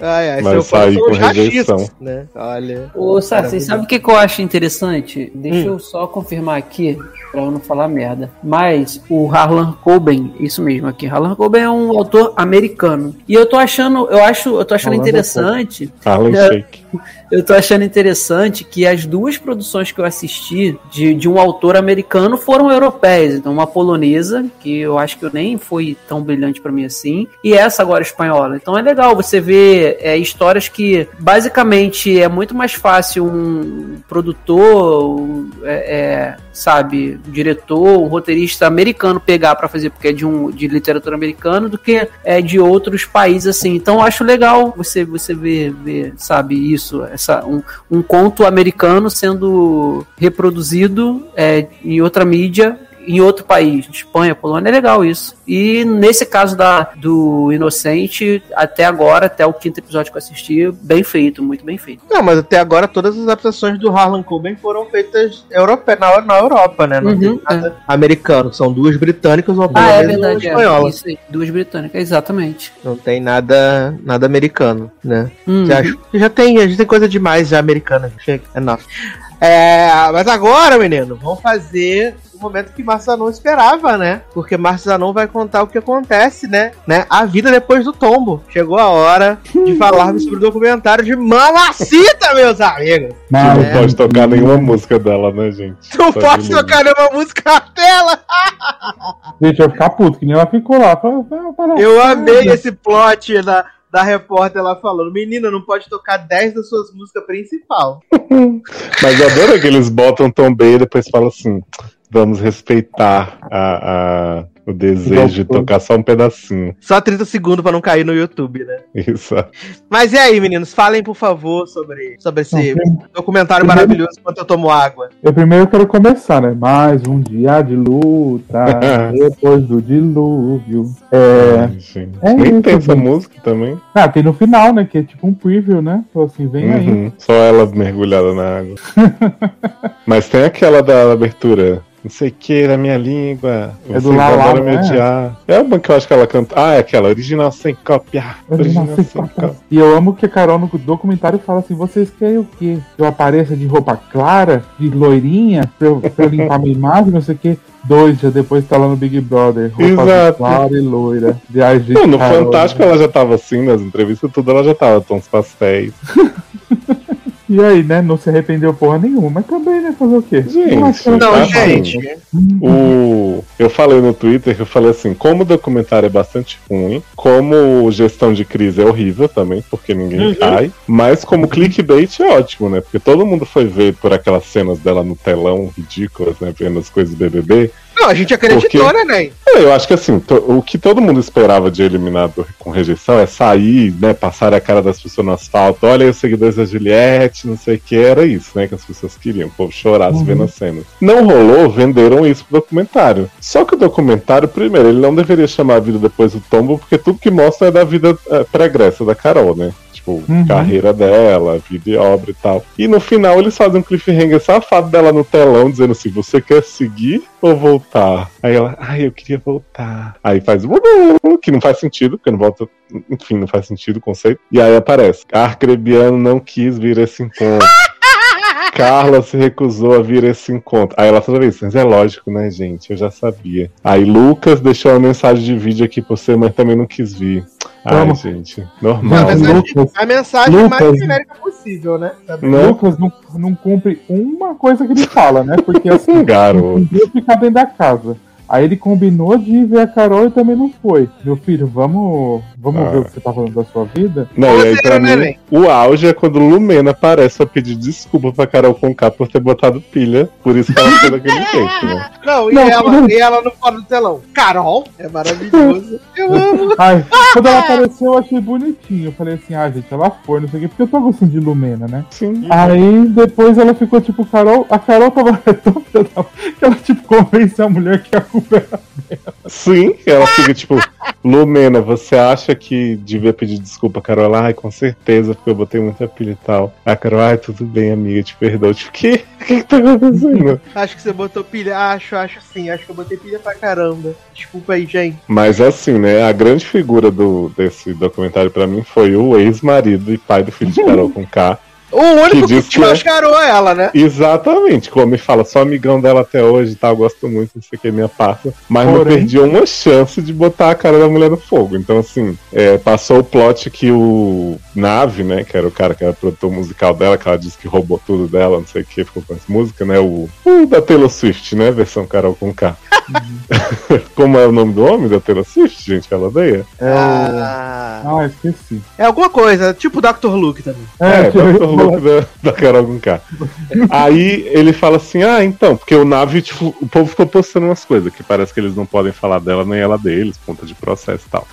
Ai, ai, Vai sair com os rejeição. Né? Olha. Ô, Sassi, sabe o que, que eu acho interessante? Deixa Hum. eu só confirmar aqui, pra eu não falar merda. Mas o Harlan Coben, isso mesmo aqui, Harlan Coben é um autor americano. E eu tô achando, eu acho, eu tô achando Harlan interessante. Harlem É. Shake. Eu tô achando interessante que as duas produções que eu assisti de, de um autor americano foram europeias. Então, uma polonesa, que eu acho que eu nem foi tão brilhante pra mim assim, e essa agora espanhola. Então é legal você ver é, histórias que basicamente é muito mais fácil um produtor, um, é, é, sabe, um diretor, um roteirista americano pegar pra fazer, porque é de, um, de literatura americana, do que é de outros países assim. Então acho legal você, você ver, ver, sabe, isso, essa, um, um conto americano sendo reproduzido é, em outra mídia em outro país, Espanha, Polônia, é legal isso. E nesse caso da, do Inocente, até agora, até o quinto episódio que eu assisti, bem feito, muito bem feito. Não, mas até agora todas as adaptações do Harlan Coben foram feitas europe... na, na Europa, né? Não Uhum, tem nada americano. São duas britânicas, uma Ah, é polonesa e uma verdade, é, espanhola. isso aí, duas britânicas, exatamente. Não tem nada, nada americano, né? Uhum. Já, já tem, a gente tem coisa demais já americana. Chega, é nossa. É, mas agora, menino, vamos fazer momento que Márcio Zanon esperava, né? Porque Márcio Zanon vai contar o que acontece, né? né? A vida depois do tombo. Chegou a hora de falarmos sobre o documentário de Mamacita, meus amigos. Que Mas, não pode tocar nenhuma música dela, né, gente? Não Só posso de livro. tocar nenhuma música dela. [LAUGHS] Gente, eu ficar puto, que nem ela ficou lá. Eu amei esse plot da, da repórter lá falando: Menina, não pode tocar 10 das suas músicas principal. [LAUGHS] Mas eu adoro que eles botam Tom Bay e depois falam assim: vamos respeitar a, a- o desejo de tocar só um pedacinho. Só 30 segundos pra não cair no YouTube, né? Isso. Mas e aí, meninos? Falem, por favor, sobre, sobre esse Não, documentário primeiro- maravilhoso enquanto eu tomo água. Eu primeiro quero começar, né? Mais um dia de luta, [LAUGHS] depois do dilúvio. É. Ai, gente. É Nem isso, tem essa gente. música também. Ah, tem no final, né? Que é tipo um preview, né? Então assim, vem aí. Uhum. Só ela mergulhada na água. [LAUGHS] Mas tem aquela da abertura. Não sei o que, na minha língua. É do Lala, adoram me né? odiar. É uma que eu acho que ela canta. Ah, é aquela, original sem cópia. Original Original sem cópia. E eu amo que a Carol no documentário fala assim: vocês querem o quê? Que eu apareça de roupa clara, de loirinha, pra eu, pra eu limpar minha imagem, não sei o quê. Dois dias depois tá lá no Big Brother. Roupa Exato. clara e loira. De Não, no Carol. Fantástico ela já tava assim, nas entrevistas, tudo ela já tava tons pastéis. [LAUGHS] E aí, né? Não se arrependeu porra nenhuma. Mas também, né? Fazer o quê? Gente, Não, tá gente. O... Eu falei no Twitter que eu falei assim, como o documentário é bastante ruim, como gestão de crise é horrível também, porque ninguém Uhum. cai, mas como clickbait é ótimo, né? Porque todo mundo foi ver por aquelas cenas dela no telão ridículas, né? Vendo as coisas do BBB. Não, a gente acreditou, Porque- né, Ney? É, Eu acho que assim, to- o que todo mundo esperava de eliminado com rejeição é sair, né, passar a cara das pessoas no asfalto, olha aí os seguidores da Juliette, não sei o que, era isso, né, que as pessoas queriam, o povo chorasse Uhum. vendo a cena. Não rolou, venderam isso pro documentário. Só que o documentário, primeiro, ele não deveria chamar a vida depois do tombo, porque tudo que mostra é da vida é, pregressa da Carol, né? Tipo, Uhum. carreira dela, vida e obra e tal. E no final eles fazem um cliffhanger safado dela no telão, dizendo assim: você quer seguir ou voltar? Aí ela, ai, eu queria voltar. Aí faz um que não faz sentido, porque não volta. Enfim, não faz sentido o conceito. E aí aparece: Arcrebiano não quis vir esse encontro. [LAUGHS] Carla se recusou a vir a esse encontro. Aí ela vez, mas é lógico, né, gente? Eu já sabia. Aí Lucas deixou uma mensagem de vídeo aqui pra você, mas também não quis vir. Ai, Vamos. gente, A normal. Não, mensagem, Lucas- a mensagem Lucas- mais genérica possível, né? Sabe? Né? Lucas não, não cumpre uma coisa que ele fala, né? Porque assim, [LAUGHS] garoto. ficar dentro da casa. Aí ele combinou de ir ver a Carol e também não foi. Meu filho, vamos, vamos Ah. ver o que você tá falando da sua vida? Não, Como e aí pra né, mim, o auge é quando o Lumena aparece pra pedir desculpa pra Carol Conká por ter botado pilha, por isso que ela fez daquele [LAUGHS] jeito, né? Não, e Não, ela, tudo- e ela no fora do telão. Carol, é maravilhoso. Eu amo. Ai, quando ela [LAUGHS] apareceu, eu achei bonitinho. Eu falei assim, ah, gente, ela foi, não sei o quê, porque eu tô gostando de Lumena, né? Sim. Aí depois ela ficou tipo, Carol, a Carol tava [LAUGHS] tão que ela tipo convenceu a mulher que a culpa era dela. Sim, ela fica tipo, Lumena, você acha que devia pedir desculpa, Carol? Ai, com certeza, porque eu botei muita pilha e tal. A Carol, ai, tudo bem, amiga, te perdoo. Tipo, o quê? O que, que tá acontecendo? Acho que você botou pilha. Acho, acho sim. Acho que eu botei pilha pra caramba. Desculpa aí, gente. Mas assim, né? A grande figura do, desse documentário pra mim foi o ex-marido e pai do filho de Carol com K. O único Que que, diz que é- ela, né? Exatamente, como me fala, sou amigão dela até hoje e tal, gosto muito, não sei o que, minha parça. Mas não Porém- perdi uma chance de botar a cara da mulher no fogo. Então, assim, é, passou o plot que o Nave, né, que era o cara que era produtor musical dela, que ela disse que roubou tudo dela, não sei o que, ficou com essa música, né? O, o da Taylor Swift, né? Versão Carol com K. [LAUGHS] como é o nome do homem da Taylor Swift, gente, que ela odeia? É o. Ah, Ah, esqueci. é alguma coisa, tipo o Dr. Luke também. É, ia Dr. falar. Da, da Carol com K. Aí ele fala assim: ah, então, porque o Nave, tipo, o povo ficou postando umas coisas que parece que eles não podem falar dela nem ela deles, conta de processo e tal.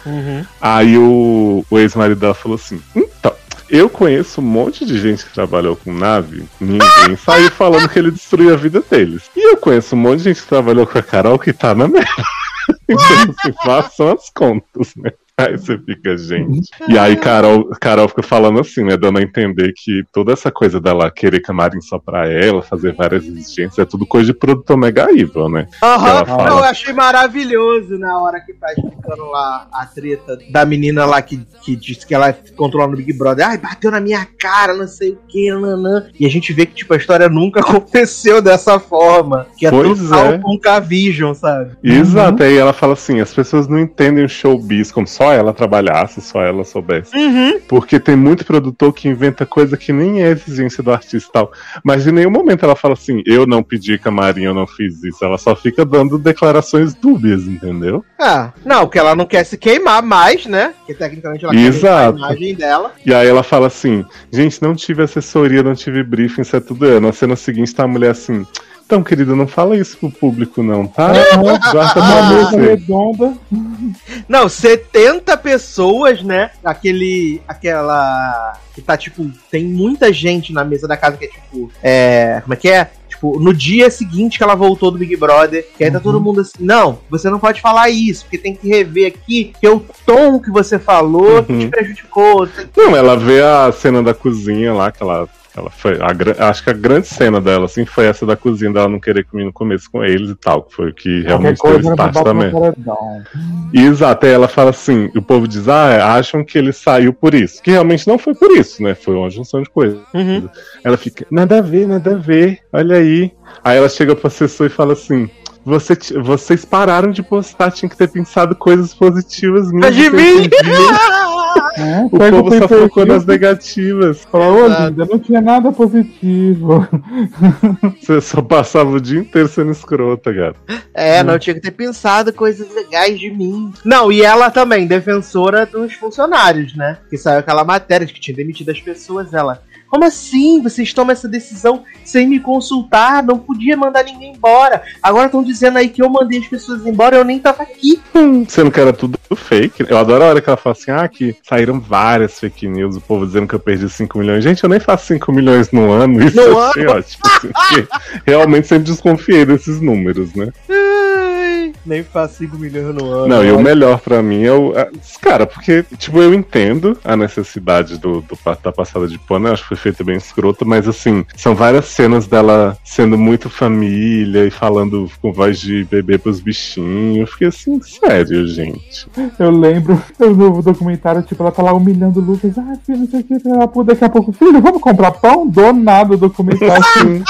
Aí o, o ex-marido dela falou assim: então. Eu conheço um monte de gente que trabalhou com nave, ninguém saiu falando que ele destruiu a vida deles. E eu conheço um monte de gente que trabalhou com a Carol que tá na merda. [LAUGHS] Então se façam as contas, né? Aí você fica, gente. E aí Carol, Carol fica falando assim, né? Dando a entender que toda essa coisa dela querer camarim só pra ela, fazer várias exigências, é tudo coisa de produtor mega evil, né? Aham, Ela fala. Eu achei maravilhoso na hora que tá explicando lá a treta da menina lá que, que disse que ela controla no Big Brother. Ai, bateu na minha cara, não sei o que, nanã. E a gente vê que, tipo, a história nunca [LAUGHS] aconteceu dessa forma. Que é Pois total é. com K-Vision, sabe? Exato, aí ela fala assim: as pessoas não entendem o showbiz como só ela trabalhasse, só ela soubesse. Uhum. Porque tem muito produtor que inventa coisa que nem é exigência do artista e tal. Mas em nenhum momento ela fala assim: eu não pedi camarim, eu não fiz isso. Ela só fica dando declarações dúbias, entendeu? Ah, não, porque ela não quer se queimar mais, né? Porque tecnicamente ela Exato. quer a imagem dela. E aí ela fala assim: gente, não tive assessoria, não tive briefing, isso é tudo eu. Na cena seguinte tá a mulher assim. Então, querida, não fala isso pro público, não, tá? Guarda Uma pra mesa redonda. Não, 70 pessoas, né? Aquele. Aquela. Que tá, tipo, tem muita gente na mesa da casa que é tipo. É. Como é que é? Tipo, no dia seguinte que ela voltou do Big Brother, que aí tá todo mundo assim, não, você não pode falar isso, porque tem que rever aqui, que é o tom que você falou que Uhum. te prejudicou. Não, ela vê a cena da cozinha lá, que ela. Ela foi, a acho que a grande cena dela, assim, foi essa da cozinha dela não querer comer no começo com eles e tal, que foi o que realmente parte botar também. E exato, aí ela fala assim, o povo diz, ah, acham que ele saiu por isso. Que realmente não foi por isso, né? Foi uma junção de coisas. Uhum. Ela fica, nada a ver, nada a ver, olha aí. Aí ela chega pro assessor e fala assim. "Você vocês pararam de postar, tinha que ter pensado coisas positivas minhas. de eu mim?" Entendi." É, O povo só focou nas negativas. Exato. linda, não tinha nada positivo. [LAUGHS] Você só passava o dia inteiro sendo escrota, cara. É, não tinha que ter pensado coisas legais de mim. Não, e ela também, defensora dos funcionários, né? Que saiu aquela matéria de que tinha demitido as pessoas. Ela, como assim? Vocês tomam essa decisão sem me consultar? Não podia mandar ninguém embora. Agora estão dizendo aí que eu mandei as pessoas embora, eu nem tava aqui. Sendo que era tudo fake. Eu adoro a hora que ela fala assim: ah, que saíram várias fake news, o povo dizendo que eu perdi 5 milhões. Gente, eu nem faço 5 milhões no ano. Isso No eu achei ótimo. assim, realmente sempre desconfiei desses números, né? [LAUGHS] Nem faço 5 milhões no ano. Não, e o melhor pra mim é o. é- Cara, porque, tipo, eu entendo a necessidade do, do da passada de pano, eu acho que foi feita bem escrota, mas assim, são várias cenas dela sendo muito família e falando com voz de bebê pros bichinhos. Eu fiquei assim, sério, gente. Eu lembro, o novo documentário, tipo, ela tá lá humilhando o Lucas. Ah, filho, não sei o que, ela pô, daqui a pouco, filho, vamos comprar pão? Do nada o documentário. Assim,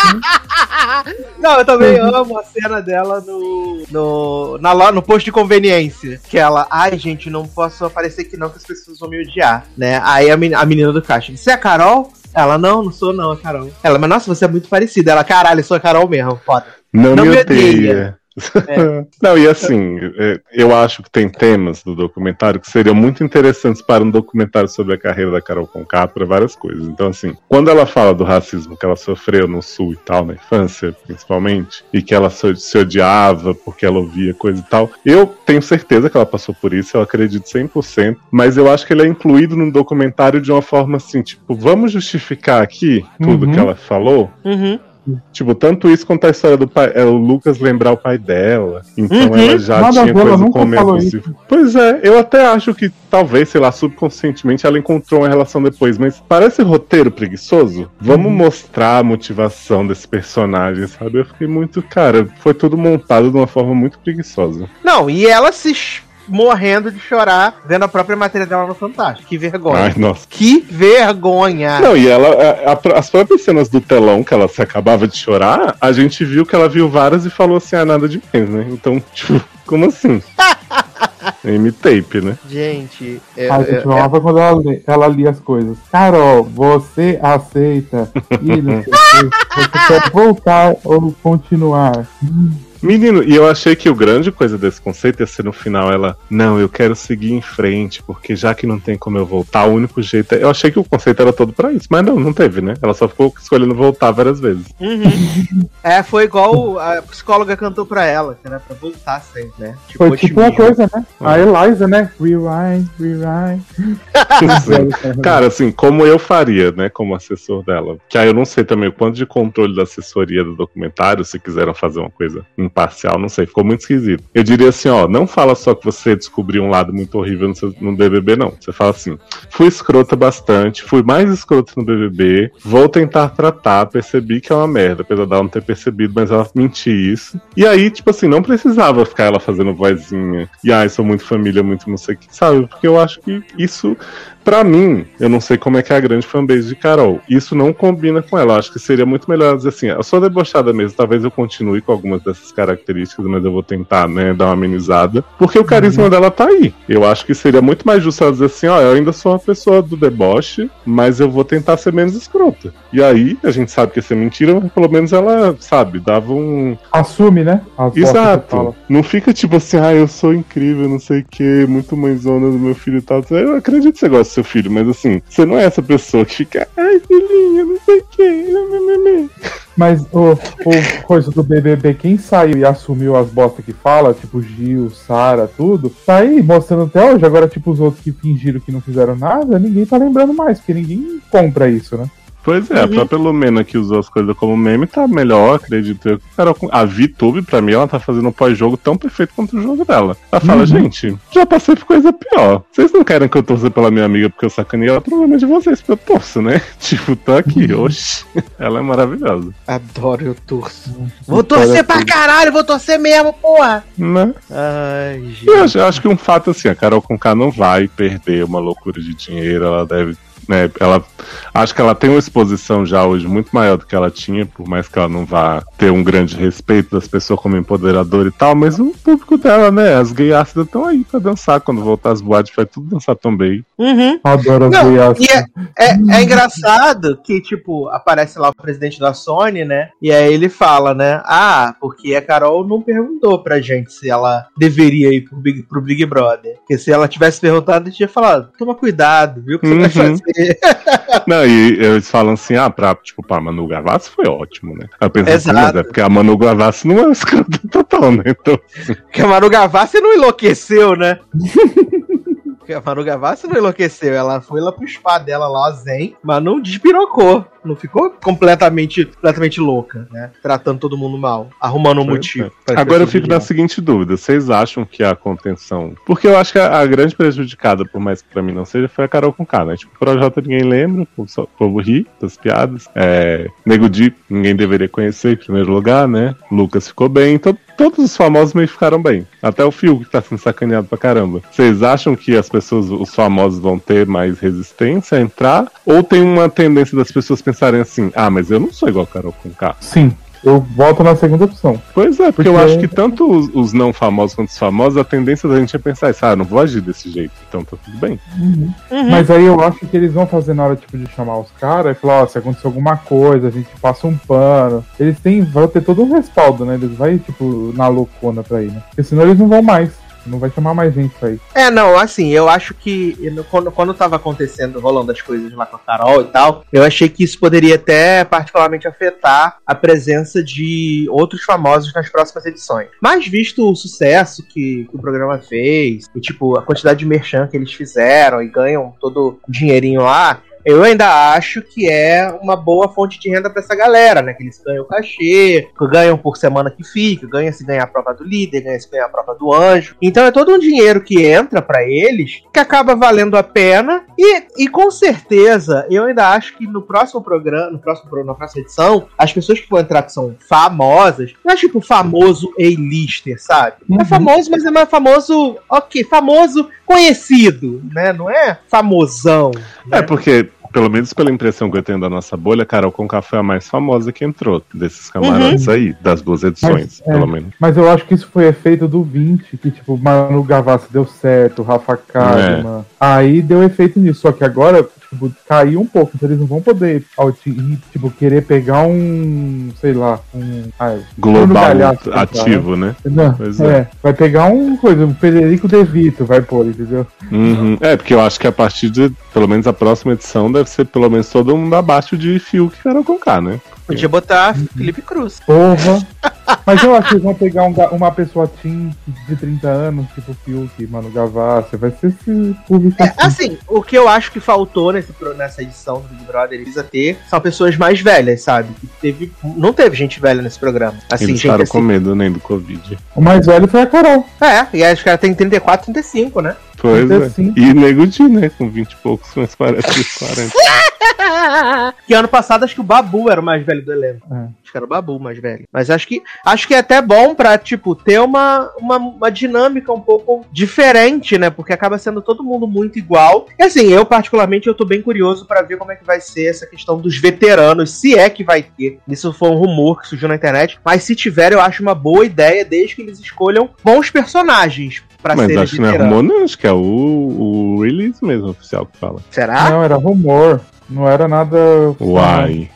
Não, eu também amo a cena dela no, no, na, no posto de conveniência. Que ela, ai gente, não posso aparecer aqui não, que as pessoas vão me odiar, né? Aí a, men- a menina do caixa, você é a Carol? Ela, não, não sou não, a Carol. Ela, mas nossa, você é muito parecida. Ela, caralho, sou a Carol mesmo, foda. não, Não me me odeia. [LAUGHS] Não, e assim, é, eu acho que tem temas do documentário que seriam muito interessantes para um documentário sobre a carreira da Carol Conká para várias coisas. Então, assim, quando ela fala do racismo que ela sofreu no sul e tal, na infância, principalmente, e que ela se, se odiava porque ela ouvia coisa e tal, eu tenho certeza que ela passou por isso, eu acredito 100%, mas eu acho que ele é incluído no documentário de uma forma assim, tipo, vamos justificar aqui tudo Uhum. que ela falou? Uhum. Tipo, tanto isso quanto a história do pai. É o Lucas lembrar o pai dela. Então Uhum. ela já Nada tinha coisa nunca com o falou possível. Pois é, eu até acho que talvez, sei lá, subconscientemente ela encontrou uma relação depois, mas parece roteiro preguiçoso. Vamos Uhum. mostrar a motivação desse personagem, sabe? Eu fiquei muito, cara, foi tudo montado de uma forma muito preguiçosa. Não, e ela se morrendo de chorar vendo a própria matéria dela no Fantástico. Que vergonha. Ai, nossa. Que vergonha. Não, e ela, a- a- as próprias cenas do telão que ela se acabava de chorar, a gente viu que ela viu várias e falou assim, ah, nada demais, né? Então, [LAUGHS] tipo, como assim? [LAUGHS] M-tape, né? Gente, eu, Ai, eu- gente, falava quando ela, lê- ela lia as coisas. Carol, você aceita [LAUGHS] e. Você quer voltar ou continuar? Menino, e eu achei que o grande coisa desse conceito ia ser no final ela, não, eu quero seguir em frente, porque já que não tem como eu voltar, o único jeito é. Eu achei que o conceito era todo pra isso, mas não, não teve, né? Ela só ficou escolhendo voltar várias vezes. Uhum. [LAUGHS] É, foi igual a psicóloga cantou pra ela, que era pra voltar sempre, né? Foi tipo uma coisa, né? A Eliza, né? Rewind, rewind. [LAUGHS] Cara, assim, como eu faria, né, como assessor dela. Que aí eu não sei também o quanto de controle da assessoria do documentário, se quiseram fazer uma coisa imparcial, não sei, ficou muito esquisito. Eu diria assim, ó, não fala só que você descobriu um lado muito horrível no, seu- no BBB, não. Você fala assim, fui escrota bastante, fui mais escrota no BBB, vou tentar tratar, percebi que é uma merda, apesar dela não ter percebido, mas ela mentiu isso. E aí, tipo assim, não precisava ficar ela fazendo vozinha, e ai, sou muito família, muito não sei o que, sabe? Porque eu acho que isso Pra mim, eu não sei como é que é a grande fanbase de Carol. Isso não combina com ela. Eu acho que seria muito melhor dizer assim: eu sou debochada mesmo, talvez eu continue com algumas dessas características, mas eu vou tentar, né, dar uma amenizada. Porque o carisma dela tá aí. Eu acho que seria muito mais justo ela dizer assim: ó, eu ainda sou uma pessoa do deboche, mas eu vou tentar ser menos escrota. E aí, a gente sabe que isso é mentira, mas pelo menos ela, sabe, dava um, Assume, né? As. Exato. Não fica tipo assim, ah, eu sou incrível, não sei o que, muito mãezona do meu filho e tal. Eu acredito que você gosta seu filho, mas assim, você não é essa pessoa que fica, ai, filhinho, não sei o que. Mas o, o coisa do BBB, quem saiu e assumiu as bostas que fala, tipo Gil, Sara, tudo, tá aí mostrando até hoje. Agora, tipo, os outros que fingiram que não fizeram nada, ninguém tá lembrando mais, porque ninguém compra isso, né? Pois é, a própria Lumena que usou as coisas como meme tá melhor, acredito eu. Cara, a VTube, pra mim, ela tá fazendo um pós-jogo tão perfeito quanto o jogo dela. Ela fala, gente, já passei por coisa pior. Vocês não querem que eu torça pela minha amiga porque eu sacanei ela, o problema é de vocês, porque eu torço, né? [LAUGHS] Tipo, tô aqui, oxe. Ela é maravilhosa. Adoro, eu torço. Vou torcer pra caralho, vou torcer mesmo, porra. Né? Ai, gente. Eu acho, eu acho que um fato assim, a Carol Conká não vai perder uma loucura de dinheiro, ela deve. Né, ela, acho que ela tem uma exposição já hoje muito maior do que ela tinha, por mais que ela não vá ter um grande respeito das pessoas como empoderadora e tal, mas o público dela, né? As gay ácidas estão aí pra dançar. Quando voltar as boates, vai tudo dançar também. Uhum. Adoro as Não, gaias. e é, é, é engraçado que, tipo, aparece lá o presidente da Sony, né? E aí ele fala, né? Ah, porque a Carol não perguntou pra gente se ela deveria ir pro Big, pro Big Brother. Porque se ela tivesse perguntado, a gente ia falar, toma cuidado, viu? O que você vai Uhum. [LAUGHS] Não, e eles falam assim, ah, pra, tipo, pra Manu Gavassi foi ótimo, né? Eu assim, Exato. mas é porque a Manu Gavassi não é um escândalo [LAUGHS] total, né? Então, Porque a Manu Gavassi não enlouqueceu, né? Porque a Manu Gavassi não enlouqueceu. Ela foi lá pro spa dela lá, zen, mas não despirocou. Não ficou completamente, completamente louca, né? Tratando todo mundo mal. Arrumando um motivo. Agora eu fico na seguinte dúvida: vocês acham que a contenção. Porque eu acho que a, a grande prejudicada, por mais que pra mim não seja, foi a Carol com K, né? Tipo, o Projota ninguém lembra, o povo, ri das piadas. É, Nego Di, ninguém deveria conhecer, em primeiro lugar, né? Lucas ficou bem, então todos os famosos meio ficaram bem. Até o Fiuk que tá sendo sacaneado pra caramba. Vocês acham que as pessoas, os famosos, vão ter mais resistência a entrar? Ou tem uma tendência das pessoas pensarem assim: ah, mas eu não sou igual a Carol com K? Sim, eu volto na segunda opção. Pois é, porque, Porque- eu acho que tanto os, os não famosos quanto os famosos, a tendência da gente é pensar isso, ah, não vou agir desse jeito, então tá tudo bem. Uhum. Mas aí eu acho que eles vão fazer na hora tipo, de chamar os caras e falar, ó, se acontecer alguma coisa, a gente passa um pano. Eles têm, vão ter todo um respaldo, né? Eles vão, tipo, na loucona pra ir, né? Porque senão eles não vão mais. Não vai chamar mais gente pra ir. É, não, assim, eu acho que quando, quando tava acontecendo, rolando as coisas lá com a Carol e tal, eu achei que isso poderia até particularmente afetar a presença de outros famosos nas próximas edições. Mas visto o sucesso que, que o programa fez, e tipo, a quantidade de merchan que eles fizeram e ganham todo o dinheirinho lá, eu ainda acho que é uma boa fonte de renda pra essa galera, né? Que eles ganham cachê, que ganham por semana que fica, ganha se ganhar a prova do líder, ganha se ganhar a prova do anjo. Então é todo um dinheiro que entra pra eles que acaba valendo a pena e, e com certeza eu ainda acho que no próximo programa, no próximo, na próxima edição, as pessoas que vão entrar que são famosas, não é tipo o famoso A-lister, sabe? É Uhum. famoso, mas é mais famoso, ok, famoso conhecido, né? Não é famosão. É, né? porque, pelo menos pela impressão que eu tenho da nossa bolha, Carol Conká foi a mais famosa que entrou desses camarotes aí, das duas edições, Mas, é. pelo menos. Mas eu acho que isso foi efeito do 20, que tipo, Manu Gavassi deu certo, Rafa Kalimann. Aí deu efeito nisso. Só que agora, tipo, caiu um pouco. Então eles não vão poder, tipo, querer pegar um, sei lá, um. Ai, Global Galhaço, ativo, né? Não, Pois é. é. vai pegar um coisa, um Federico De Vito, vai pôr, entendeu? Uhum. É, porque eu acho que a partir de, pelo menos a próxima edição, deve ser pelo menos todo mundo abaixo de Fiuk e Carol Conká, né? Podia botar Felipe Cruz. Porra. Mas eu acho que eles vão pegar um uma pessoa teen de 30 anos, tipo Fiuk, Mano Gavassi, vai ser esse público É, assim, o que eu acho que faltou nesse, nessa edição do Big Brother, eles precisa ter, são pessoas mais velhas, sabe? Que teve, não teve gente velha nesse programa. Assim, Eles gente ficaram assim. com medo nem do Covid. O mais velho foi a Carol. É, e aí os caras têm 34, 35, né? Pois é. 35. E Nego Di, né? Com 20 e poucos, mas parece os 40. que [LAUGHS] ano passado acho que o Babu era o mais velho do elenco. É. Acho que era o Babu mais velho. Mas acho que acho que é até bom pra, tipo, ter uma, uma, uma dinâmica um pouco diferente, né? Porque acaba sendo todo mundo muito igual. E assim, eu particularmente eu tô bem curioso pra ver como é que vai ser essa questão dos veteranos, se é que vai ter. Isso foi um rumor que surgiu na internet, mas se tiver, eu acho uma boa ideia desde que eles escolham bons personagens pra Mas serem acho que não é rumor, não. Acho que é o, o release mesmo oficial que fala. Será? Não, era rumor. Não era nada. Uai.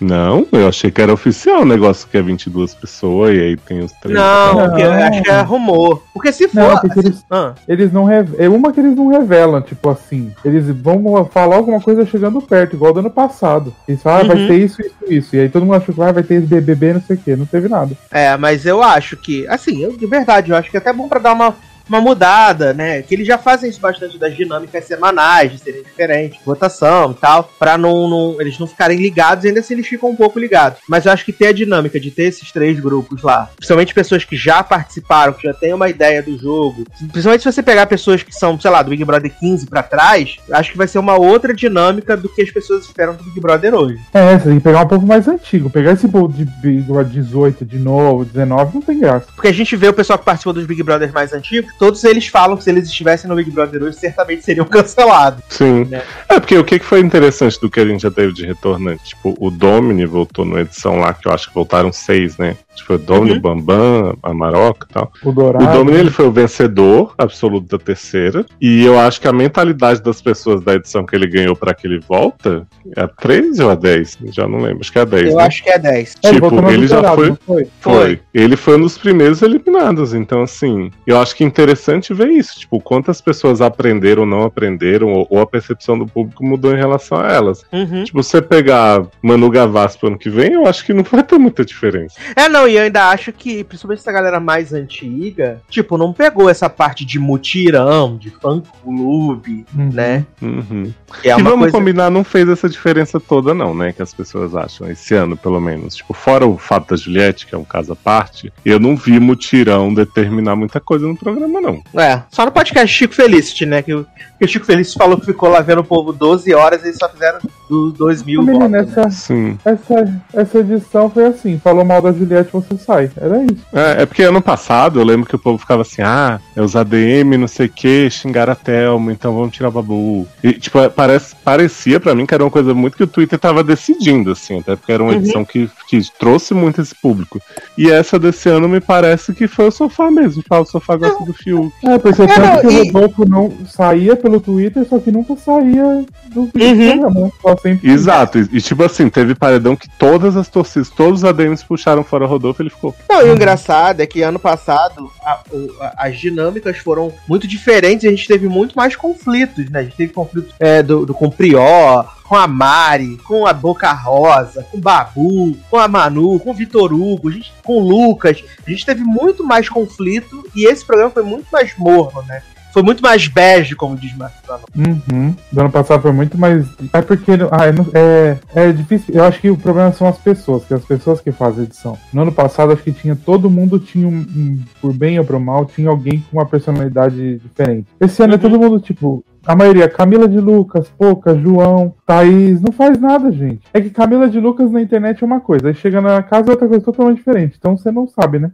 Não, eu achei que era oficial o negócio que é 22 pessoas e aí tem os três. Não, eu acho que é rumor. Porque se for. Não, porque eles, Ah, eles não revelam. É uma que eles não revelam, tipo assim. Eles vão falar alguma coisa chegando perto, igual do ano passado. Eles falam, ah, vai Uhum. ter isso, isso, isso. E aí todo mundo achou que ah, vai ter esse BBB, não sei o quê. Não teve nada. É, mas eu acho que, assim, eu, de verdade, eu acho que é até bom pra dar uma, uma mudada, né? Que eles já fazem isso bastante das dinâmicas semanais, de serem diferentes, votação e tal, pra não, não- eles não ficarem ligados, ainda assim eles ficam um pouco ligados. Mas eu acho que ter a dinâmica de ter esses três grupos lá, principalmente pessoas que já participaram, que já têm uma ideia do jogo, principalmente se você pegar pessoas que são, sei lá, do Big Brother 15 pra trás, acho que vai ser uma outra dinâmica do que as pessoas esperam do Big Brother hoje. É, você tem que pegar um pouco mais antigo. Pegar esse povo de Big Brother 18, de novo, 19, não tem graça. Porque a gente vê o pessoal que participou dos Big Brothers mais antigos, todos eles falam que se eles estivessem no Big Brother hoje, certamente seriam [LAUGHS] cancelados. Sim. Né? É, porque o que foi interessante do que a gente já teve de retornante? Tipo, o Domini voltou numa edição lá que eu acho que voltaram seis, né? Tipo, o Domini, Uhum. o Bambam, a Maroca e tal. O Dourado. O Domini ele foi o vencedor absoluto da terceira. E eu acho que a mentalidade das pessoas da edição que ele ganhou pra que ele volta é a 13 ou a 10? Já não lembro, acho que é a 10. Eu né? acho que é 10. É, Tipo, no ele já foi. foi? Foi. Ele foi um dos primeiros eliminados. Então, assim, eu acho que é interessante ver isso. Tipo, quantas pessoas aprenderam ou não aprenderam, ou, ou a percepção do público mudou em relação a elas. Uhum. Tipo, você pegar Manu Gavassi pro ano que vem, eu acho que não vai ter muita diferença. É, não, e eu ainda acho que, principalmente essa galera mais antiga, tipo, não pegou essa parte de mutirão, de fã-clube, Uhum. né? Uhum. É e vamos coisa... combinar, não fez essa diferença toda, não, né? Que as pessoas acham, esse ano, pelo menos. Tipo, fora o fato da Juliette, que é um caso à parte, eu não vi mutirão determinar muita coisa no programa, não. É, só no podcast Chico Felicity, né? Que, o- que o Chico Felicity falou que ficou lá vendo o povo 12 horas e eles só fizeram dos 2 mil Menina, votos. né? essa, Sim. essa, essa edição foi assim: falou mal da Juliette, você sai. Era isso. É, é porque ano passado eu lembro que o povo ficava assim, ah, é os ADM, não sei o que, xingaram a Thelma, então vamos tirar o Babu. E, tipo, parece, parecia pra mim que era uma coisa muito que o Twitter tava decidindo, assim, até porque era uma Uhum. edição que, que trouxe muito esse público. E essa desse ano me parece que foi o sofá mesmo, tipo, ah, o sofá gosta do Fiuk. É, porque não, tanto que e- o Rodolfo não saía pelo Twitter, só que nunca saía do, do Uhum. programa, né? Exato, e, e, tipo assim, teve paredão que todas as torcidas, todos os ADMs puxaram fora o Rodolfo, ele ficou. Não, e o engraçado é que ano passado a- a- as dinâmicas foram muito diferentes e a gente teve muito mais conflitos, né? A gente teve conflitos é, do, do, com o Prió, com a Mari, com a Boca Rosa, com o Babu, com a Manu, com o Vitor Hugo, gente- com o Lucas. A gente teve muito mais conflito e esse programa foi muito mais morno, né? Foi muito mais bege, como diz Marcelo. Uhum. Do ano passado foi muito mais. É porque. Ah, é, é, é difícil. Eu acho que o problema são as pessoas, que as pessoas que fazem edição. No ano passado, acho que tinha. Todo mundo tinha um, um- Por bem ou por mal, tinha alguém com uma personalidade diferente. Esse ano é todo mundo, tipo. A maioria, Camila de Lucas, Pouca, João, Thaís, não faz nada, gente. É que Camila de Lucas na internet é uma coisa, aí chega na casa é outra coisa totalmente diferente. Então você não sabe, né?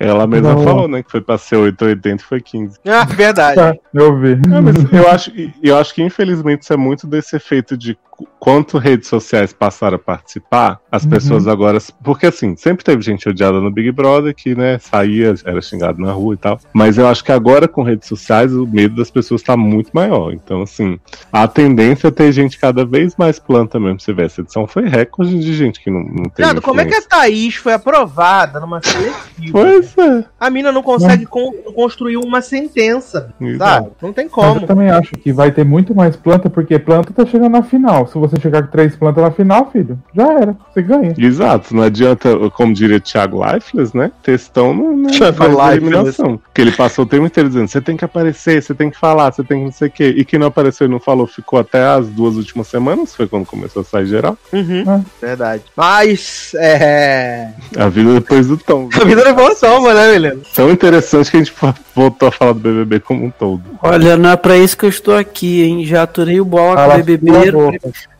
Ela mesma Não. falou, né? Que foi pra ser 880 e foi 15. [LAUGHS] Ah, verdade. Tá, eu vi. É, mas eu acho, eu acho que infelizmente isso é muito desse efeito de qu- quanto redes sociais passaram a participar, as Uhum. pessoas agora. Porque assim, sempre teve gente odiada no Big Brother que, né, saía, era xingado na rua e tal. Mas eu acho que agora com redes sociais o medo das pessoas tá muito maior. Então, assim, a tendência é ter gente cada vez mais planta mesmo. Você vê, essa edição foi recorde de gente que não, não tem. Viado, como é que a Thaís foi aprovada numa seletiva? Pois é. A mina não consegue con- construir uma sentença, sabe? Exato. Não tem Mas como. eu também acho que vai ter muito mais planta, porque planta tá chegando na final. Se você chegar com três plantas na final, filho, já era. Você ganha. Exato, não adianta, como diria Thiago Lifeless, né? Textão não, não faz eliminação. Porque ele passou o tempo inteiro dizendo: você tem que aparecer, você tem que falar, você tem que não sei o quê. E quem não apareceu e não falou ficou até as duas últimas semanas, foi quando começou a sair geral. Uhum, Ah. Verdade. Mas, é. A vida depois do tom. A vida é evolução, mano, né, Helena? Tão interessante que a gente voltou a falar do BBB como um todo. Olha, não é pra isso que eu estou aqui, hein? Já aturei o bloco do BBB.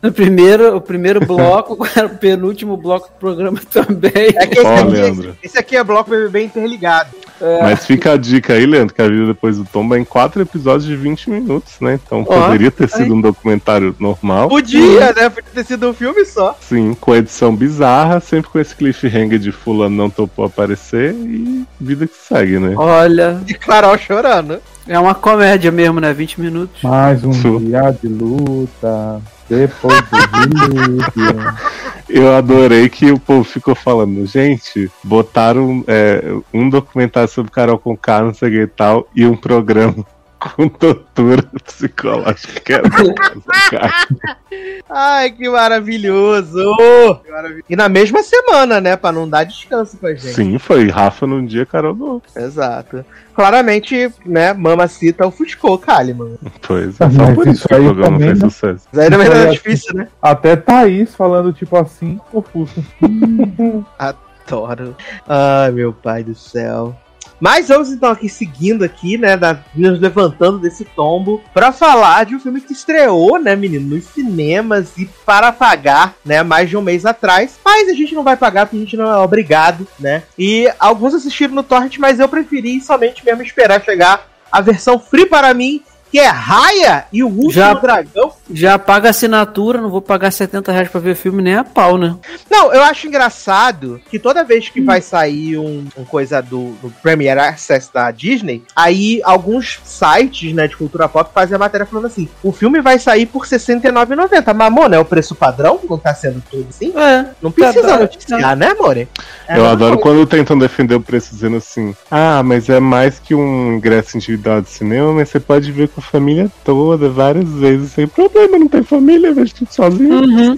no primeiro, o primeiro bloco, [LAUGHS] o penúltimo bloco do programa também. É que esse, Ó, aqui, Leandro. esse aqui é bloco BBB interligado. Mas fica a dica aí, Leandro, que a vida depois do tombo é em quatro episódios de 20 minutos, né? Então Ó, poderia ter sido um documentário normal. Podia, né? Podia ter sido um filme só. Sim, com edição bizarra, sempre com esse cliffhanger de fulano não topou aparecer e vida que segue, né? Olha, E Carol chorando. é uma comédia mesmo, né? 20 minutos. Mais um Su- dia de luta. Depois do dilúvio. [LAUGHS] Eu adorei que o povo ficou falando, gente, botaram é, um documentário sobre Carol com K, não sei o que e tal, e um programa com tortura psicológica. cara. Ai, que maravilhoso! Que maravilhoso. E na mesma semana, né? Pra não dar descanso pra gente. Sim, foi Rafa num dia, Carol no outro. Exato. Claramente, né? Mamacita ofuscou Kalimann. Pois é, Ah, só por isso isso que o programa também, fez né? sucesso. Mas aí na verdade é Foi difícil, né? Até Thaís falando tipo assim, ofusca. [LAUGHS] Adoro. Ai, meu pai do céu. Mas vamos então aqui seguindo aqui, né, da, nos levantando desse tombo pra falar de um filme que estreou, né, menino, nos cinemas e para pagar, né, mais de um mês atrás. Mas a gente não vai pagar porque a gente não é obrigado, né? E alguns assistiram no Torrent, mas eu preferi somente mesmo esperar chegar a versão free para mim, que é Raya e o Último Já- Dragão. Já paga assinatura, não vou pagar 70 reais pra ver filme nem a pau, né? Não, eu acho engraçado que toda vez que vai sair um, um coisa do, do Premiere Access da Disney, aí alguns sites né, de cultura pop fazem a matéria falando assim: o filme vai sair por R$ 69,90. Mamona, é o preço padrão? Não tá sendo tudo assim? É. Não precisa Tá, tá. noticiar, né, More? É Eu adoro coisa. quando tentam defender o preço dizendo assim: ah, mas é mais que um ingresso individual de cinema, mas você pode ver com a família toda, várias vezes, sem problema, não tem família, vejo tudo sozinho. Uhum.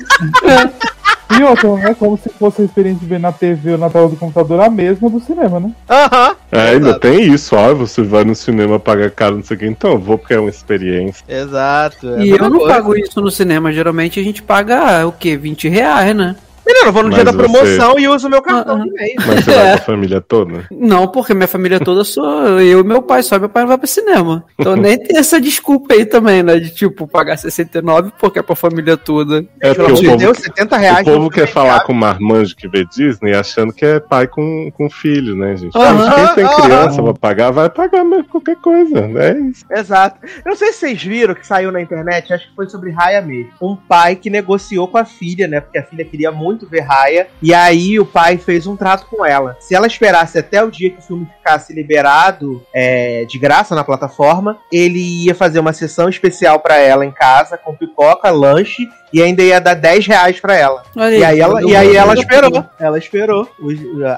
E outra, é como se fosse a experiência de ver na TV ou na tela do computador a mesma do cinema, né? Aham, É, ainda Exato. tem isso, ó, você vai no cinema pagar caro, não sei o que, então eu vou porque é uma experiência. exato. é E eu não coisa. pago isso no cinema. Geralmente a gente paga o quê? 20 reais, né? Menino, eu vou no dia Mas da promoção e uso meu cartão Ah, ah. mês. Mas você vai com a família toda? Não, porque minha família toda sou eu e meu pai, só meu pai não vai pro cinema. Então nem tem essa desculpa aí também, né? De tipo, pagar 69 porque é pra família toda. É Pelo porque amor o de povo, Deus, 70 o reais. povo não quer falar com o marmanjo que vê Disney achando que é pai com, com filho, né, gente? Aham, Quem tem aham. criança pra pagar, vai pagar mesmo qualquer coisa, né? É isso. Exato. Eu não sei se vocês viram que saiu na internet, acho que foi sobre Raya mesmo. Um pai que negociou com a filha, né? Porque a filha queria muito ver Raya. E aí o pai fez um trato com ela. Se ela esperasse até o dia que o filme ficasse liberado é, de graça na plataforma, ele ia fazer uma sessão especial pra ela em casa, com pipoca, lanche e ainda ia dar 10 reais pra ela. Olha E aí ela, e aí ela esperou. Ela esperou o-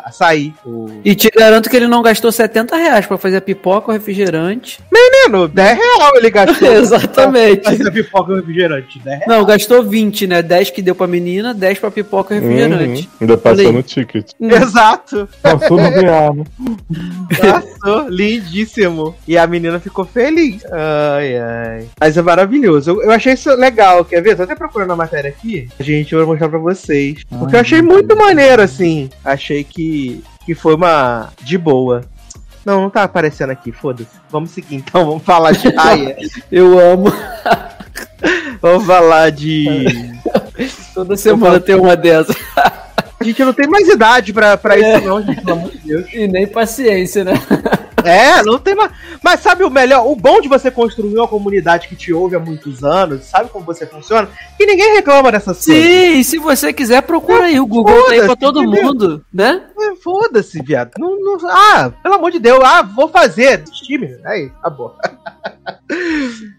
a sair. O... E te garanto que ele não gastou 70 reais pra fazer a pipoca, o refrigerante. Menino, 10 reais ele gastou. [LAUGHS] Exatamente. Fazer pipoca e refrigerante. 10 reais. Não, gastou 20, né? 10 que deu pra menina, 10 pra pipoca e refrigerante. Uhum. Ainda passou Falei. no ticket. Exato. Passou no real. Passou, lindíssimo. E a menina ficou feliz. Ai, ai. Mas é maravilhoso. Eu, eu achei isso legal. Quer ver? Tô até procurando a matéria aqui. A gente vai mostrar pra vocês. Porque eu achei muito maneiro, assim. Achei que, que foi uma. de boa. Não, não tá aparecendo aqui, foda-se. Vamos seguir então, [LAUGHS] vamos falar de Raya. Eu amo. [LAUGHS] vamos falar de. [LAUGHS] Toda semana tem uma dessa. A gente não tem mais idade pra, pra isso, não, gente, pelo amor de Deus. E nem paciência, né? É, não tem mais. Mas sabe o melhor? O bom de você construir uma comunidade que te ouve há muitos anos, sabe como você funciona? Que ninguém reclama dessas coisas. Sim, se você quiser, procura aí. O Google tá aí pra todo entendeu? mundo, né? É, Foda-se, viado. Não, não- ah, pelo amor de Deus. Ah, vou fazer. Time. Aí, acabou.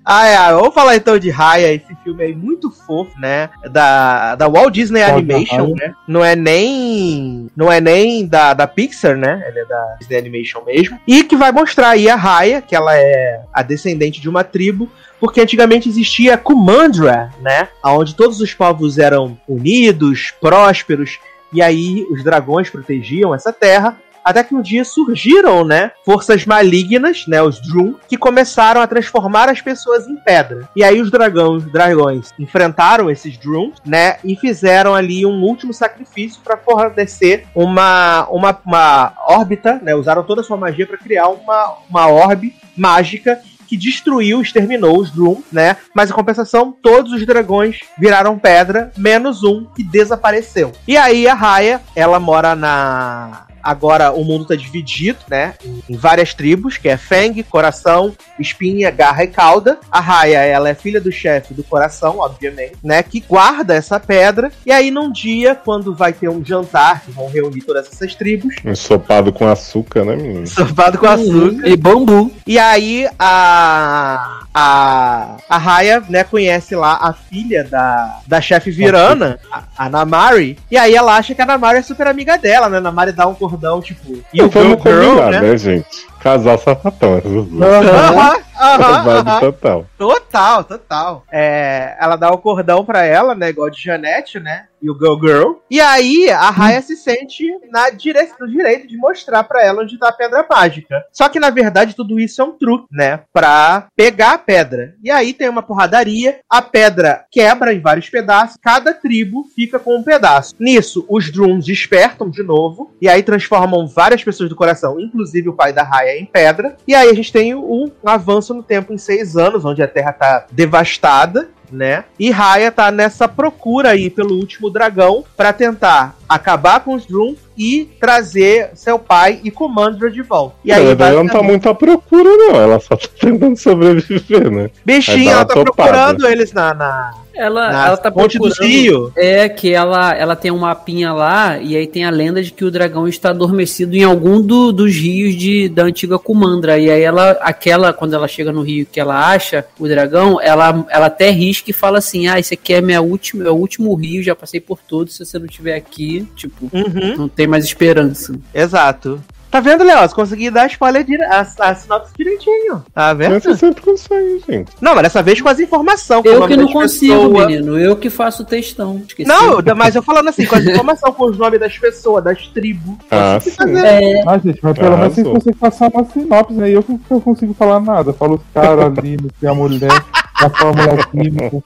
ai, [LAUGHS] ai, vamos falar então de Raya, esse filme aí muito fofo, né? Da, da Walt Disney Animation, né? Não é nem. Não é nem da, da Pixar, né? Ele é da Disney Animation mesmo. E que vai mostrar aí a Raya, que ela é a descendente de uma tribo. Porque antigamente existia Kumandra, né? Onde todos os povos eram unidos, prósperos. E aí os dragões protegiam essa terra. Até que um dia surgiram, né, forças malignas, né, os Drum, que começaram a transformar as pessoas em pedra. E aí os dragões, dragões enfrentaram esses Drum, né, e fizeram ali um último sacrifício para fornecer uma, uma, uma órbita, né, usaram toda a sua magia para criar uma, uma orbe mágica que destruiu, exterminou os Drum, né? Mas em compensação, todos os dragões viraram pedra, menos um que desapareceu. E aí a Raya, ela mora na. Agora o mundo tá dividido, né? Em várias tribos, que é Feng, Coração, Espinha, Garra e Cauda. A Raya, ela é filha do chefe do Coração, obviamente, né? Que guarda essa pedra. E aí num dia, quando vai ter um jantar, que vão reunir todas essas tribos, Ensopado com açúcar, né, menino? ensopado com açúcar. E bambu. E aí a a a Raya, né, conhece lá a filha da, da chefe Virana, a, a Namari, e aí ela acha que a Namari é super amiga dela, né? A Namari dá um cordão tipo, e o Girl né? né, gente? Casal sapatão. [LAUGHS] Aham, aham, total. Total, total. É, ela dá o cordão pra ela, né? Igual de Janete, né? E o Girl Girl. E aí a Raya se sente na dire... no direito de mostrar pra ela onde tá a pedra mágica. Só que na verdade tudo isso é um truque, né? Pra pegar a pedra. E aí tem uma porradaria, a pedra quebra em vários pedaços, cada tribo fica com um pedaço. Nisso, os Drums despertam de novo, e aí transformam várias pessoas do coração, inclusive o pai da Raya, em pedra. E aí a gente tem um, um avanço no tempo em seis anos, onde a Terra tá devastada, né? E Raya tá nessa procura aí pelo último dragão pra tentar acabar com os Drum e trazer seu pai e Comandra de volta. E aí, ela não tá muito à procura, não. Ela só tá [LAUGHS] tentando sobreviver, né? bichinho, ela tá topada. procurando eles na, na, Ela, na ela tá ponte do procurando. rio. É que ela, ela tem um mapinha lá e aí tem a lenda de que o dragão está adormecido em algum do- dos rios de, da antiga Kumandra. E aí ela, aquela, quando ela chega no rio que ela acha o dragão, ela, ela até risca e fala assim: Ah, esse aqui é minha última, é o último rio, já passei por todos. Se você não estiver aqui, tipo, Uhum, não tem mais esperança. exato. Tá vendo, Leoz? Consegui dar a spoiler dire... a, a sinopse direitinho. Tá vendo? Você sempre consegue, gente. Não, mas dessa vez com as informações. Eu que não consigo, pessoas. menino. Eu que faço textão. Esqueci. Não, mas eu falando assim, com as informações, com os nomes das pessoas, das tribos. Ah, sim. fazer. É, Ah, gente, mas pelo menos vocês conseguem passar uma sinopse, né? Eu que não consigo falar nada. Falo os caras ali, não sei a mulher, a fórmula química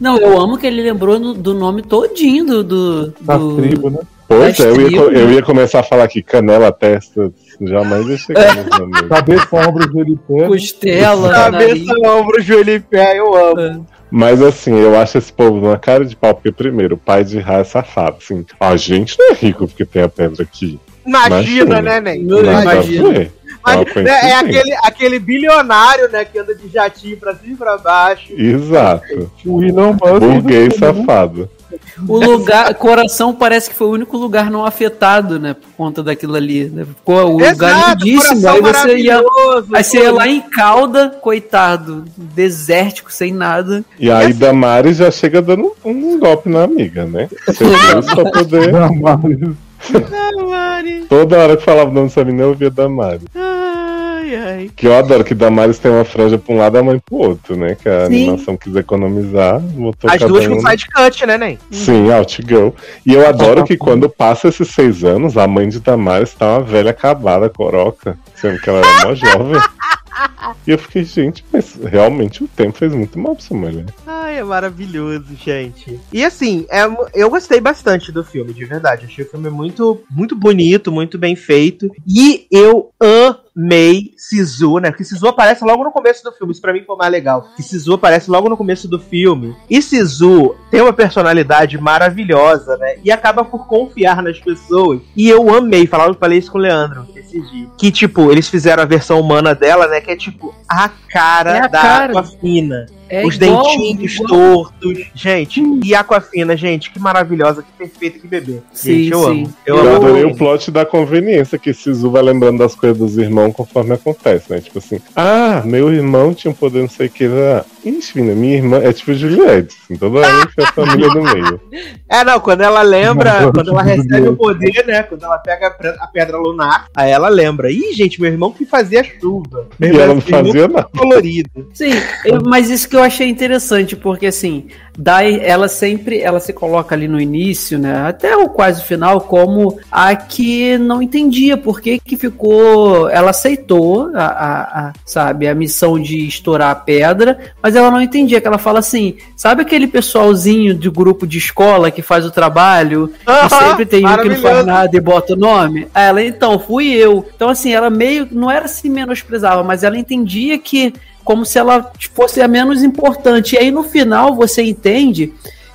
não, eu amo que ele lembrou no- do nome todinho do. do, da do- tribo, né? Pois é, eu ia, eu ia começar a falar aqui canela, testa. Jamais ia chegar nos [LAUGHS] nomes. Cabeça, ombro, joelho e pé. Costela, nariz. Cabeça, ombro, joelho e pé, eu amo. Mas assim, eu acho esse povo numa cara de pau, porque primeiro, o pai de Ra é safado. Assim, a gente não é rico porque tem a pedra aqui. Imagina, Imagina. né, a imagina. Mas, né, é coincidência. aquele, aquele bilionário, né, que anda de jatinho pra cima e pra baixo. Exato. O Elon Musk. Burguês safado. o lugar, coração parece que foi o único lugar não afetado, né? Por conta daquilo ali. Né? Ficou o lugar lindíssimo. Aí você ia, aí você ia lá em Calda, coitado, desértico, sem nada. E aí Damares já chega dando um golpe na amiga, né? Você [LAUGHS] pra poder. Damares. Toda hora que falava o nome dessa menina, eu ouvia Damares. Ai, ai. Que eu adoro que Damares tem uma franja pra um lado e a mãe pro outro, né? Que a Sim. animação quis economizar, botou As duas um- com side cut, né, Nen? Sim, Outgirl. E eu adoro que quando passa esses seis anos, a mãe de Damares tá uma velha acabada, coroca, sendo que ela era mó jovem. [LAUGHS] E eu fiquei, gente, mas realmente o tempo fez muito mal pra essa mulher. Ai, é maravilhoso, gente. E assim, é, eu gostei bastante do filme, de verdade. Achei o filme muito, muito bonito, muito bem feito. E eu amei Sisu, né? Porque Sisu aparece logo no começo do filme. Isso pra mim foi mais legal. Que Sisu aparece logo no começo do filme. E Sisu tem uma personalidade maravilhosa, né? E acaba por confiar nas pessoas. E eu amei, falava, falei isso com o Leandro esses dias. Que, tipo, eles fizeram a versão humana dela, né? Que é tipo a cara É a da cara. Aquafina. É Os igual- dentinhos igual- tortos. Gente, e Aquafina, gente, que maravilhosa, que perfeita, que bebê. Sim, gente, eu sim. amo. Eu, Eu, amo. adorei o plot da conveniência, que Sisu vai lembrando das coisas dos irmãos conforme acontece, né? Tipo assim, ah, meu irmão tinha um poder não sei o que. Ah, Ixi, minha irmã é tipo Juliette, assim, toda hora enfia a família no meio. [LAUGHS] É, não, quando ela lembra, Não, quando ela recebe Deus. o poder, né? Quando ela pega a pedra lunar, aí ela lembra. Ih, gente, meu irmão que fazia chuva. E Meu ela não fazia nada. colorido. Sim, eu- mas isso que eu achei interessante, porque assim, Dai, ela sempre, ela se coloca ali no início, né, até o quase final, como a que não entendia por que que ficou, ela aceitou, a, a- a, sabe, a missão de estourar a pedra, mas ela não entendia, que ela fala assim, sabe aquele pessoalzinho do grupo de escola que faz o trabalho, e Aham, sempre tem um que não faz nada e bota o nome? Ela, então, fui eu. Então, assim, ela meio, não era se menosprezava, mas ela entendia que como se ela fosse a menos importante. E aí no final você entende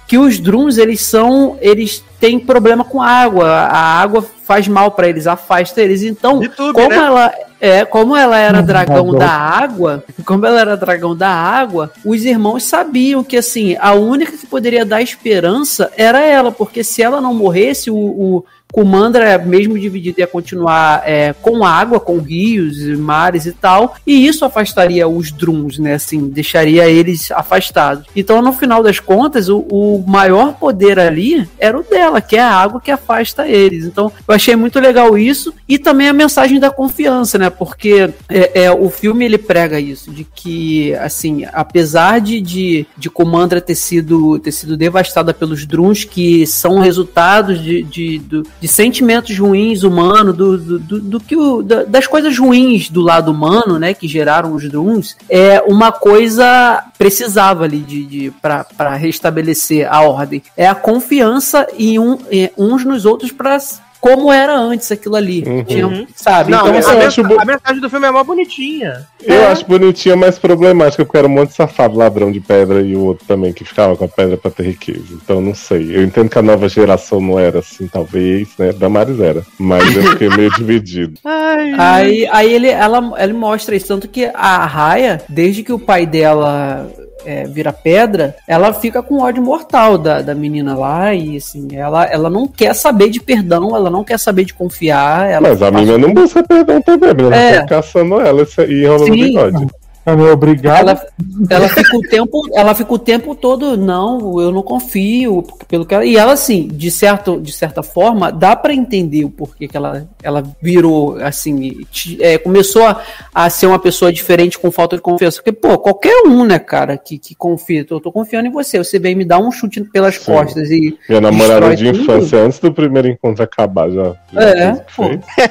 que os drums eles são, eles têm problema com água. A água faz mal para eles, afasta eles. Então, YouTube, como né? ela é, como ela era Hum, dragão adoro. da água, [LAUGHS] como ela era dragão da água, os irmãos sabiam que assim, a única que poderia dar esperança era ela, porque se ela não morresse, o, o Kumandra, mesmo dividido, ia continuar é, com água, com rios, mares e tal, e isso afastaria os Drums, né? Assim, deixaria eles afastados. Então, no final das contas, o, o maior poder ali era o dela, que é a água que afasta eles. Então, eu achei muito legal isso, e também a mensagem da confiança, né? Porque é, é, o filme ele prega isso, de que, assim, apesar de, de, de Kumandra ter sido, ter sido devastada pelos Drums, que são resultados de, de, de sentimentos ruins humanos, do, do, do, do que o, da- das coisas ruins do lado humano, né, que geraram os Drums, é uma coisa precisava ali de, de para restabelecer a ordem. É a confiança em, um, em uns nos outros para como era antes aquilo ali. Uhum. Tinha- sabe? Não, então, a, assim, acho a mensagem do filme é mó bonitinha. Eu É. acho bonitinha, mas problemática, porque era um monte de safado ladrão de pedra e o outro também que ficava com a pedra pra ter riqueza. Então não sei. Eu entendo que a nova geração não era assim, talvez, né? Damares era. Mas eu fiquei meio dividido. [LAUGHS] Ai, Aí, aí ele, ela, ele mostra isso, tanto que a Raya, desde que o pai dela é, vira pedra, ela fica com ódio mortal da, da menina lá e assim, ela, ela não quer saber de perdão, ela não quer saber de confiar. Ela Mas a menina não busca perdão também, a menina É. tá caçando ela e enrolando o Sim. bigode. Ela é obrigada. Ela, ela fica o tempo, ela fica o tempo todo, não, eu não confio, pelo que ela, e ela assim, de certo, de certa forma, dá pra entender o porquê que ela, ela virou assim, é, começou a, a ser uma pessoa diferente com falta de confiança, porque pô, qualquer um, né, cara, que, que confia, eu tô confiando em você, você vem me dar um chute pelas Sim. costas e Minha namorada de tudo. infância, antes do primeiro encontro acabar, já, já É.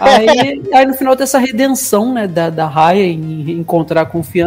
Aí, aí no final tem essa redenção, né, da, da Raya em encontrar confiança.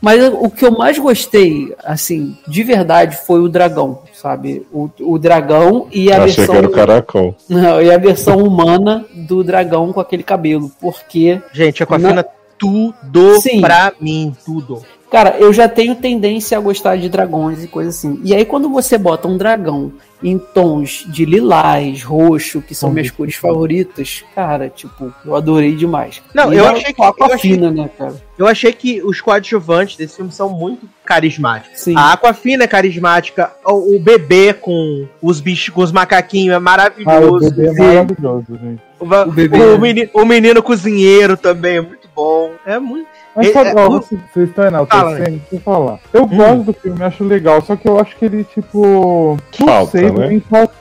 Mas o que eu mais gostei, assim, de verdade, foi o dragão, sabe? O, o dragão e a Achei versão. que era o caracol. Não, e a versão humana do dragão com aquele cabelo. Porque Gente, a Aquafina, tudo Sim. pra mim, tudo. Cara, eu já tenho tendência a gostar de dragões e coisa assim. E aí, quando você bota um dragão em tons de lilás, roxo, que são minhas cores favoritas, cara, tipo, eu adorei demais. Não, E eu achei que- Aquafina, eu achei- né, cara? Eu achei que os coadjuvantes desse filme são muito carismáticos. Sim. A Aquafina é carismática, o, o bebê com os bichos, com os macaquinhos é Ah, o maravilhoso. bebê é maravilhoso, gente. o, O bebê, o né? menino, o menino cozinheiro também é muito bom. É muito. Mas É, sabe, é, vocês, vocês estão Fala, enaltecendo, deixa eu falar. Eu Hum. gosto do filme, acho legal, só que eu acho que ele, tipo. Não Falta, sei, né? falta,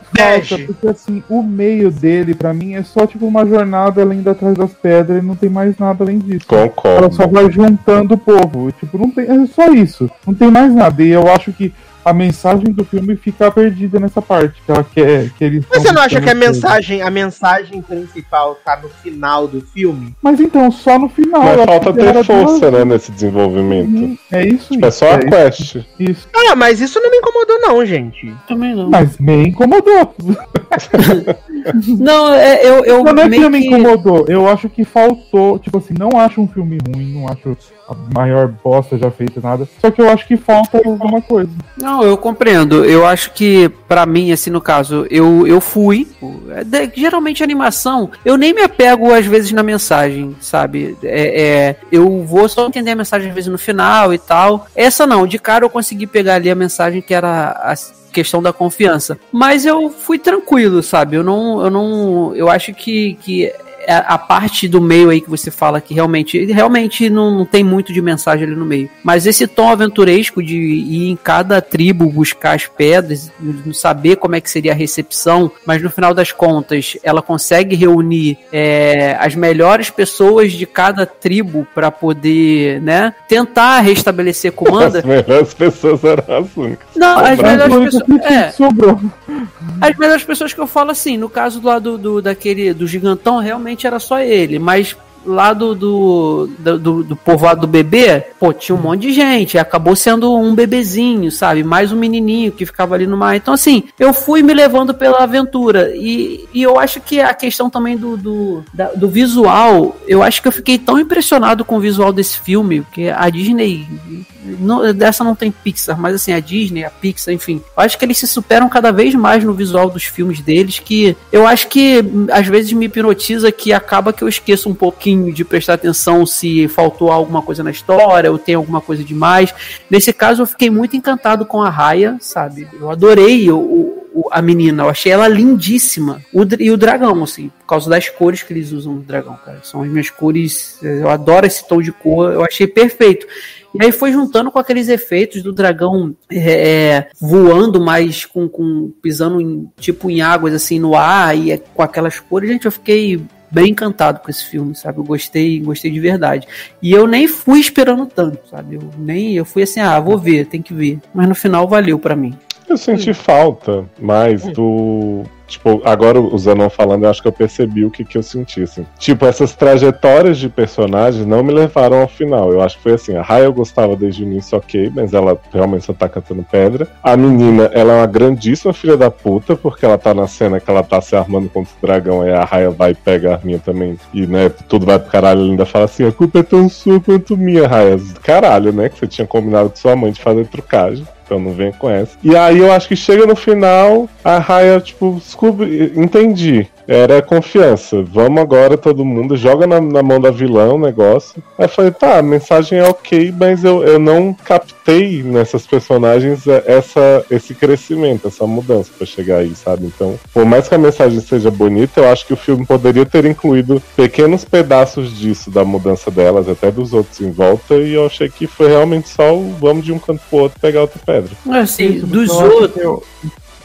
porque assim, o meio dele, pra mim, é só tipo uma jornada além da atrás das pedras e não tem mais nada além disso. Ela Concordo. só vai juntando o povo. Tipo, não tem. É só isso. Não tem mais nada. E eu acho que a mensagem do filme fica perdida nessa parte. Que ela quer que eles. Mas você não acha que a mensagem, a mensagem principal tá no final do filme? Mas então, só no final. Mas falta ter força, duas- né, nesse desenvolvimento. Hum, É isso. Tipo, é só a isso, quest. Isso. Ah, mas isso não me incomodou, não, gente. Também não. Mas me incomodou. [LAUGHS] Não, é, eu, eu Não, não é que não me que- incomodou. Eu acho que faltou. Tipo assim, não acho um filme ruim, não acho a maior bosta já feita, nada. Só que eu acho que falta alguma coisa. Não, eu compreendo. Eu acho que, pra mim, assim, no caso, eu, eu fui. é, Geralmente, animação, eu nem me apego, às vezes, na mensagem, sabe? É, é, eu vou só entender a mensagem, às vezes, no final e tal. Essa não, de cara eu consegui pegar ali a mensagem que era a questão da confiança. Mas eu fui tranquilo, sabe? Eu não. Eu não. Eu acho que. que a a parte do meio aí que você fala que realmente realmente não, não tem muito de mensagem ali no meio. Mas esse tom aventuresco de ir em cada tribo buscar as pedras, não saber como é que seria a recepção, mas no final das contas ela consegue reunir é, as melhores pessoas de cada tribo para poder, né, tentar restabelecer comanda. As melhores pessoas eram as únicas. Não, as melhores pessoas. que É, sobrou. as melhores pessoas que eu falo assim, no caso do, do daquele do gigantão, realmente era só ele, mas lá do, do, do, do- do povoado do bebê, pô, tinha um monte de gente, acabou sendo um bebezinho, sabe? Mais um menininho que ficava ali no mar. Então, assim, eu fui me levando pela aventura. E, e eu acho que a questão também do, do, da- do visual, eu acho que eu fiquei tão impressionado com o visual desse filme, porque a Disney. Não, dessa não tem Pixar, mas assim, a Disney, a Pixar, enfim. Eu acho que eles se superam cada vez mais no visual dos filmes deles, que eu acho que às vezes me hipnotiza que acaba que eu esqueço um pouquinho de prestar atenção se faltou alguma coisa na história ou tem alguma coisa demais. Nesse caso, eu fiquei muito encantado com a Raya, sabe? Eu adorei o, a menina, eu achei ela lindíssima. O e o dragão, assim, por causa das cores que eles usam no dragão, cara. São as minhas cores, eh, eu adoro esse tom de cor, eu achei perfeito. E aí foi juntando com aqueles efeitos do dragão é, voando, mas com, com pisando em, tipo em águas assim no ar e com aquelas cores. Gente, eu fiquei bem encantado com esse filme, sabe? Eu gostei, gostei de verdade. E eu nem fui esperando tanto, sabe? Eu nem eu fui assim, ah, vou ver, tem que ver. Mas no final valeu pra mim. Eu senti falta mais do. Tipo, agora o Zanon falando, eu acho que eu percebi o que, que eu senti, assim. Tipo, essas trajetórias de personagens não me levaram ao final. Eu acho que foi assim, a Raya eu gostava desde o início, ok, mas ela realmente só tá cantando pedra. A menina, ela é uma grandíssima filha da puta, porque ela tá na cena que ela tá se armando contra o dragão, aí a Raya vai e pega a arminha também, e, né, tudo vai pro caralho, ela ainda fala assim, a culpa é tão sua quanto minha, Raya. Caralho, né, que você tinha combinado com sua mãe de fazer trucagem. Então não vem com essa. E aí eu acho que chega no final, a Raya, tipo, descobre, entendi. Era confiança. Vamos agora, todo mundo, joga na, na mão da vilã o negócio. Aí eu falei, tá, a mensagem é ok, mas eu, eu não captei nessas personagens é, essa, esse crescimento, essa mudança pra chegar aí, sabe? Então, por mais que a mensagem seja bonita, eu acho que o filme poderia ter incluído pequenos pedaços disso, da mudança delas, até dos outros em volta, e eu achei que foi realmente só o vamos de um canto pro outro pegar outra pedra. Assim, dos outros. eu-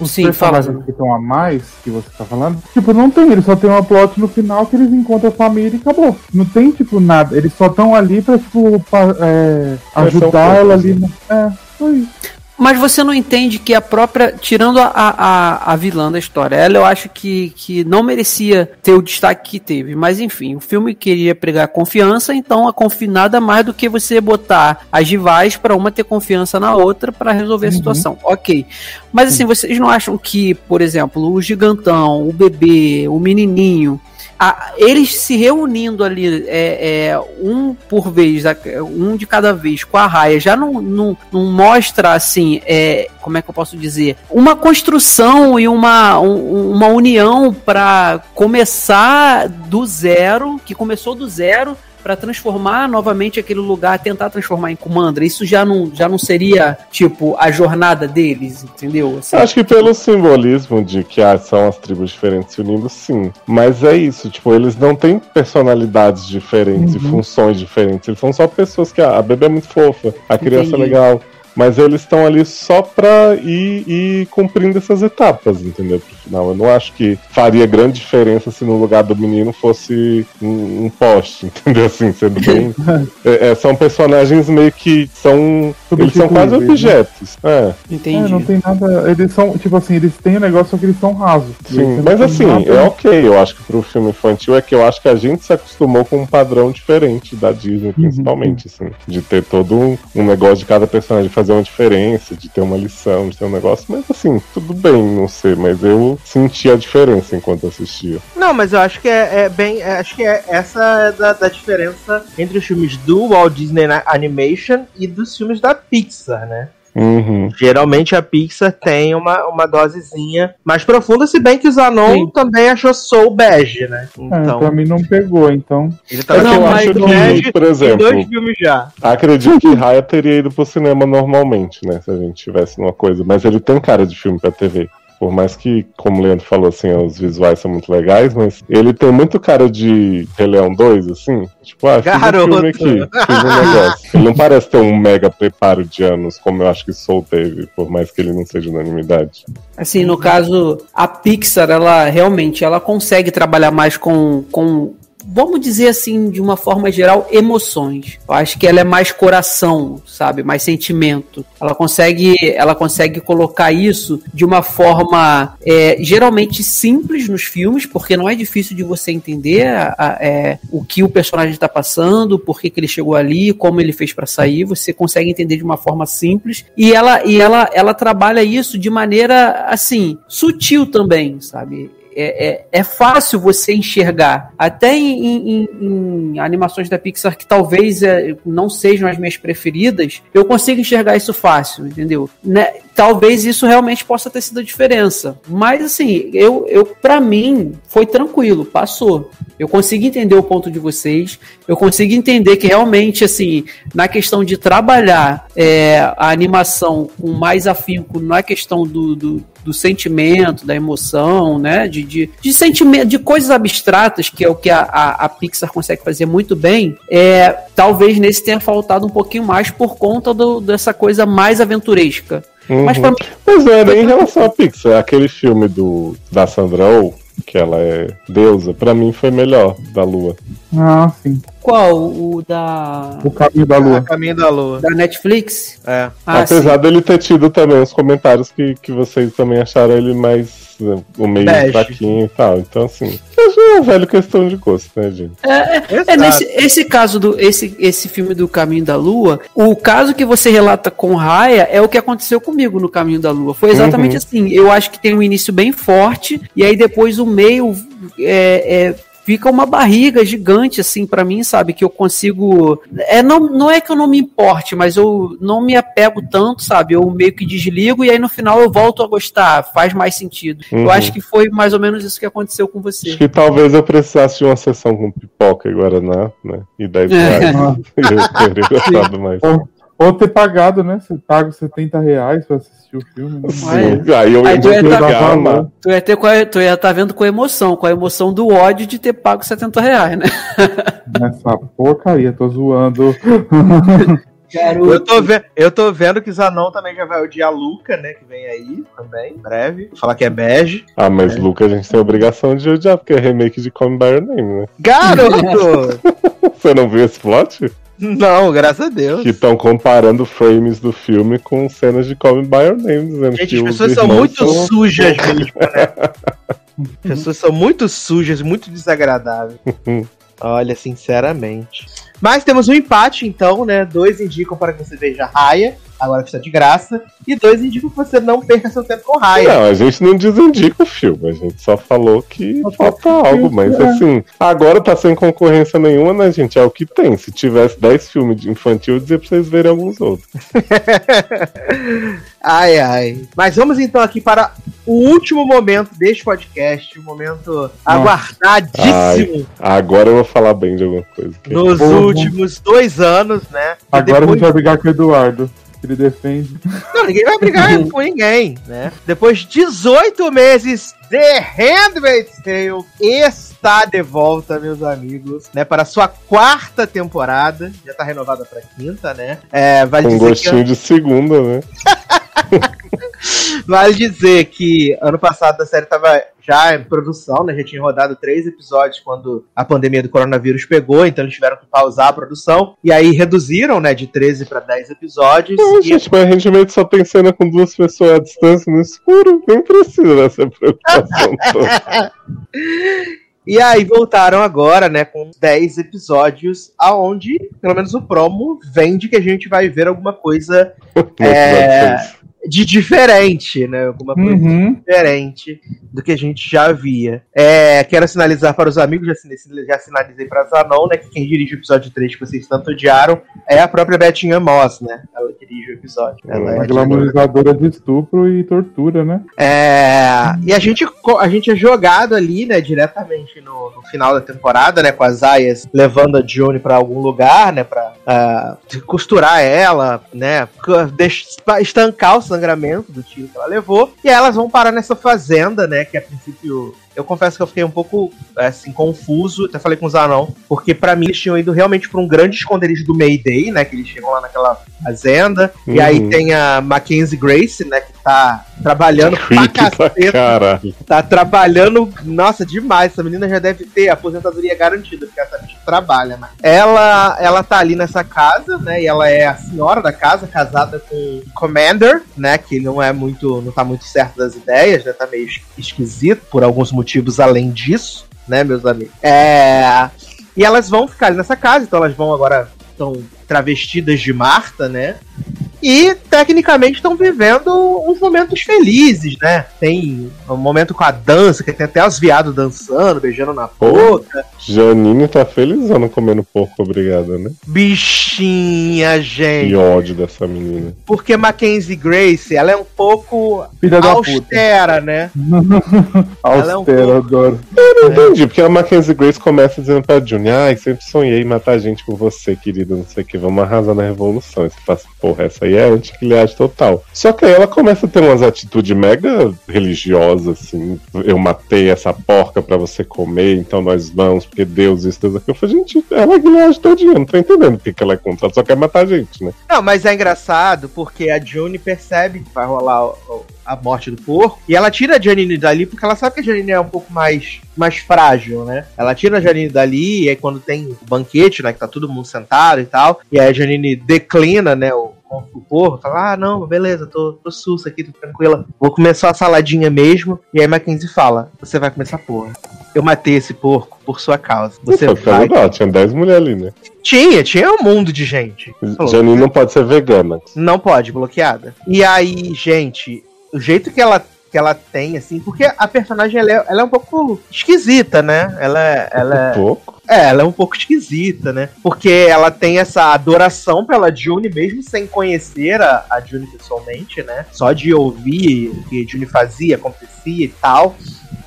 Os Sim, fala, personagens que estão a mais, que você tá falando, tipo, não tem, eles só tem uma plot no final que eles encontram a família e acabou. Não tem, tipo, nada. Eles só estão ali pra, tipo, é, Mas são ajudar ela ali. No... É, foi isso. Mas você não entende que a própria. Tirando a, a, a vilã da história, ela eu acho que, que não merecia ter o destaque que teve. Mas enfim, o filme queria pregar confiança, então a confi nada mais do que você botar as rivais para uma ter confiança na outra para resolver a Uhum. situação. Ok. Mas assim, vocês não acham que, por exemplo, o gigantão, o bebê, o menininho. A- eles se reunindo ali, é, é, um por vez, um de cada vez com a raia, já não, não, não mostra assim, é, como é que eu posso dizer? Uma construção e uma, um- uma união para começar do zero, que começou do zero. Pra transformar novamente aquele lugar, tentar transformar em Comandra. Isso já não, já não seria, tipo, a jornada deles, entendeu? Assim, Acho que pelo simbolismo de que ah, são as tribos diferentes se unindo, sim. Mas é isso, tipo, eles não têm personalidades diferentes e Uhum. funções diferentes. Eles são só pessoas que ah, a bebê é muito fofa, a criança Entendi. é legal. Mas eles estão ali só pra ir, ir cumprindo essas etapas, entendeu? Pro final. Eu não acho que faria grande diferença se no lugar do menino fosse um, um poste, [LAUGHS] entendeu? Assim, sendo bem. [LAUGHS] é, é, são personagens meio que são. Eles são quase né? objetos. É. entendi. É, não tem nada. Eles são, tipo assim, eles têm um negócio, só que eles são rasos. Sim, mas assim, têm é nada- ok, eu acho que pro filme infantil é que eu acho que a gente se acostumou com um padrão diferente da Disney, principalmente, assim. De ter todo um, um negócio de cada personagem fazer uma diferença, de ter uma lição, de ter um negócio, mas assim, tudo bem, não sei, mas eu senti a diferença enquanto assistia. Não, mas eu acho que é, é bem. é- acho que é essa é da, da diferença entre os filmes do Walt Disney Animation e dos filmes da Pixar, né? Uhum. Geralmente a Pixar tem uma, uma dosezinha mais profunda, se bem que o Zanon Sim. também achou Soul Bege, né? É, Então, pra mim não pegou, então. ele É tá que Não, eu acho que, por em exemplo, dois filmes já. acredito que Raya teria ido pro cinema normalmente, né? Se a gente tivesse numa coisa, mas ele tem cara de filme pra TV. Por mais que, como o Leandro falou, assim, os visuais são muito legais, mas ele tem muito cara de Rei Leão 2, assim. Tipo, ah, fiz um Garoto. filme aqui, fiz um negócio. Ele não parece ter um mega preparo de anos, como eu acho que Soul teve, por mais que ele não seja unanimidade. Assim, no caso, a Pixar, ela realmente ela consegue trabalhar mais com, com vamos dizer assim, de uma forma geral, emoções. Eu acho que ela é mais coração, sabe? Mais sentimento. Ela consegue, ela consegue colocar isso de uma forma é, geralmente simples nos filmes, porque não é difícil de você entender a- a- é, o que o personagem está passando, por que, que ele chegou ali, como ele fez para sair. Você consegue entender de uma forma simples. E ela, e ela, ela trabalha isso de maneira assim sutil também, sabe? É, é, é fácil você enxergar. Até em, em- em animações da Pixar que talvez é, não sejam as minhas preferidas, eu consigo enxergar isso fácil, entendeu? Né? Talvez isso realmente possa ter sido a diferença. Mas assim, eu, eu para mim foi tranquilo, passou. Eu consigo entender o ponto de vocês. Eu consigo entender que realmente, assim, na questão de trabalhar é, a animação com mais afinco na questão do, do, do sentimento, da emoção, né? De, de, de sentimento, de coisas abstratas, que é o que a, a, a Pixar consegue fazer muito bem, é, talvez nesse tenha faltado um pouquinho mais por conta do- dessa coisa mais aventuresca. Mas Uhum. pra mim, Mas não é nem em relação a Pixar, aquele filme do, da Sandra Oh, que ela é deusa, pra mim foi melhor, da Lua. Ah, sim. Qual? O da, O caminho da lua. Caminho da Lua. da Netflix? É. Ah, Apesar sim. dele ter tido também os comentários que, que vocês também acharam ele mais né, o meio Bege. fraquinho e tal. Então, assim, acho uma velha questão de gosto, né, gente? É, Exato. nesse esse caso do esse, esse filme do Caminho da Lua, o caso que você relata com Raya é o que aconteceu comigo no Caminho da Lua. Foi exatamente Uhum. assim. Eu acho que tem um início bem forte e aí depois o meio é, é, fica uma barriga gigante assim pra mim, sabe? Que eu consigo. É não, não é que eu não me importe, mas eu não me apego tanto, sabe? Eu meio que desligo e aí no final eu volto a gostar. Faz mais sentido. Uhum. Eu acho que foi mais ou menos isso que aconteceu com você. Acho que talvez eu precisasse de uma sessão com pipoca e Guaraná, né? E 10 [LAUGHS] É. reais. [LAUGHS] Eu teria gostado mais. Ou, ter pagado, né? Você paga 70 reais pra assistir o filme. Né? Sim, aí [LAUGHS] eu Aí ia tu ia tá- mano. Tu ia, ter, tu ia estar vendo com emoção, com a emoção do ódio de ter pago 70 reais, né? [LAUGHS] Nessa porcaria, tô zoando. [LAUGHS] Eu tô, ve eu tô vendo que Zanon também já vai odiar Luca, né? Que vem aí também, em breve. Falar que é bege. Ah, mas Luca a gente tem a obrigação de odiar, porque é remake de Come By Your Name, né? Garoto! Você não viu esse plot? [LAUGHS] Não, graças a Deus. Que estão comparando frames do filme com cenas de Come By Your Name, dizendo Gente, que as pessoas são muito são- sujas [LAUGHS] mesmo, né? As pessoas são muito sujas, muito desagradáveis. [LAUGHS] Olha, sinceramente. Mas temos um empate, então, né? Dois indicam para que você veja Raya, agora que está de graça. E dois, indico que você não perca seu tempo com Raya. Não, a gente não desindica o filme, a gente só falou que falta algo, mas é. assim, agora tá sem concorrência nenhuma, né, gente? É o que tem. Se tivesse 10 filmes de infantil, eu dizia pra vocês verem alguns outros. [LAUGHS] ai, ai. Mas vamos então aqui para o último momento deste podcast, o um momento aguardadíssimo. Ai, agora eu vou falar bem de alguma coisa. Nos Porra. últimos dois anos, né? Agora a Depois- gente vai brigar com o Eduardo. Ele defende. Não, ninguém vai brigar [LAUGHS] com ninguém, né? Depois de 18 meses, The Handmaid's Tale está de volta, meus amigos, né? Para a sua quarta temporada. Já tá renovada pra quinta, né? É, vale, Com dizer gostinho de segunda, né? que, [LAUGHS] vale dizer que ano passado a série tava já em produção, né? Já tinha rodado três episódios quando a pandemia do coronavírus pegou, então eles tiveram que pausar a produção. E aí reduziram, né? De 13 para 10 episódios. Não, e gente, mas que só tem cena com duas pessoas à distância no escuro. Nem precisa dessa toda. [LAUGHS] E aí voltaram agora, né, com 10 episódios, aonde, pelo menos o promo, vende que a gente vai ver alguma coisa [LAUGHS] É. de diferente, né? Alguma coisa Uhum. diferente do que a gente já via. É, quero sinalizar para os amigos, já, sin- já sinalizei para Zanon, né, que quem dirige o episódio 3 que vocês tanto odiaram é a própria Bettinha Moss, né? Ela dirige o episódio. Ela é Uma a glamorizadora de estupro e tortura, né? É, e a gente, a gente é jogado ali, né, diretamente no, no final da temporada, né, com as aias levando a June pra algum lugar, né, pra ah, costurar ela, né, estancar o sangramento do tiro que ela levou. E aí elas vão parar nessa fazenda, né, que a princípio eu confesso que eu fiquei um pouco, assim, confuso, até falei com o Zanon, porque pra mim eles tinham ido realmente pra um grande esconderijo do Mayday, né, que eles chegam lá naquela fazenda, e aí Uhum. tem a Mackenzie Grace, né, que tá trabalhando pra caceta, caralho. tá trabalhando, nossa, demais, essa menina já deve ter aposentadoria garantida, porque essa bicha trabalha, né. Ela, ela tá ali nessa casa, né, e ela é a senhora da casa, casada com o Commander, né, que não é muito, não tá muito certo das ideias, né, tá meio es- esquisito por alguns motivos além disso, né, meus amigos. É... E elas vão ficar nessa casa, então elas vão agora, estão travestidas de Marta, né, e tecnicamente estão vivendo uns momentos felizes, né? Tem um momento com a dança, que tem até os viados dançando, beijando na boca. Janine tá felizona comendo porco, obrigada, né? Bichinha, gente. Que ódio dessa menina. Porque Mackenzie Grace, ela é um pouco Filha austera, né? [LAUGHS] Ela é um Austera, pouco- adoro. Eu não entendi, porque a Mackenzie Grace começa dizendo pra Juni, ai, sempre sonhei em matar gente com você, querida, não sei o que, vamos arrasar na revolução. E assim, porra, essa aí é antiquilhagem total. Só que aí ela começa a ter umas atitudes mega religiosas, assim, eu matei essa porca pra você comer, então nós vamos, porque Deus isso, Deus aquilo. Eu falei, gente, ela é guilhagem todinha, não tô entendendo porque que ela é contra, só quer matar a gente, né? Não, mas é engraçado porque a June percebe que vai rolar o- o- a morte do porco e ela tira a Janine dali porque ela sabe que a Janine é um pouco mais, mais frágil, né? Ela tira a Janine dali e aí quando tem o banquete, né, que tá todo mundo sentado e tal, e aí a Janine declina, né, o, o porco, fala, ah, não, beleza, tô, tô sussa aqui, tô tranquila, vou comer só a saladinha mesmo, e aí Mackenzie fala, você vai essa porra. Eu matei esse porco por sua causa. Você causa vai... dela, tinha 10 mulheres ali, né? Tinha, tinha um mundo de gente. Falou, Janine não pode ser vegana. não pode, bloqueada. E aí, gente, o jeito que ela, que ela tem, assim, porque a personagem ela é, ela é um pouco esquisita, né? Ela, é- ela, é- Pouco. é, ela é um pouco esquisita, né? Porque ela tem essa adoração pela June, mesmo sem conhecer a, a June pessoalmente, né? Só de ouvir o que a June fazia, acontecia e tal.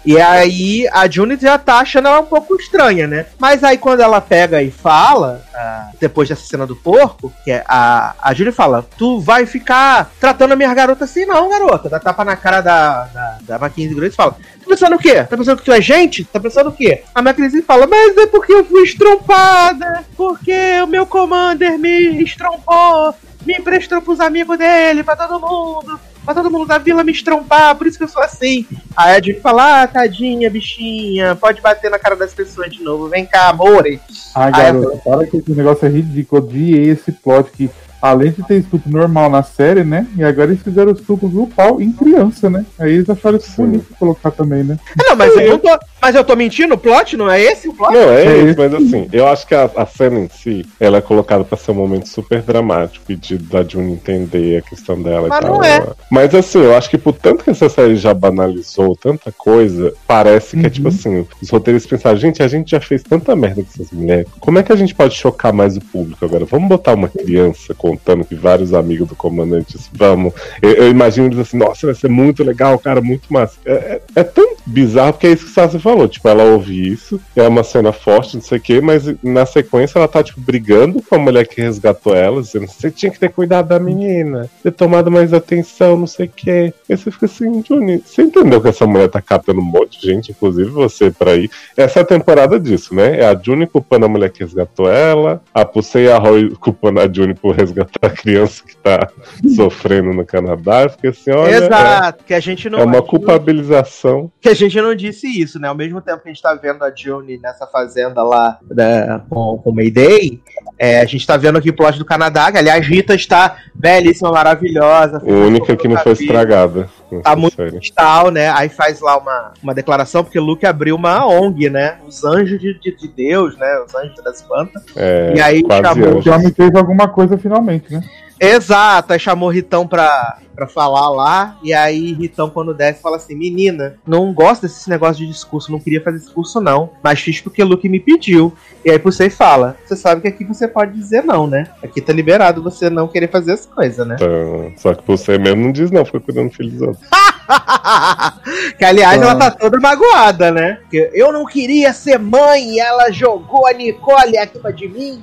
E aí a June já tá achando ela um pouco estranha, né? Mas aí quando ela pega e fala, ah, depois dessa cena do porco, que é a, a June fala: Tu vai ficar tratando a minha garota assim, não, garota. Dá tapa na cara da, da, da Mackenzie Grace e fala: Tá pensando o quê? Tá pensando que tu é gente? Tá pensando o quê? A Mackenzie fala: Mas é porque eu fui estrompada, porque o meu commander me estrompou, me emprestou pros amigos dele, pra todo mundo. Pra todo mundo da vila me estrompar, por isso que eu sou assim. Aí a June fala, ah, tadinha, bichinha, pode bater na cara das pessoas de novo. Vem cá, amore. Ai, Ai, garoto, para que esse negócio é ridículo. Odiei esse plot que Além de ter estupro normal na série, né? E agora eles fizeram estupro grupal em criança, né? Aí eles acharam isso Sim. bonito colocar também, né? Ah, Não, mas eu, não tô, mas eu tô mentindo, o plot não é esse o plot? Não, é, É isso. mas assim, eu acho que a, a cena em si, ela é colocada pra ser um momento super dramático e de da June entender a questão dela Mas e tal. não é. Mas assim, eu acho que por tanto que essa série já banalizou tanta coisa, parece que é Uhum. tipo assim, os roteiristas pensaram, gente, a gente já fez tanta merda com essas mulheres, como é que a gente pode chocar mais o público agora? Vamos botar uma criança contando que vários amigos do comandante vamos. Eu, eu imagino eles assim, nossa, vai ser muito legal, cara, muito massa. É, é- é tão bizarro porque é isso que o Sassi falou. Tipo, ela ouve isso, é uma cena forte, não sei o quê, mas na sequência ela tá, tipo, brigando com a mulher que resgatou ela, dizendo: você tinha que ter cuidado da menina, ter tomado mais atenção, não sei o quê. Aí você fica assim, Johnny, você entendeu que essa mulher tá catando um monte de gente, inclusive você, pra ir. Essa é a temporada disso, né? É a Juni culpando a mulher que resgatou ela, a Pusei e a Roy culpando a Juni por resgatar a criança que tá sofrendo no Canadá. Fiquei assim, olha. Exato, que a gente É, não. é uma não- culpabilização. que a gente não disse isso, né? Ao mesmo tempo que a gente tá vendo a June nessa fazenda lá né, com, com o Mayday, é, a gente tá vendo aqui o plot do Canadá, que aliás, Rita está belíssima, maravilhosa. A única que não foi estragada. Tá muito série. Tal, né? Aí faz lá uma, uma declaração, porque Luke abriu uma ONG, né? Os anjos de, de, de Deus, né? Os anjos das plantas. É, E aí chamou-. O homem fez alguma coisa finalmente, né? Exato, aí chamou Ritão pra, pra falar lá, e aí Ritão, quando desce, fala assim: Menina, não gosto desse negócio de discurso, não queria fazer discurso, não, mas fiz porque Luke me pediu. E aí você fala: Você sabe que aqui você pode dizer não, né? Aqui tá liberado você não querer fazer as coisas, né? Então, só que você mesmo não diz não, fica cuidando do filho dos outros. [LAUGHS] que aliás, Ah. ela tá toda magoada, né? Porque eu não queria ser mãe e ela jogou a Nicole acima de mim.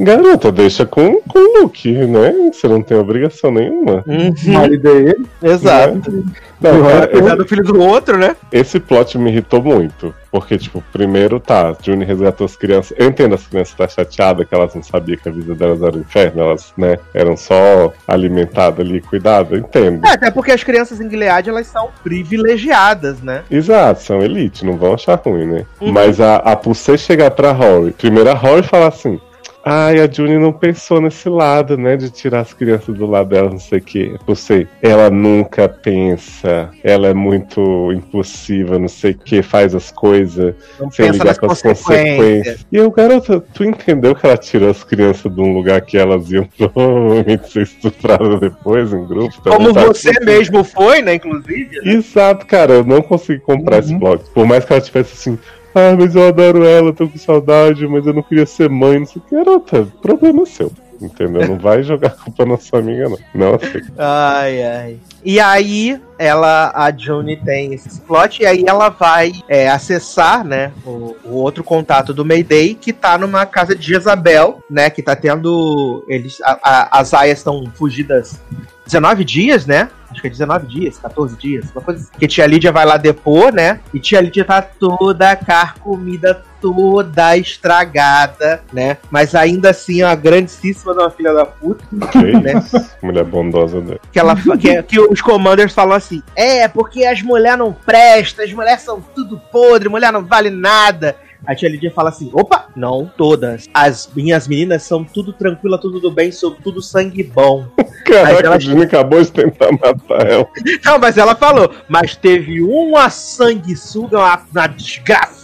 Garota, deixa com, com o Luke, né? Você não tem obrigação nenhuma. O marido é ele. Exato. Não, cara, Cuidar do filho do outro, né? esse plot me irritou muito. Porque, tipo, primeiro tá, Juni resgatou as crianças. Eu entendo as crianças tá chateadas que elas não sabiam que a vida delas era um inferno, elas, né, eram só alimentadas ali, cuidadas, eu entendo. É, até porque as crianças em Gilead, elas são privilegiadas, né? Exato, são elite, não vão achar ruim, né? Uhum. Mas a, a Pulsei chegar pra Rory, primeiro a Rory falar assim. Ai, a Juni não pensou nesse lado, né? De tirar as crianças do lado dela, não sei o quê. Pulsei, ela nunca pensa, ela é muito impulsiva, não sei o que, faz as coisas Não sem ligar com as consequências. consequências. E eu, garota, tu entendeu que ela tirou as crianças de um lugar que elas iam provavelmente ser estupradas depois em grupo? Como você mesmo foi, né, inclusive. Exato, cara, eu não consegui comprar esse Uhum. blog. Por mais que ela tivesse assim, ah, mas eu adoro ela, tô com saudade, mas eu não queria ser mãe, não sei o que. Garota, problema seu. Entendeu? Não vai jogar culpa na sua amiga, não. Não assim. Ai, ai. E aí, ela, a Juni tem esse plot, e aí ela vai é, acessar, né, o, o outro contato do Mayday, que tá numa casa de Jezabel, né, que tá tendo, eles, a- a- as aias estão fugidas 19 dias, né, acho que é 19 dias, 14 dias, uma coisa assim. Que tia Lídia vai lá depor, né, e tia Lídia tá toda carcomida, toda estragada, né, mas ainda assim, a grandíssima de uma filha da puta, Que né? Mulher bondosa dele. que, ela, que, que os commanders falam assim: é, porque as mulheres não prestam, as mulheres são tudo podre, mulher não vale nada. A tia Lidia fala assim: opa, não todas. As minhas meninas são tudo tranquila, tudo do bem, são tudo sangue bom. [LAUGHS] Caraca, ela- a Juni acabou de tentar matar ela. Não, mas ela falou: mas teve uma sanguessuga, uma, uma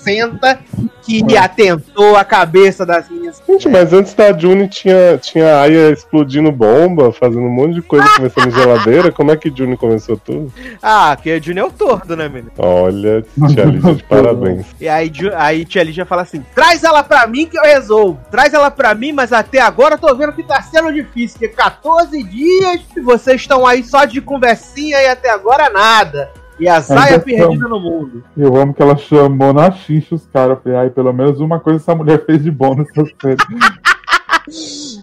desgracenta, que atentou a cabeça das minhas. Gente, mas antes da Juni tinha, tinha a Aya explodindo bomba, fazendo um monte de coisa, começando geladeira. Como é que Juni começou tudo? Ah, que a Juni é o tordo, né, menino? Olha, tia Lídia, de parabéns. E aí, aí tia Lígia fala assim: traz ela pra mim que eu resolvo. Traz ela pra mim, mas até agora eu tô vendo que tá sendo difícil. Que 14 dias e vocês estão aí só de conversinha e até agora nada. E a Zaya Ainda perdida no mundo. Eu amo que ela chamou na xincha os caras. Falei, ai, pelo menos uma coisa essa mulher fez de bom nessa série.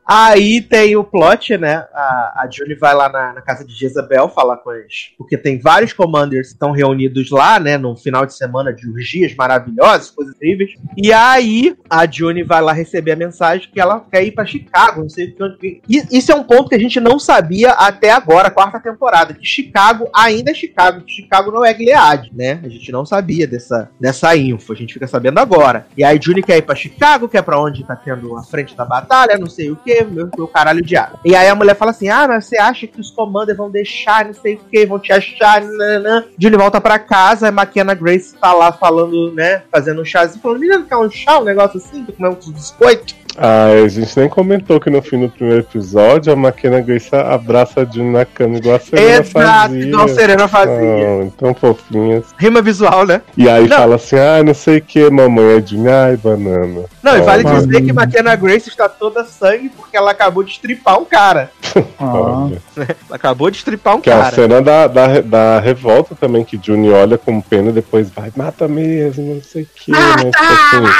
Aí tem o plot, né? A, a Julie vai lá na, na casa de Jezabel falar com as. Porque tem vários commanders que estão reunidos lá, né? Num final de semana de urgias maravilhosas, coisas incríveis. E aí a Juni vai lá receber a mensagem que ela quer ir pra Chicago. Não sei onde- Isso é um ponto que a gente não sabia até agora, quarta temporada. Que Chicago ainda é Chicago. Que Chicago não é Gilead, né? A gente não sabia dessa, dessa info. A gente fica sabendo agora. E aí Juni quer ir pra Chicago, que é pra onde tá tendo a frente da batalha, não sei o que. meu, meu caralho diabo. E aí a mulher fala assim: ah, mas você acha que os commanders vão deixar, não sei o que, vão te achar, nananã. Johnny volta pra casa, a McKenna Grace tá lá falando, né, fazendo um chazinho, falando, menina, quer um chá, um negócio assim, tu comer um biscoito? Ah, a gente nem comentou que no fim do primeiro episódio a McKenna Grace abraça a June na cama igual a Serena Exato, fazia. igual a Serena fazia. Ah, tão fofinhas. Rima visual, né? E aí Não. fala assim, ah, não sei o que, mamãe é June, ai, banana. Não, e vale Ah, dizer que McKenna Grace está toda sangue porque ela acabou de estripar um cara. [LAUGHS] Ah. Ela acabou de estripar um Que é a cara. cena da, da, da revolta também, que June olha com pena e depois vai, mata mesmo, não sei o que, né? Tipo assim,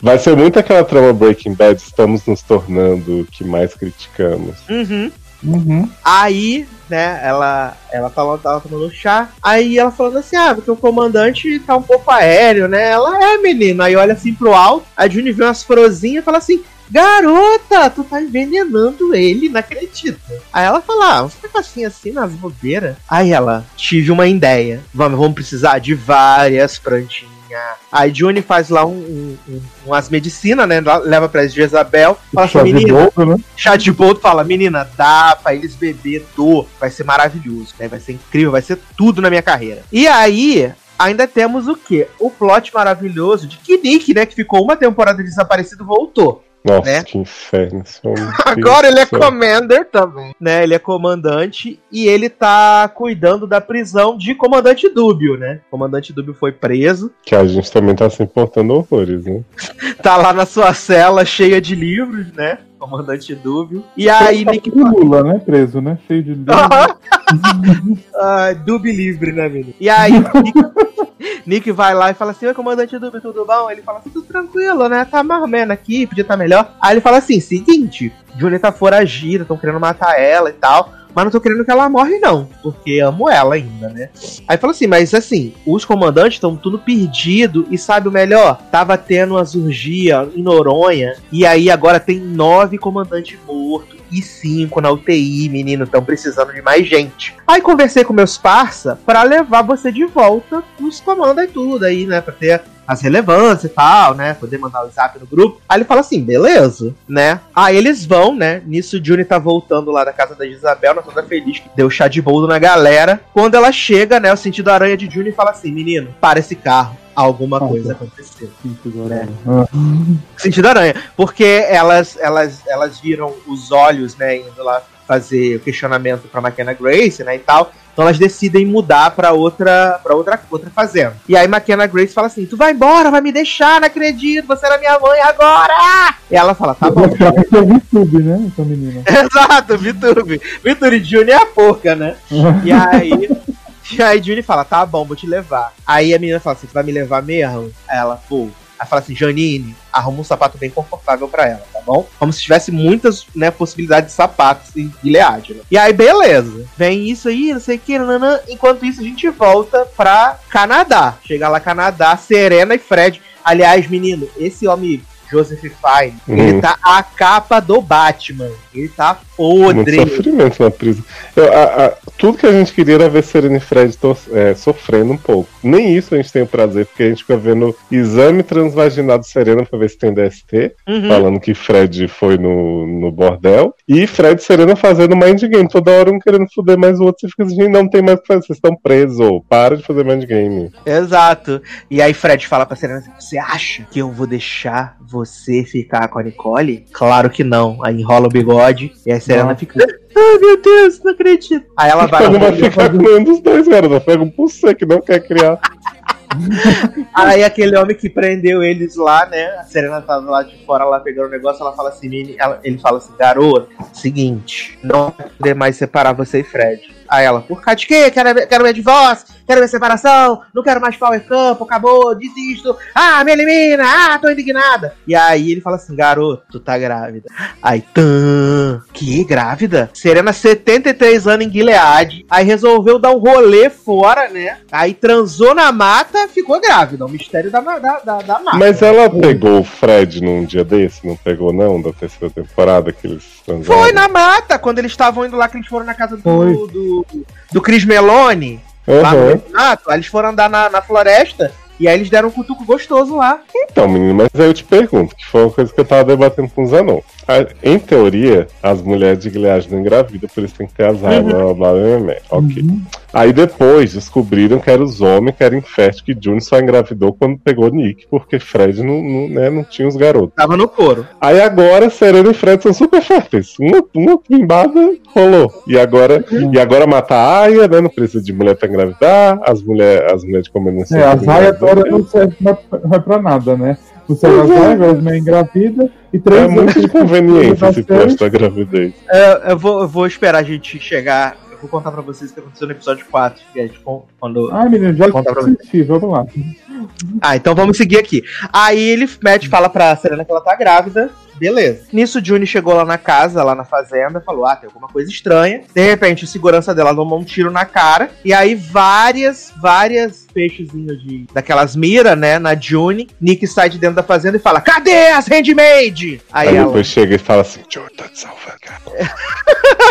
Vai ser muito aquela trama Breaking Bad, estamos nos tornando o que mais criticamos. Uhum. uhum. Aí, né, ela, ela falou, tava tomando chá. Aí ela falando assim: ah, porque o comandante tá um pouco aéreo, né? Ela é, menina. Aí olha assim pro alto, a Juni vê umas frozinhas e fala assim. Garota, tu tá envenenando ele, não acredito. Aí ela fala, ah, uns negocinhos assim nas bobeiras. Aí ela, tive uma ideia. Vamos, vamos precisar de várias plantinhas. Aí Juni faz lá um, um- um- umas medicinas, né? Leva pra Jezabel. Fala assim, Chá de menina, boldo, né? chá de boldo fala, menina, dá pra eles beber, dou. Vai ser maravilhoso, né? Vai ser incrível, vai ser tudo na minha carreira. E aí, ainda temos o quê? O plot maravilhoso de que Nick, né? Que ficou uma temporada desaparecido, voltou. Nossa, Né? que inferno. homem. [LAUGHS] Agora ele é commander também. Né? Ele é comandante e ele tá cuidando da prisão de comandante Dúbio, né? Comandante Dúbio foi preso. Que a gente também tá se importando horrores, né? [LAUGHS] Tá lá na sua cela cheia de livros, né? Comandante Dúbio. E aí, Tá Nick Lula, né? Preso, né? Cheio de [LAUGHS] livro. ah, Dub livre, né, menino? E aí, Nick, Nick vai lá e fala assim: Oi, comandante Dub, tudo bom? Ele fala assim: tudo tranquilo, né? Tá menos aqui, podia estar melhor. Aí ele fala assim: seguinte, Julia tá foragida, estão querendo matar ela e tal. Mas não tô querendo que ela morre, não. Porque amo ela ainda, né? Aí fala assim, mas assim, os comandantes estão tudo perdido e sabe o melhor? Tava tendo uma surgia em Noronha e aí agora tem nove comandantes mortos e cinco na UTI, menino, estão precisando de mais gente. Aí conversei com meus parça pra levar você de volta nos comandos e tudo aí, né, pra ter as relevâncias e tal, né? Poder mandar o zap no grupo. Aí ele fala assim, beleza, né? Aí eles vão, né? Nisso o Juni tá voltando lá da casa da Isabel, na toda feliz, que deu chá de boldo na galera. Quando ela chega, né? O sentido aranha de Juni fala assim, menino, para esse carro. Alguma Ah, coisa aconteceu. Né? Ah, Sentido aranha. Porque elas, elas, elas viram os olhos, né? Indo lá fazer o questionamento pra McKenna Grace, né? E tal. Então elas decidem mudar pra outra, pra outra, outra fazenda. E aí McKenna Grace fala assim: Tu vai embora, vai me deixar, não acredito, você era minha mãe agora! E ela fala: Tá bom. É VTube, né? Essa menina. [LAUGHS] Exato, Vitube. Vitube Junior é a porca, né? [LAUGHS] E aí. E aí Juni fala, tá bom, vou te levar. Aí a menina fala assim, você vai me levar mesmo? Aí ela, pô. Aí fala assim, Janine, arruma um sapato bem confortável pra ela, tá bom? Como se tivesse muitas, né, possibilidades de sapatos em Gilead, né? E aí, beleza. Vem isso aí, não sei o que, nananã. Enquanto isso, a gente volta pra Canadá. Chega lá, Canadá, Serena e Fred. Aliás, menino, esse homem... Joseph Fine, ele Uhum. tá a capa do Batman. Ele tá Muito podre. sofrimento na prisão. Eu- a- a- tudo que a gente queria era ver Serena e Fred to- é, sofrendo um pouco. Nem isso a gente tem o prazer, porque a gente fica vendo exame transvaginal de Serena pra ver se tem DST, Uhum. falando que Fred foi no, no bordel, e Fred e Serena fazendo mind game, toda hora um querendo foder mais o outro, você fica assim, "Gente, não tem mais o que fazer, vocês estão presos, para de fazer mind game. Exato. E aí Fred fala pra Serena você acha que eu vou deixar você ficar com a Nicole? Claro que não. Aí enrola o bigode e aí Serena Nossa. fica. Ai meu Deus, não acredito. Aí ela vai. Ela não vai ficar com nenhum dos dois, cara, ela pega um você que não quer criar. Aí aquele homem que prendeu eles lá, né? A Serena tava lá de fora lá pegando o negócio, ela fala assim, ela- ele fala assim, garoto, seguinte, não vai poder mais separar você e Fred. Aí ela, por causa de quê? Quero, ver- quero ver divórcio, quero ver separação, não quero mais power campo, acabou, desisto. Ah, me elimina, ah, tô indignada. E aí ele fala assim, garoto, tu tá grávida. Aí, tan, que grávida? Serena, 73 anos em Gilead, aí resolveu dar um rolê fora, né? Aí transou na mata, ficou grávida. O mistério da, da, da, da mata. Mas ela pegou o Fred num dia desse, não pegou não, da terceira temporada que eles transaram? Foi na mata, quando eles estavam indo lá, que eles foram na casa Foi. do, do, do Chris Meloni, lá no orfanato. Aí eles foram andar na, na floresta e aí eles deram um cutuco gostoso lá. Então, menino, mas aí eu te pergunto, que foi uma coisa que eu tava debatendo com o Zanon. A- em teoria, as mulheres de Gilead não engravidam, por isso tem que ter as raias, blá, blá, blá, blá, blá. Ok. Uhum. Aí depois descobriram que eram os homens que eram inférteis, que June só engravidou quando pegou Nick, porque Fred não, não, né, não tinha os garotos. Tava no couro. Aí agora Serena e Fred são super férteis. Uma, uma pimbada rolou. E agora, e agora mata a Aya, né? Não precisa de mulher pra engravidar. As mulheres as mulheres de comer não É, a Zaya agora não serve pra, não é pra nada, né? O Zaya agora é engravida e três É muito da esse teste da gravidez. É, eu, vou, eu vou esperar a gente chegar. Eu vou contar pra vocês o que aconteceu no episódio 4. Que a gente, quando... Ai, menino, já Conta pra assisti, vamos lá. Ah, então vamos seguir aqui. Aí ele, Matt, fala pra Serena que ela tá grávida. Beleza. Nisso, o Juni chegou lá na casa, lá na fazenda, falou: Ah, tem alguma coisa estranha. De repente, o segurança dela tomou um tiro na cara. E aí, várias, várias peixezinhos de daquelas mira, né, na Juni. Nick sai de dentro da fazenda e fala: Cadê as handmaid? Aí, Aí ela. depois chega e fala assim: June, tá te salvando, cara.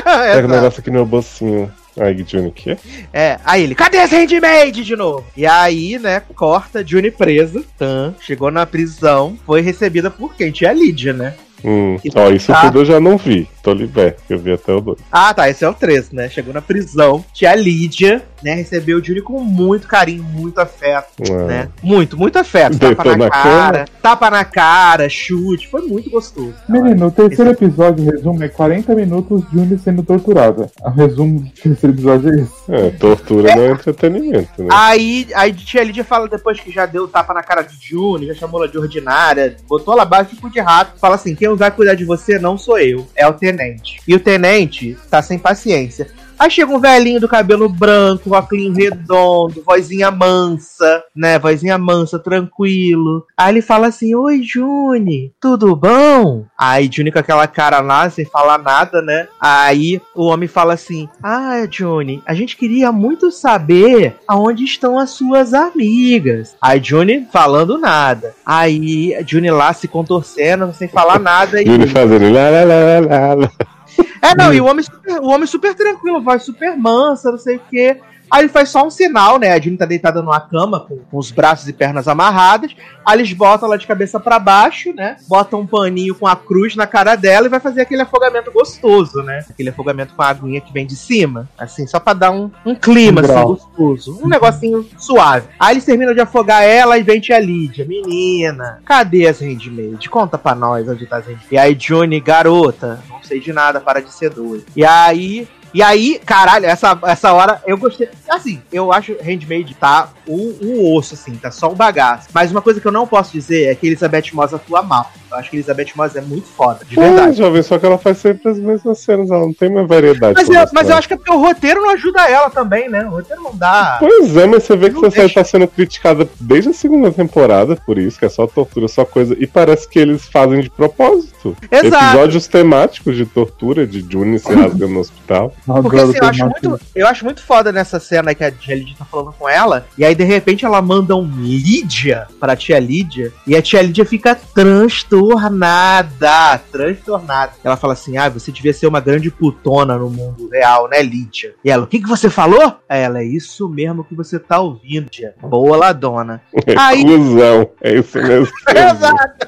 [LAUGHS] Pega o negócio aqui no meu bolsinho. Aí, June, o quê? É, aí ele, cadê as handmaid de novo? E aí, né, corta, Juni presa, tan, chegou na prisão, foi recebida por quem? Tia Lídia, né? Hum, ó, isso tá. tudo eu já não vi. Tô liberto, eu vi até o 2. Ah, tá, esse é o 3, né? Chegou na prisão, tia Lídia, né, recebeu o Juni com muito carinho, muito afeto, né? Muito, muito afeto. [LAUGHS] Tapa Deitou na, na cara, tapa na cara, chute, foi muito gostoso. Menino, o terceiro episódio, o resumo, é 40 minutos de Juni sendo torturada. O resumo do terceiro episódio é esse. É, tortura não é entretenimento, né? Aí, aí tia Lídia fala depois que já deu tapa na cara de Juni, já chamou ela de ordinária, botou ela abaixo tipo de rato, fala assim: quem vai cuidar de você não sou eu, é o tenente. E o tenente tá sem paciência. Aí chega um velhinho do cabelo branco, óculos redondo, vozinha mansa, né? Vozinha mansa, tranquilo. Aí ele fala assim: Oi, Juni, tudo bom? Aí Juni com aquela cara lá, sem falar nada, né? Aí o homem fala assim: Ah, Juni, a gente queria muito saber aonde estão as suas amigas. Aí Juni falando nada. Aí Juni lá se contorcendo, sem falar nada. June fazendo lá, lá, lá, lá, lá. É, não, e o homem, super, o homem super tranquilo, voz super mansa, não sei o quê. Aí ele faz só um sinal, né? A June tá deitada numa cama com, com os braços e pernas amarradas. Aí eles botam ela de cabeça pra baixo, né? Botam um paninho com a cruz na cara dela e vai fazer aquele afogamento gostoso, né? Aquele afogamento com a aguinha que vem de cima. Assim, só pra dar um, um clima, Um assim, gostoso. Um negocinho suave. Aí eles terminam de afogar ela e vem tia Lídia. Menina, cadê as handmaid? Conta pra nós onde tá as handmaid. E aí, Juni, garota, não sei de nada, para de ser doido. E aí, e aí, caralho, essa, essa hora eu gostei. Assim, eu acho Handmaid tá o, o osso, assim, tá só um bagaço. Mas uma coisa que eu não posso dizer é que Elizabeth Moss atua mal. Eu acho que Elizabeth Moss é muito foda, de É, verdade. jovem, só que ela faz sempre as mesmas cenas, ela não tem uma variedade. Mas eu, mas eu acho que é porque o roteiro não ajuda ela também, né? O roteiro não dá. Pois é, mas você vê que Não essa série deixa. tá sendo criticada desde a segunda temporada por isso, que é só tortura, só coisa. E parece que eles fazem de propósito. Exato. Episódios temáticos de tortura, de Juni se rasgando no hospital. [LAUGHS] Porque assim, eu acho, muito, eu acho muito foda nessa cena que a tia Lídia tá falando com ela, e aí de repente ela manda um Lídia pra tia Lídia, e a tia Lídia fica transtornada, transtornada. Ela fala assim, ah, você devia ser uma grande putona no mundo real, né, Lídia? E ela, o que que você falou? Aí ela, é isso mesmo que você tá ouvindo, tia. Boa ladona. Aí- Cusão. É isso mesmo. [LAUGHS] Exato.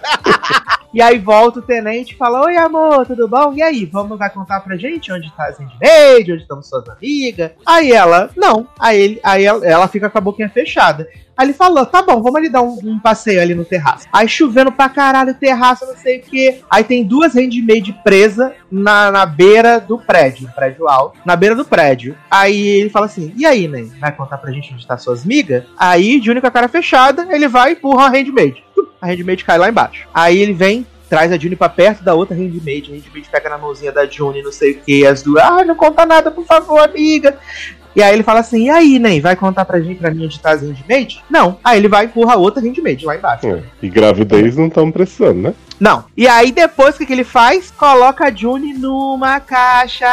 E aí volta o tenente e fala: Oi, amor, tudo bom? E aí, vamos vai contar pra gente onde tá a Zendmaid, onde estão suas amigas? Aí ela, não. Aí, ele, aí ela, ela fica com a boquinha fechada. Aí ele falou: tá bom, vamos ali dar um, um passeio ali no terraço. Aí chovendo pra caralho, terraço, não sei o quê. Aí tem duas handmaid presas na, na beira do prédio, prédio alto, na beira do prédio. Aí ele fala assim: e aí, né? Vai contar pra gente onde tá suas amigas? Aí, Júnior com a cara fechada, ele vai e empurra a handmaid. A handmaid cai lá embaixo. Aí ele vem. Traz a Juni pra perto da outra handmaid. A handmaid pega na mãozinha da Juni, não sei o que. As duas, ah, não conta nada, por favor, amiga. E aí ele fala assim, e aí, Ney, vai contar pra gente, pra mim, onde tá as handmaid? Não. Aí ele vai e empurra outra handmaid lá embaixo. É, E gravidez não estamos precisando, né? Não. E aí depois, o que, que ele faz? Coloca a Juni numa caixa,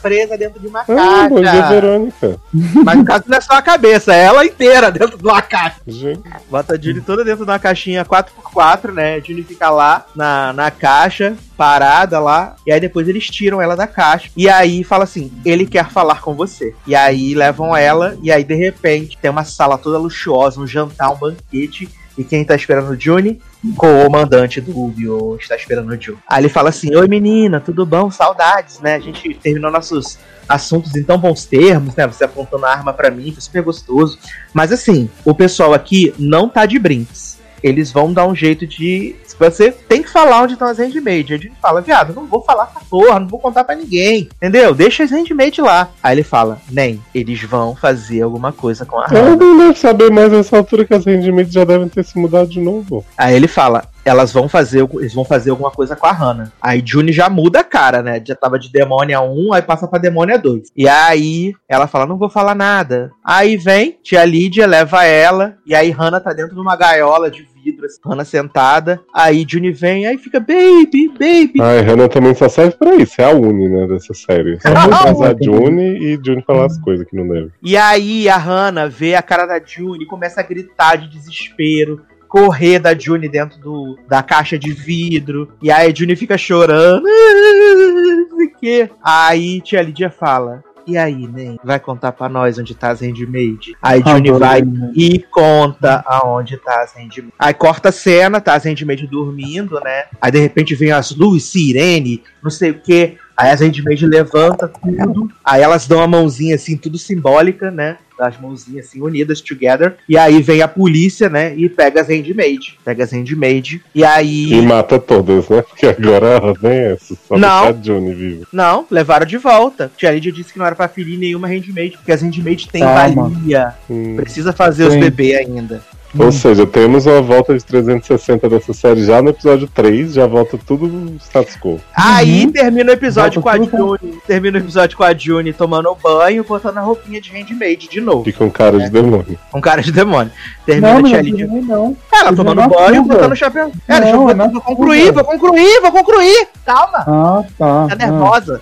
presa dentro de uma Ah, bom dia, caixa. Verônica. [LAUGHS] Mas no caso não é só a cabeça, é ela inteira dentro de uma caixa. Gente, Bota a Juni toda dentro de uma caixinha 4x4, né? A Juni fica lá na, na caixa, parada lá. E aí depois eles tiram ela da caixa. E aí fala assim: ele quer falar com você. E aí levam ela. E aí de repente tem uma sala toda luxuosa, um jantar, um banquete. E quem tá esperando o Juni? O comandante do Rubio está esperando o Juni. Aí ele fala assim: Oi menina, tudo bom? Saudades, né? A gente terminou nossos assuntos em tão bons termos, né? Você apontando a arma para mim, foi super gostoso. Mas assim, o pessoal aqui não tá de brinks. Eles vão dar um jeito de. Você tem que falar onde estão as handmade. A gente fala, viado, não vou falar pra porra, não vou contar pra ninguém. Entendeu? Deixa as handmade lá. Aí ele fala, nem, eles vão fazer alguma coisa com a Eu Hannah. não deve saber mais nessa altura que as rendimentos já devem ter se mudado de novo. Aí ele fala, elas vão fazer, eles vão fazer alguma coisa com a Hannah. Aí Juni já muda a cara, né? Já tava de demônia 1, aí passa pra demônia 2. E aí ela fala, não vou falar nada. Aí vem, tia Lídia leva ela, e aí Hannah tá dentro de uma gaiola de vidro, assim, Hannah sentada. Aí Juni vem, aí fica, baby, baby. Ai, Hannah também só serve pra isso, é a Uni, né, dessa série. Só casar [LAUGHS] Juni e Juni falar as coisas que não deve. E aí a Hannah vê a cara da Juni, começa a gritar de desespero. Correr da Juni dentro do, da caixa de vidro. E aí a Juni fica chorando. [LAUGHS] Quê. Aí tia Lídia fala. E aí, Nen? Vai contar pra nós onde tá as handmade? Aí Juni vai e conta aonde tá as handmade. Aí corta a cena, tá as handmade dormindo, né? Aí de repente vem as luzes, sirene, não sei o que. Aí as handmade levanta tudo. Aí elas dão a mãozinha assim, tudo simbólica, né? As mãozinhas assim unidas together. E aí vem a polícia, né? E pega as handmade. Pega as handmade. E aí. E mata todas, né? Porque agora nem é essa, só Não. a viva. Não, levaram de volta. Tia Lídia disse que não era pra ferir nenhuma handmade, porque as handmade têm Calma. valia. Hum. Precisa fazer os Sim. bebês ainda. Ou seja, temos uma volta de 360 dessa série já no episódio 3, já volta tudo status quo. Aí Uhum. termina o episódio Volta com a tudo Juni. Termina o episódio com a Juni tomando banho, botando a roupinha de handmade de novo. Fica um cara de demônio. Com cara de demônio. Termina Não, a tia não, não, não. Ela tomando é banho, fuga. botando o chapéu. É, Não, deixa eu é na vou concluir, vou concluir, vou concluir. Calma. Ah, tá. Tá nervosa.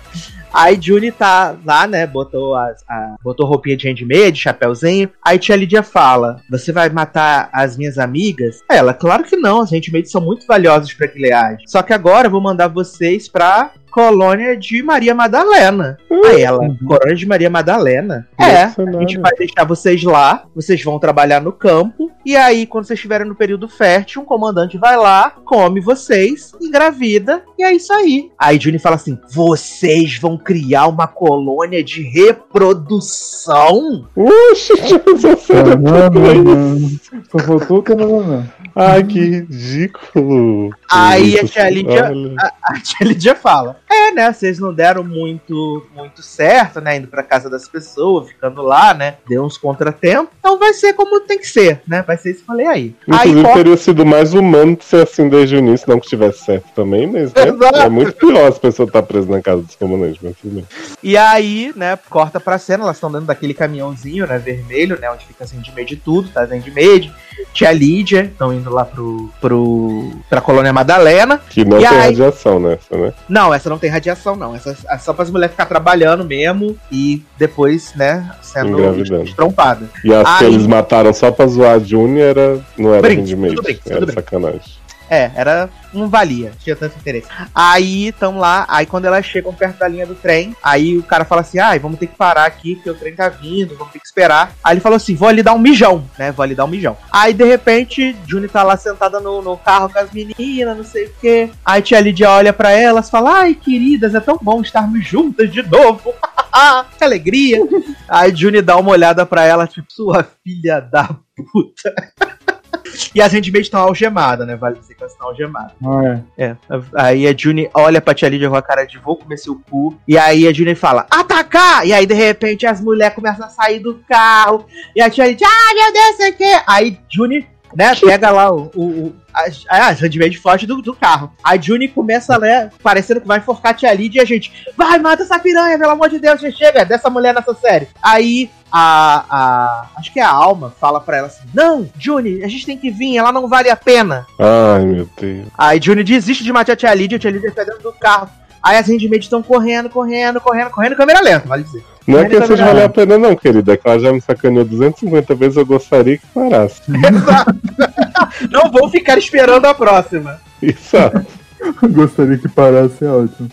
Aí Juni tá lá, né? Botou, a, botou roupinha de handmade, chapéuzinho. Aí tia Lídia fala: Você vai matar as minhas amigas? Aí Ela, claro que não, as handmaids são muito valiosas pra Gilead. Só que agora eu vou mandar vocês pra colônia de Maria Madalena. Aí ela, Uhum. colônia de Maria Madalena? É, a gente vai deixar vocês lá, vocês vão trabalhar no campo, e aí, quando vocês estiverem no período fértil, um comandante vai lá, come vocês, engravida, e é isso aí. Aí Juni fala assim: vocês vão criar uma colônia de reprodução? Série é tudo Só faltou o cananã. Ai, que ridículo. Aí a tia Lídia-. A tia Lídia fala: É, né? Vocês não deram muito, muito certo, né? Indo pra casa das pessoas, ficando lá, né? Deu uns contratempos. Então vai ser como tem que ser, né? Vai ser isso que eu falei aí. Aí Inclusive, corta- teria sido mais humano ser assim desde o início, não que tivesse certo também, mas né, Exato. é muito pior as pessoas estar presas na casa dos comandantes, mas tudo bem. E aí, né, corta pra cena, elas estão dentro daquele caminhãozinho, né, vermelho, né, onde fica as handmade de tudo, tá, as handmade, tia Lídia, estão indo lá pro, pro, pra colônia Madalena. Que não tem aí- radiação nessa, né? Não, essa não tem radiação, não, essa é só para as mulheres ficar trabalhando mesmo e depois, né, sendo estrompada. E as que Aí- eles mataram só pra zoar a Juni era, não era Brinks, handmade, tudo era tudo brinks. sacanagem. É, era. Não valia, tinha tanto interesse. Aí estão lá, aí quando elas chegam perto da linha do trem, aí o cara fala assim: ai, vamos ter que parar aqui, porque o trem tá vindo, vamos ter que esperar. Aí ele falou assim: vou ali dar um mijão, né? Vou ali dar um mijão. Aí de repente, Juni tá lá sentada no, no carro com as meninas, não sei o quê. Aí tia Lídia olha pra elas fala: ai, queridas, é tão bom estarmos juntas de novo. [LAUGHS] que alegria. Aí Juni dá uma olhada pra ela, tipo, sua filha da puta. [LAUGHS] E as handmaids estão algemadas, né? Vale dizer que elas estão algemadas. Ah, é. É. Aí a Juni olha pra tia Lídia com a cara de vou comer seu cu. E aí a Juni fala, atacar! E aí, de repente, as mulheres começam a sair do carro. E a tia Lídia, ai meu Deus, sei o quê. Aí Juni, né, pega lá o. o, o as, as handmaids foge do, do carro. A Juni começa, né, parecendo que vai enforcar a tia Lídia e a gente, vai, mata essa piranha, pelo amor de Deus, já chega dessa mulher nessa série. Aí a, a. Acho que é a Alma fala pra ela assim: Não, Juni, a gente tem que vir, ela não vale a pena. Ai, meu Deus. Aí Juni desiste de matar a tia Lídia, a tia Lídia tá dentro do carro. Aí as handmaids estão correndo, correndo, correndo, correndo, câmera lenta, vale dizer. Não é que seja valer a pena, não, querida. É que ela já me sacaneou 250 vezes, eu gostaria que parasse. [LAUGHS] Não vou ficar esperando a próxima. Isso. Gostaria que parasse, é ótimo.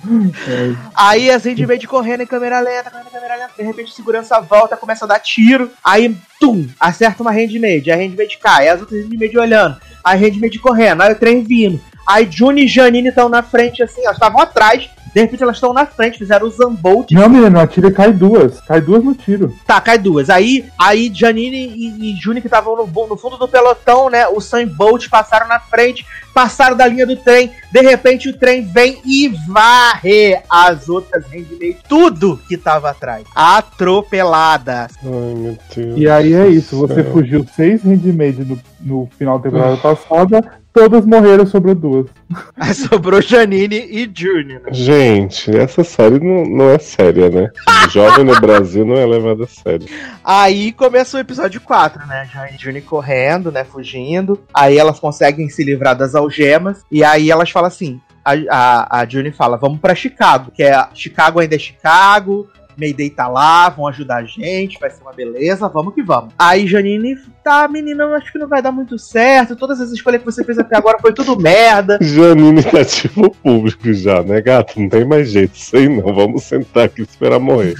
Aí as handmaids correndo em câmera lenta, correndo em câmera lenta. De repente, segurança volta, começa a dar tiro. Aí, tum, acerta uma handmaid. A handmaid cai, as outras handmaid olhando. Aí Handmaid correndo, aí o trem vindo. Aí Juni e Janine estão na frente, assim, elas estavam atrás. De repente elas estão na frente, fizeram o Zambolt. Não, menino, atira e cai duas. Cai duas no tiro. Tá, cai duas. Aí, aí Janine e, e Juni, que estavam no, no fundo do pelotão, né? O Sam Bolt passaram na frente, passaram da linha do trem. De repente o trem vem e varre as outras handmaids. Tudo que tava atrás. Atropeladas. Ai, meu Deus. E aí é isso, você céu. fugiu seis handmaids no, no final da temporada [SIGHS] passada, todas morreram sobre duas. [LAUGHS] Aí sobrou Janine e Juni, né? Gente, essa série não, não é séria, né? Jovem no Brasil não é levada a sério. Aí começa o episódio 4, né? E Juni correndo, né? Fugindo. Aí elas conseguem se livrar das algemas. E aí elas falam assim: a, a, a Juni fala, vamos pra Chicago, que é Chicago ainda é Chicago. Mayday tá lá, vão ajudar a gente, vai ser uma beleza, vamos que vamos. Aí Janine, tá, menina, eu acho que não vai dar muito certo. Todas as escolhas que você fez até agora foi tudo merda. [LAUGHS] Janine tá tipo público já, né, gato? Não tem mais jeito, sei não. Vamos sentar aqui e esperar morrer.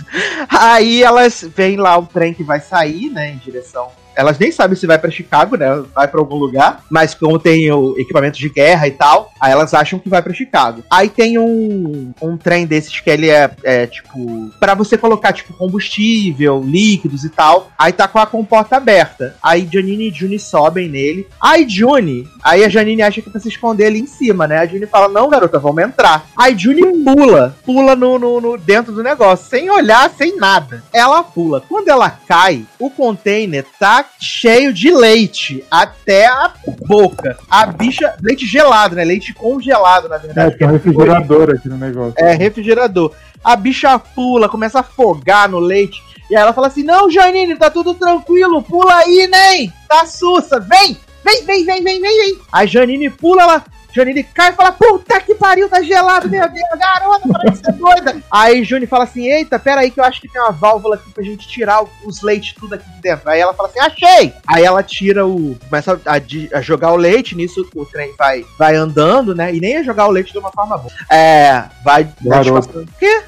Aí elas veem lá o trem que vai sair, né, em direção. Elas nem sabem se vai pra Chicago, né? Vai pra algum lugar, mas como tem o equipamento de guerra e tal, aí elas acham que vai pra Chicago. Aí tem um, um trem desses que ele é, é tipo pra você colocar tipo combustível, líquidos e tal. Aí tá com a comporta aberta. Aí Janine e Juni sobem nele. Aí Juni, aí a Janine acha que pra se esconder ali em cima, né? A Juni fala: "Não, garota, vamos entrar". Aí Juni pula, pula no, no, no- dentro do negócio, sem olhar, sem nada. Ela pula. Quando ela cai, o container tá cheio de leite até a boca. A bicha, leite gelado, né? Leite congelado, na É, verdade. tem um refrigerador aqui no negócio. É, refrigerador. A bicha pula, começa a afogar no leite. E aí ela fala assim: Não, Janine, tá tudo tranquilo, pula aí, nem! Tá sussa, vem! Vem, vem, vem, vem, vem, vem! A Janine pula, ela. Janine cai e fala: Puta que pariu, tá gelado, meu Deus, garota, parece ser doida. Aí Juni fala assim: Eita, pera aí que eu acho que tem uma válvula aqui pra gente tirar o- os leites tudo aqui de dentro. Aí ela fala assim: Achei! Aí ela tira o. Começa a, a jogar o leite, nisso o trem vai, vai andando, né? E nem a jogar o leite de uma forma boa. É. Vai. passando- O quê?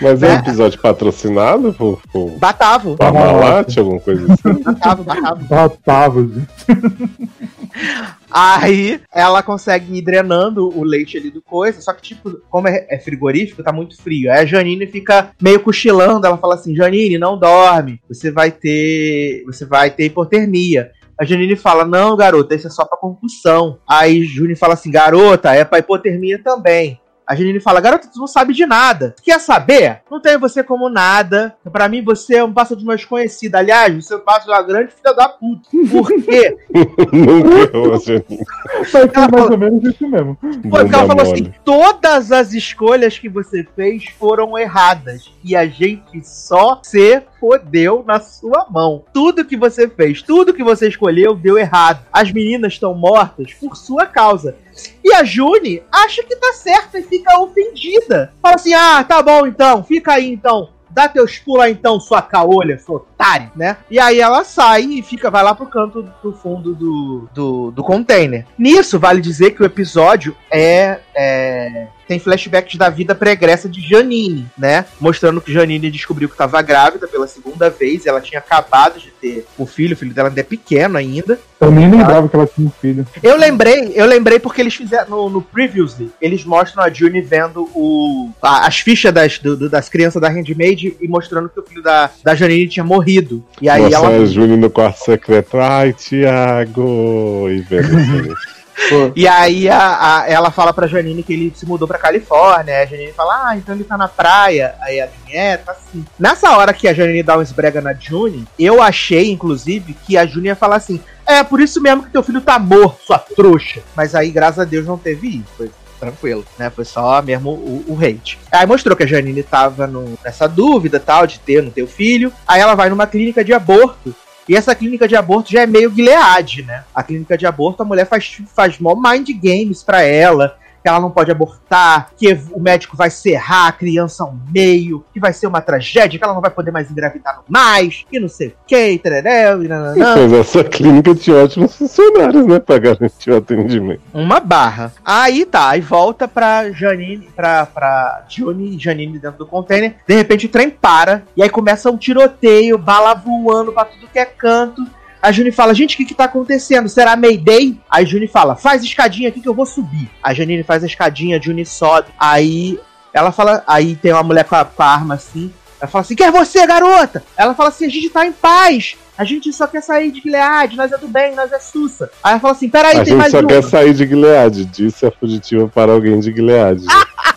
Mas é um É. episódio patrocinado por, por Batavo. Parmalat, alguma coisa assim? Batavo, batavo. Batava, gente. [LAUGHS] Aí ela consegue ir drenando o leite ali do coisa, só que, tipo, como é, é frigorífico, tá muito frio. Aí a Janine fica meio cochilando, ela fala assim: Janine, não dorme, você vai ter. Você vai ter hipotermia. A Janine fala: Não, garota, isso é só pra concussão. Aí Juni fala assim: Garota, é pra hipotermia também. A Janine fala: Garota, tu não sabe de nada. Quer saber? Não tenho você como nada. Pra mim, você é um passa de meus conhecidos. Aliás, você passa de uma grande filha da puta. Por quê? [LAUGHS] Nunca eu, Janine. Mas foi mais ou menos isso mesmo. Foi porque ela falou mole. assim: todas as escolhas que você fez foram erradas. E a gente só se fodeu na sua mão. Tudo que você fez, tudo que você escolheu deu errado. As meninas estão mortas por sua causa. E a June acha que tá certa e fica ofendida. Fala assim: ah, tá bom então, fica aí então. Dá teus pulos aí então, sua caolha, sua otário, né? E aí ela sai e fica, vai lá pro canto do fundo do, do, do container. Nisso, vale dizer que o episódio é, é, tem flashbacks da vida pregressa de Janine, né? Mostrando que Janine descobriu que estava grávida pela segunda vez. Ela tinha acabado de ter o filho, o filho dela ainda é pequeno ainda. Eu nem lembrava que ela tinha um filho. Eu lembrei, eu lembrei porque eles fizeram no, no Previously, eles mostram a June vendo o, a- as fichas das, do- do- das crianças da Handmaid e mostrando que o filho da, da Janine tinha morrido. E aí Nossa, ela. a Júnior no quarto secreto. Ai, Tiago! E assim. [LAUGHS] E aí a, a- ela fala pra Janine que ele se mudou pra Califórnia. A Janine fala, ah, então ele tá na praia. Aí a June, é, tá assim. Nessa hora que a Janine dá um esbrega na June, eu achei, inclusive, que a June ia falar assim: é, por isso mesmo que teu filho tá morto, sua trouxa. Mas aí, graças a Deus, não teve isso. Tranquilo, né? Foi só mesmo o, o hate. Aí mostrou que a Janine tava no- nessa dúvida tal de ter ou não ter o filho. Aí ela vai numa clínica de aborto. E essa clínica de aborto já é meio Gilead, né? A clínica de aborto, a mulher faz, faz mó mind games pra ela. Que ela não pode abortar, que o médico vai serrar a criança ao meio, que vai ser uma tragédia, que ela não vai poder mais engravidar mais, e não sei o que, tereré, e nananã. Mas essa clínica tinha ótimos funcionários, né? Pra garantir o atendimento. Uma barra. Aí tá, aí volta pra Janine, pra, pra Johnny e Janine dentro do container. De repente o trem para, e aí começa um tiroteio, bala voando pra tudo que é canto. A Juni fala, gente, o que que tá acontecendo? Será Mayday? Aí Juni fala, faz escadinha aqui que eu vou subir. A Janine faz a escadinha, a Juni sobe. Aí ela fala, aí tem uma mulher com a, com a arma assim. Ela fala assim, quem é você, garota? Ela fala assim, a gente tá em paz. A gente só quer sair de Gilead, nós é do bem, nós é Sussa. Aí ela fala assim, peraí, A tem gente mais só uma. quer sair de Gilead, disse a fugitiva para alguém de Gilead. [LAUGHS]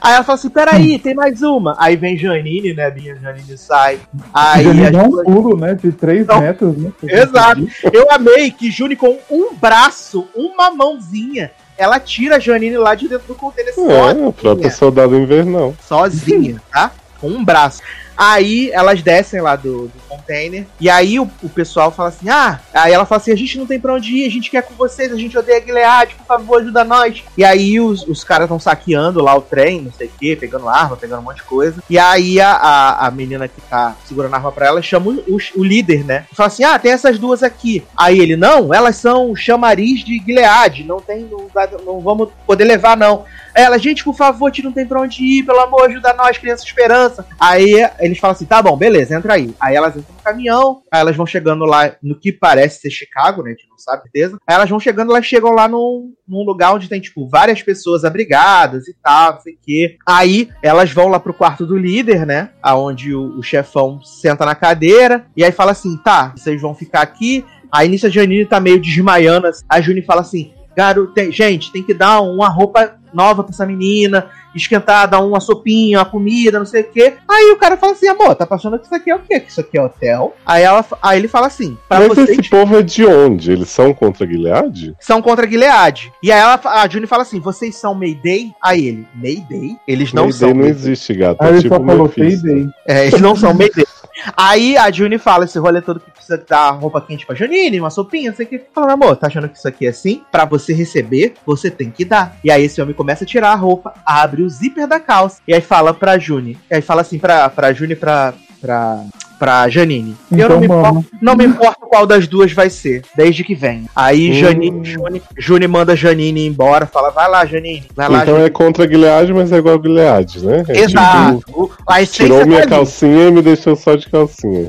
Aí ela fala assim, peraí, tem mais uma. Aí vem Janine, né, minha Janine sai. Aí Ele as dá um duas- pulo, né? De 3 Não. metros, né? Exato. Eu amei que Juni com um braço, uma mãozinha, ela tira a Janine lá de dentro do container É, o próprio soldado invernal. sozinha, tá? Com um braço. Aí elas descem lá do, do container. E aí o, o pessoal fala assim: Ah, aí ela fala assim: a gente não tem pra onde ir, a gente quer com vocês, a gente odeia Gilead, por favor, ajuda nós. E aí os, os caras estão saqueando lá o trem, não sei o quê, pegando arma, pegando um monte de coisa. E aí a, a, a menina que tá segurando a arma pra ela chama o, o, o líder, né? Fala assim: Ah, tem essas duas aqui. Aí ele: Não, elas são chamariz de Gilead, não tem, não, não vamos poder levar, não. Ela, gente, por favor, a gente não tem pra onde ir, pelo amor, ajuda nós, criança esperança. Aí eles falam assim: tá bom, beleza, entra aí. Aí elas entram no caminhão, aí elas vão chegando lá no que parece ser Chicago, né? A gente não sabe certeza. Aí elas vão chegando, elas chegam lá num, num lugar onde tem, tipo, várias pessoas abrigadas e tal, não sei o quê. Aí elas vão lá pro quarto do líder, né? Aonde o, o chefão senta na cadeira, e aí fala assim: tá, vocês vão ficar aqui. Aí nisso a Janine tá meio desmaiando. assim. A Juni fala assim: Garoto, tem- gente, tem que dar uma roupa nova pra essa menina, esquentar, dar uma sopinha, uma comida, não sei o quê. Aí o cara fala assim, amor, tá passando que isso aqui é o quê? Que isso aqui é hotel? Aí, ela, aí ele fala assim, pra Mas vocês esse povo é de onde? Eles são contra Gilead? são contra Gilead. E aí ela, a Juni fala assim, vocês são Mayday? Aí ele, Mayday? Eles não Mayday são não Mayday. existe, gato. Aí É ele tipo só falou. Payday. É, eles não são Mayday. Aí a Juni fala esse rolê todo que precisa dar roupa quente pra Janine, uma sopinha, não sei o que. Fala, amor, tá achando que isso aqui é assim? Pra você receber, você tem que dar. E aí esse homem começa a tirar a roupa, abre o zíper da calça, e aí fala pra Juni. E aí fala assim pra, pra Juni pra, pra, pra Janine. eu Então, não me, importo, não me importo qual das duas vai ser, desde que venha. Aí Hum. Janine, Juni, Juni manda Janine embora, fala, vai lá, Janine, vai lá, Então Janine. é contra Gilead, mas é igual a Gilead, né? É Exato. tipo, A essência tirou tá minha ali. calcinha e me deixou só de calcinha.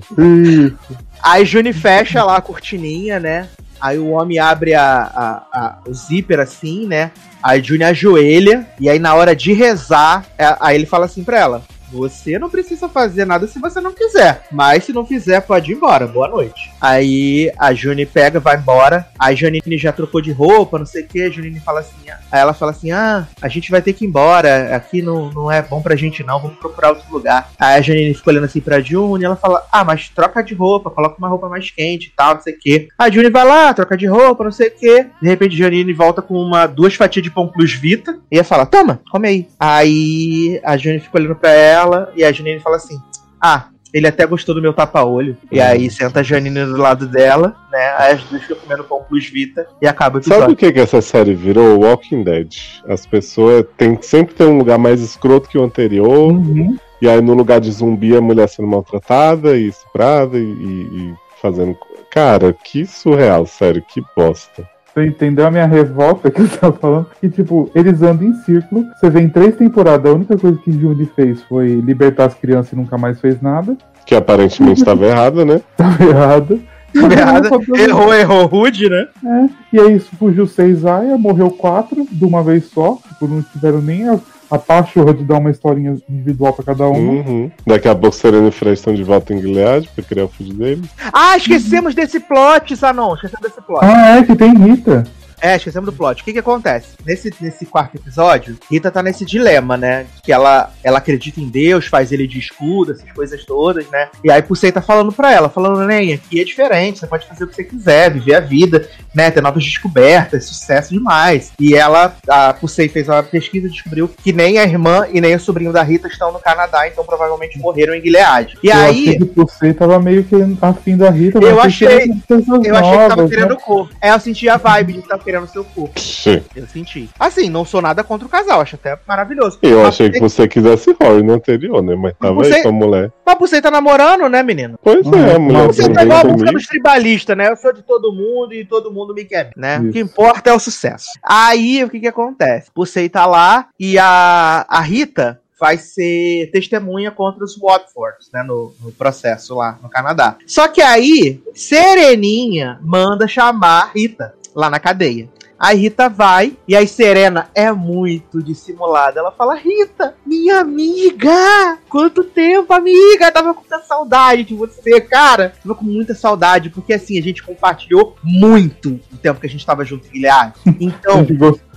Aí Juni fecha lá a cortininha, né? Aí o homem abre a, a- a- o zíper assim, né? Aí Juni ajoelha. E aí na hora de rezar, é- aí ele fala assim pra ela: Você não precisa fazer nada se você não quiser. Mas se não fizer, pode ir embora. Boa noite. Aí a Juni pega, vai embora. Aí Janine já trocou de roupa, não sei o que. Janine fala assim. Aí ela fala assim: Ah, a gente vai ter que ir embora. Aqui não, não é bom pra gente, não. Vamos procurar outro lugar. Aí a Janine fica olhando assim pra Juni. Ela fala: Ah, mas troca de roupa, coloca uma roupa mais quente e tal, não sei o que. A Juni vai lá, troca de roupa, não sei o que. De repente, Janine volta com uma, duas fatias de pão plus vita. E ela fala: Toma, come aí. Aí a Juni fica olhando pra ela. E a Janine fala assim: Ah, ele até gostou do meu tapa-olho. E aí senta a Janine do lado dela, né? Aí as duas ficam comendo pão plus vita e acaba o Sabe o que, que essa série virou? Walking Dead. As pessoas tem, sempre tem um lugar mais escroto que o anterior. Uhum. E aí no lugar de zumbi a mulher sendo maltratada e estuprada e, e- e fazendo. Cara, que surreal, sério, que bosta. Você entendeu a minha revolta que eu tava falando? Que, tipo, eles andam em círculo. Você vê em três temporadas, a única coisa que Juni fez foi libertar as crianças e nunca mais fez nada. Que aparentemente estava errada, né? [LAUGHS] Tava errada. [LAUGHS] Tava errada. Errou, errou, rude, né? É, e aí fugiu seis aia, morreu quatro de uma vez só. Tipo, não tiveram nem a, a pachorra de dar uma historinha individual pra cada um. Uhum. Daqui a pouco Serena e Fred estão de volta em Gilead pra criar o filho deles. Ah, esquecemos desse plot, Zanon. Esquecemos desse plot. Ah, é, que tem Rita. É, esquecemos do plot. O que que acontece? Nesse, nesse quarto episódio, Rita tá nesse dilema, né? Que ela, ela acredita em Deus, faz ele de escudo, essas coisas todas, né? E aí Pusei tá falando pra ela, falando, Nen, aqui é diferente, você pode fazer o que você quiser, viver a vida, né? Ter novas descobertas, sucesso demais. E ela, a Pusei fez uma pesquisa e descobriu que nem a irmã e nem o sobrinho da Rita estão no Canadá, então provavelmente morreram em Gilead. E eu aí... achei que você tava meio que afim da Rita. Eu achei- Eu achei que tava novas, querendo né? o corpo. É, eu senti a vibe de que querendo seu corpo. Pxe. Eu senti. Assim, não sou nada contra o casal, acho até maravilhoso. Eu Mas achei que você quisesse Rory no anterior, né? Mas tava Você- aí com a mulher. Mas você tá namorando, né, menino? Pois Uhum. é, a mulher Mas Você tá igual a música dos tribalistas, né? Eu sou de todo mundo e todo mundo me quer, né? O que Isso. importa é o sucesso. Aí, o que que acontece? Pusei tá lá e a, a Rita vai ser testemunha contra os Watfords, né, no, no processo lá no Canadá. Só que aí, Sereninha manda chamar Rita lá na cadeia. A Rita vai e aí Serena é muito dissimulada. Ela fala: Rita, minha amiga! Quanto tempo, amiga! Tava com muita saudade de você, cara. Tava com muita saudade, porque assim, a gente compartilhou muito o tempo que a gente tava junto, Guilherme. [LAUGHS] A Então,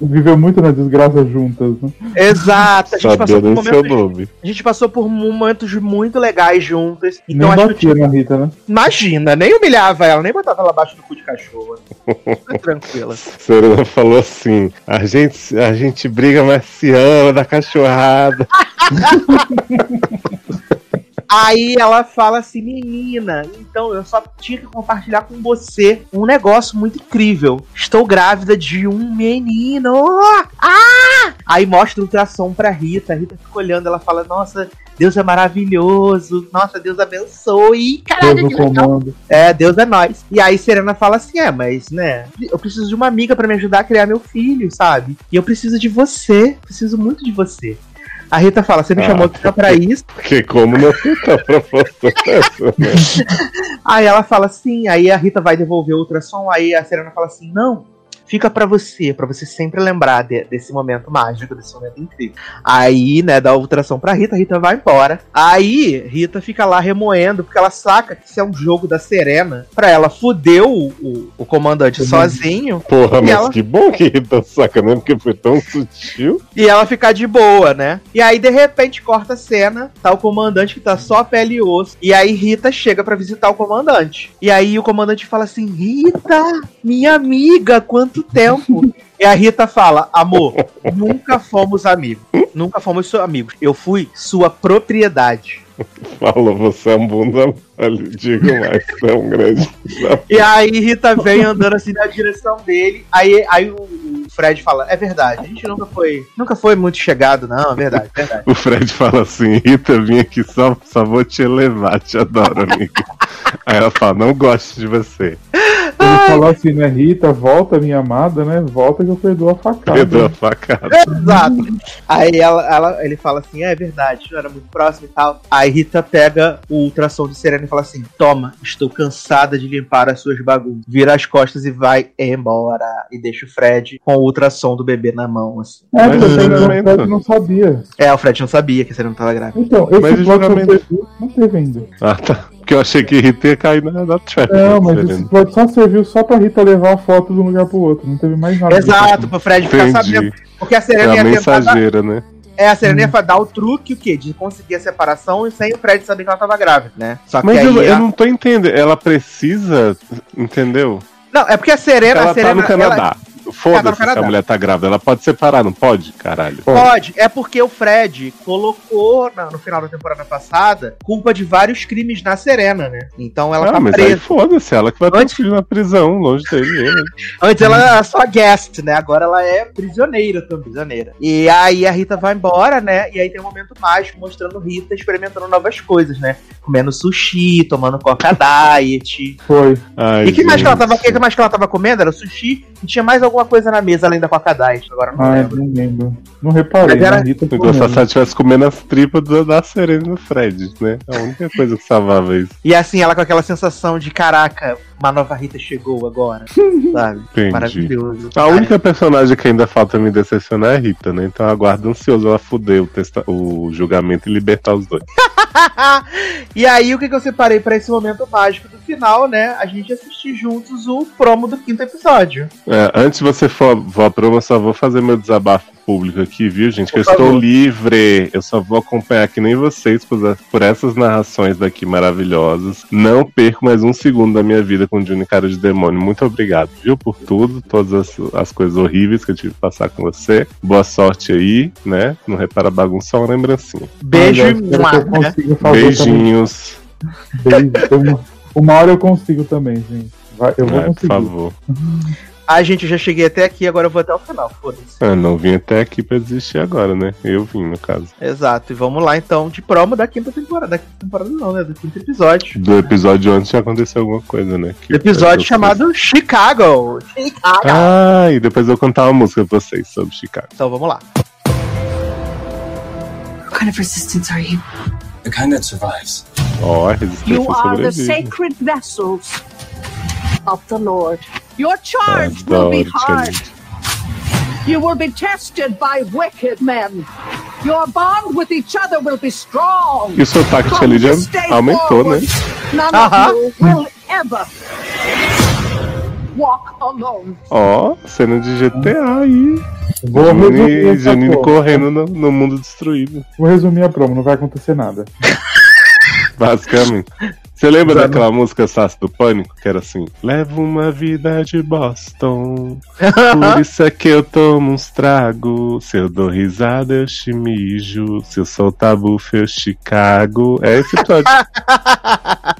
viveu muito na desgraça juntas, né? exato. A gente, passou Sabia por nem seu momentos, nome. a gente passou por momentos muito legais juntas. Então, Nem eu batia na Rita, né? Imagina, nem humilhava ela, nem botava ela abaixo do cu de cachorro. Tranquila. [LAUGHS] Serena [LAUGHS] falou assim: a gente, a gente briga, mas se ama da cachorrada. [LAUGHS] Aí ela fala assim, menina, então eu só tinha que compartilhar com você um negócio muito incrível. Estou grávida de um menino. Ah! Aí mostra o ultrassom pra Rita. A Rita fica olhando, ela fala, nossa, Deus é maravilhoso. Nossa, Deus abençoe. Caralho, Deus que legal. comando. É, Deus é nós. E aí Serena fala assim: é, mas, né, eu preciso de uma amiga pra me ajudar a criar meu filho, sabe? E eu preciso de você, preciso muito de você. A Rita fala: você me Ah. chamou só pra isso? Porque como não fica a proposta dessa, né? [LAUGHS] Aí ela fala assim, aí a Rita vai devolver o ultrassom, aí a Serena fala assim: não. Fica pra você, pra você sempre lembrar de- desse momento mágico, desse momento incrível. Aí, né, dá a ultrassom pra Rita, Rita vai embora. Aí, Rita fica lá remoendo, porque ela saca que isso é um jogo da Serena pra ela fuder o, o, o comandante Uhum. sozinho Porra, mas ela- que bom que Rita saca, né? Porque foi tão sutil. e ela ficar de boa, né? E aí, de repente, corta a cena, tá o comandante que tá só pele e osso, e aí Rita chega pra visitar o comandante. E aí o comandante fala assim: Rita, minha amiga, quanto tempo? E a Rita fala: Amor, nunca fomos amigos. Nunca fomos seus amigos. Eu fui sua propriedade. Falou, você é um bunda mole. Digo mais, você é um grande. E aí Rita vem andando assim na direção dele. Aí, aí o, o Fred fala: É verdade, a gente nunca foi. Nunca foi muito chegado, não, é verdade, é verdade. O Fred fala assim: Rita, vim aqui só, só vou te elevar, te adoro, amigo. Aí ela fala: Não gosto de você. Ele falou assim, né? Rita, volta, minha amada, né? Volta que eu perdoo a facada. Perdeu a facada. Exato. Aí ela, ela- ele fala assim: é verdade, não era muito próximo e tal. Aí Rita pega o ultrassom de Serena e fala assim: Toma, estou cansada de limpar as suas bagunças. Vira as costas e vai embora. E deixa o Fred com o ultrassom do bebê na mão, assim. É, Mas porque o Fred não sabia. É, o Fred não sabia que a Serena tava grávida. Então, esse Mas o juramento- não teve ainda. Ah, tá. Porque eu achei que Rita ia cair na, na trap. Não, mas esse plot só serviu só pra Rita levar a foto de um lugar pro outro. Não teve mais nada. Exato, pro Fred ficar sabendo. Entendi. Porque a É Serena a ia tentar. dar- mensageira, né? É, a Serena ia dar o truque, o quê? De conseguir a separação e sem o Fred saber que ela tava grávida, né? Só que Mas aí. eu, eu a- não tô entendendo. Ela precisa. Entendeu? Não, é porque a Serena. ela a Serena tá no Canadá. Ela Foda-se se a mulher tá grávida. Ela pode separar, não pode? Caralho. Pode, é porque o Fred colocou na- no final da temporada passada culpa de vários crimes na Serena, né? Então ela ah, tá mas aí foda-se, ela que vai ter Antes- um filho na prisão, longe dele. ele. [LAUGHS] Antes ela era só guest, né? Agora ela é prisioneira também. Prisioneira. E aí a Rita vai embora, né? E aí tem um momento mágico mostrando Rita experimentando novas coisas, né? Comendo sushi, tomando coca diet. Foi. Ai, e que mais que ela tava, que mais que ela tava comendo? Era sushi e tinha mais alguma coisa na mesa além da coca diet. Agora não Ai, lembro. não lembro. Não reparei, Mas era- na Rita Eu gostava se comendo. ela estivesse comendo as tripas da Serena e do Fred, né? A única coisa que salvava isso. E assim, ela com aquela sensação de caraca, uma nova Rita chegou agora. [LAUGHS] sabe? Entendi. Maravilhoso. A única personagem que ainda falta me decepcionar é a Rita, né? Então eu aguardo ansioso ela fuder o, testa- o julgamento e libertar os dois. [LAUGHS] e aí, o que, que eu separei pra esse momento mágico do final, né? A gente assistir juntos o promo do quinto episódio. É, antes você for, for a promo, eu só vou fazer meu desabafo público aqui, viu, gente? Que eu Por estou livre. Eu só vou acompanhar que nem vocês por, por essas narrações daqui maravilhosas. Não perco mais um segundo da minha vida com o Juni Cara de Demônio. Muito obrigado, viu, por tudo, todas as, as coisas horríveis que eu tive que passar com você. Boa sorte aí, né? Não repara bagunça, só uma lembrancinha. Beijo Olha, e né? fazer Beijinhos. Beijo. Uma, uma hora eu consigo também, gente. Vai, eu vou É, por conseguir. favor. Ai, gente, eu já cheguei até aqui, agora eu vou até o final, foda-se. Ah, não vim até aqui pra desistir agora, né? Eu vim, no caso. Exato, e vamos lá então de promo da quinta temporada. Da quinta temporada não, né? Do quinto episódio. Do episódio antes já aconteceu alguma coisa, né? Que Episódio chamado Chicago. Chicago. Ah, e depois eu contar uma música pra vocês sobre Chicago. Então vamos lá. What kind of resistance are you? The kind that survives. Ó, a resistência You are the sobrevive. sacred vessels of the Lord. Your charge will be hard. You will be tested by wicked men. Your bond with each other will be strong. E o sotaque de day aumentou, né? None Uh-huh. of you will ever walk alone. Ó, cena de GTA aí. Vou Janine, Janine correndo no, no mundo destruído. Vou resumir a promo, não vai acontecer nada. [LAUGHS] Basicamente. Você lembra daquela música Sassi do Pânico? Que era assim: Levo uma vida de Boston. [LAUGHS] Por isso é que eu tomo uns trago. Se eu dou risada, eu te mijo. Se eu soltar buff, eu te cago. É esse episódio. [LAUGHS]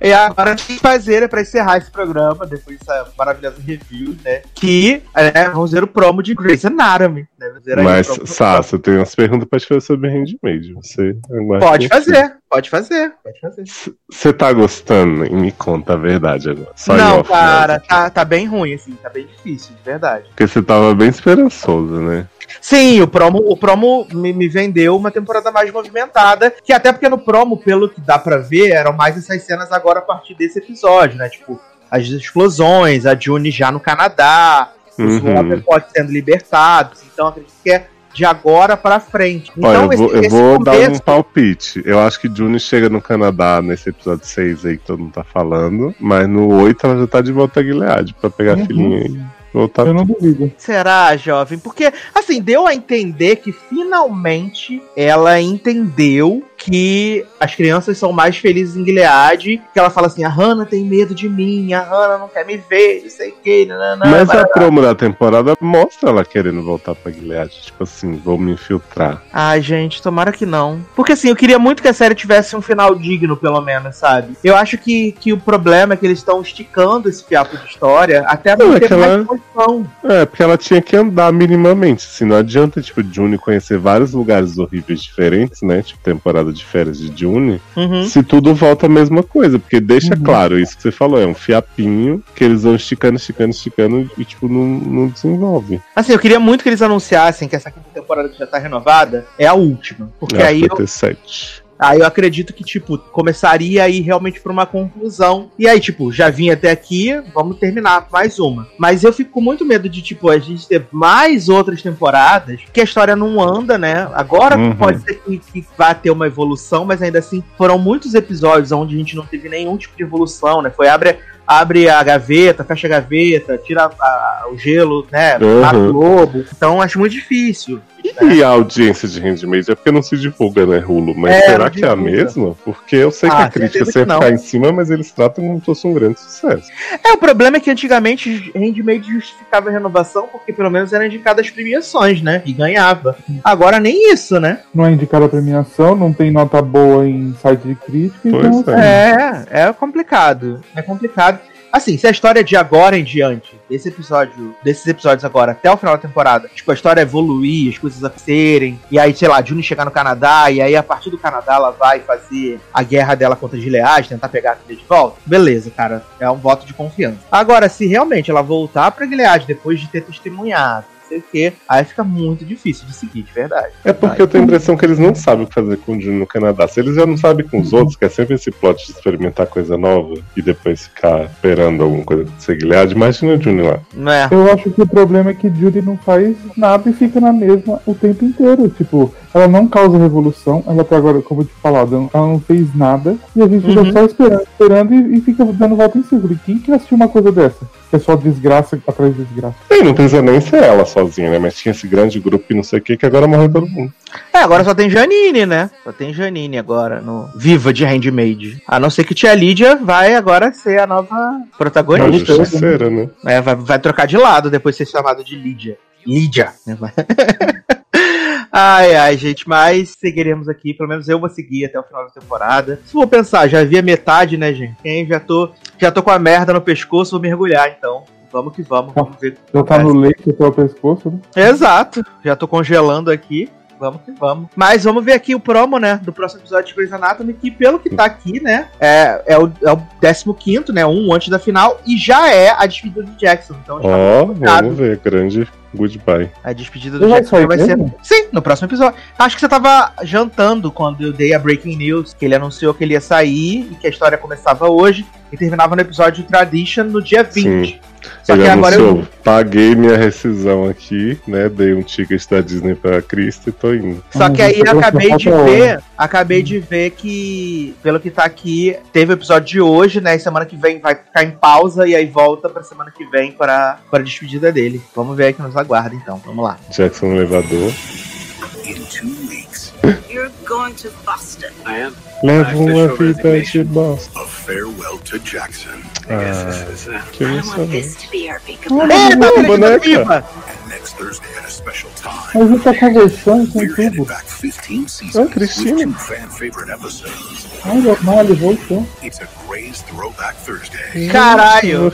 E agora tem que fazer pra encerrar esse programa, depois dessa maravilhosa review, né? Que é, vamos ver o promo de Grey's Anatomy. Né? Mas, Sassi, eu tenho umas perguntas pra te fazer sobre Handmaid. Você Pode fazer, pode fazer, pode fazer. Você tá gostando? E me conta a verdade agora. Só Não, off, cara, né? tá, tá bem ruim, assim, tá bem difícil, de verdade. Porque você tava bem esperançoso, né? Sim, o promo, o promo me, me vendeu uma temporada mais movimentada, que até porque no promo, pelo que dá pra ver, eram mais essas cenas agora a partir desse episódio, né? Tipo, as explosões, a June já no Canadá, os Uhum. Waterpod sendo libertados, então acredito que é de agora pra frente. Olha, Então, eu vou, eu esse vou dar um palpite. Eu acho que June chega no Canadá nesse episódio 6 aí que todo mundo tá falando, mas no 8 ela já tá de volta a Gilead pra pegar Uhum. a filhinha e voltar. Eu não duvido. Será, jovem? Porque, assim, deu a entender que finalmente ela entendeu que as crianças são mais felizes em Gilead. Que ela fala assim: a Hannah tem medo de mim, a Hannah não quer me ver, não sei o que. Mas a barará. promo da temporada mostra ela querendo voltar pra Gilead. Tipo assim, vou me infiltrar. Ai, gente, tomara que não. Porque assim, eu queria muito que a série tivesse um final digno, pelo menos, sabe? Eu acho que, que o problema é que eles estão esticando esse fiapo de história até Não, é ter ela-. É, porque ela tinha que andar minimamente. Se não adianta, tipo, June conhecer vários lugares horríveis diferentes, né? Tipo, temporada de férias de June. Uhum. Se tudo volta a mesma coisa, porque deixa Uhum. claro isso que você falou, é um fiapinho que eles vão esticando, esticando, esticando e, tipo, não, não desenvolve. Assim, eu queria muito que eles anunciassem que essa quinta temporada que já tá renovada é a última. Porque É, aí eu. Aí eu acredito que, tipo, começaria aí realmente por uma conclusão. E aí, tipo, já vim até aqui, vamos terminar mais uma. Mas eu fico com muito medo de, tipo, a gente ter mais outras temporadas, que a história não anda, né? Agora Uhum. pode ser que, que vá ter uma evolução, mas ainda assim foram muitos episódios onde a gente não teve nenhum tipo de evolução, né? Foi abre, abre a gaveta, fecha a gaveta, tira a- a- o gelo, né? Uhum. Mata o lobo. Então acho muito difícil. E a audiência de Handmaid é porque não se divulga, né, Rulo? Mas É, será que é a mesma? Porque eu sei que Ah, a crítica que sempre cai em cima, mas eles tratam como se fosse um grande sucesso. É, o problema é que antigamente Handmaid justificava a renovação porque pelo menos era indicado as premiações, né? E ganhava. Agora nem isso, né? Não é indicada a premiação, não tem nota boa em site de crítica, Pois então é. É, é complicado. É complicado. Assim, se a história de agora em diante, desse episódio, desses episódios agora até o final da temporada, tipo, a história evoluir, as coisas acontecerem, e aí, sei lá, June chegar no Canadá, e aí a partir do Canadá ela vai fazer a guerra dela contra Gilead, tentar pegar a filha de volta. Beleza, cara, é um voto de confiança. Agora, se realmente ela voltar pra Gilead depois de ter testemunhado, sei o quê, aí fica muito difícil de seguir, de verdade. É porque eu tenho a impressão que eles não sabem o que fazer com o June no Canadá. Se eles já não sabem com os outros, que é sempre esse plot de experimentar coisa nova e depois ficar esperando alguma coisa acontecer Gilead, imagina o June lá. Não é? Eu acho que o problema é que Judy não faz nada e fica na mesma o tempo inteiro. Tipo, ela não causa revolução, ela até agora, como eu te falado, ela não fez nada e a gente Uhum. fica só esperando, esperando e, e fica dando volta em círculo. E quem que assistiu uma coisa dessa? Que é só desgraça atrás de desgraça. E não precisa nem ser ela sozinha, né? Mas tinha esse grande grupo e não sei o que, que agora morreu todo mundo. É, agora só tem Janine, né? Só tem Janine agora no Viva de Handmaid. A não ser que Tia Lídia vai agora ser a nova protagonista. justiceira, né? É, vai, vai trocar de lado depois de ser chamado de Lídia. Lídia. né? [LAUGHS] ai, ai, gente, mas seguiremos aqui. Pelo menos eu vou seguir até o final da temporada. Se for pensar, já vi a metade, né, gente? Hein, já tô, já tô com a merda no pescoço, vou mergulhar, então. Vamos que vamos, vamos ver. Já tá no leite até o pescoço, né? Exato, já tô congelando aqui. Vamos que vamos. Mas vamos ver aqui o promo, né? Do próximo episódio de Grey's Anatomy, que pelo que tá aqui, né? É, é, o, é o 15, né? Um antes da final. E já é a despedida de Jackson. Então já Ó, tá marcado. vamos ver. Grande goodbye. A despedida do vai Jackson vai ser. Sim, no próximo episódio. Acho que você tava jantando quando eu dei a Breaking News, que ele anunciou que ele ia sair e que a história começava hoje e terminava no episódio Tradition no dia 20. Só Ele que agora anunciou, eu. paguei minha rescisão aqui, né? Dei um ticket da Disney pra Cristo e tô indo. Só que aí acabei de ver, acabei de ver que, pelo que tá aqui, teve o episódio de hoje, né? E semana que vem vai ficar em pausa e aí volta pra semana que vem para, para a despedida dele. Vamos ver aí que nos aguarda então. Vamos lá. Jackson no elevador. [LAUGHS] You're going to Boston. I am Leva uma vida de bosta. a farewell to Jackson. I Ah. Que I want emocionante. this to be our big Olha, de boneca. viva! and next Thursday at a special time. A gente tá conversando com tudo. back 15 seasons with Cristina. Olha, não, ele voltou. It's a Grey's Throwback Thursday. Caralho!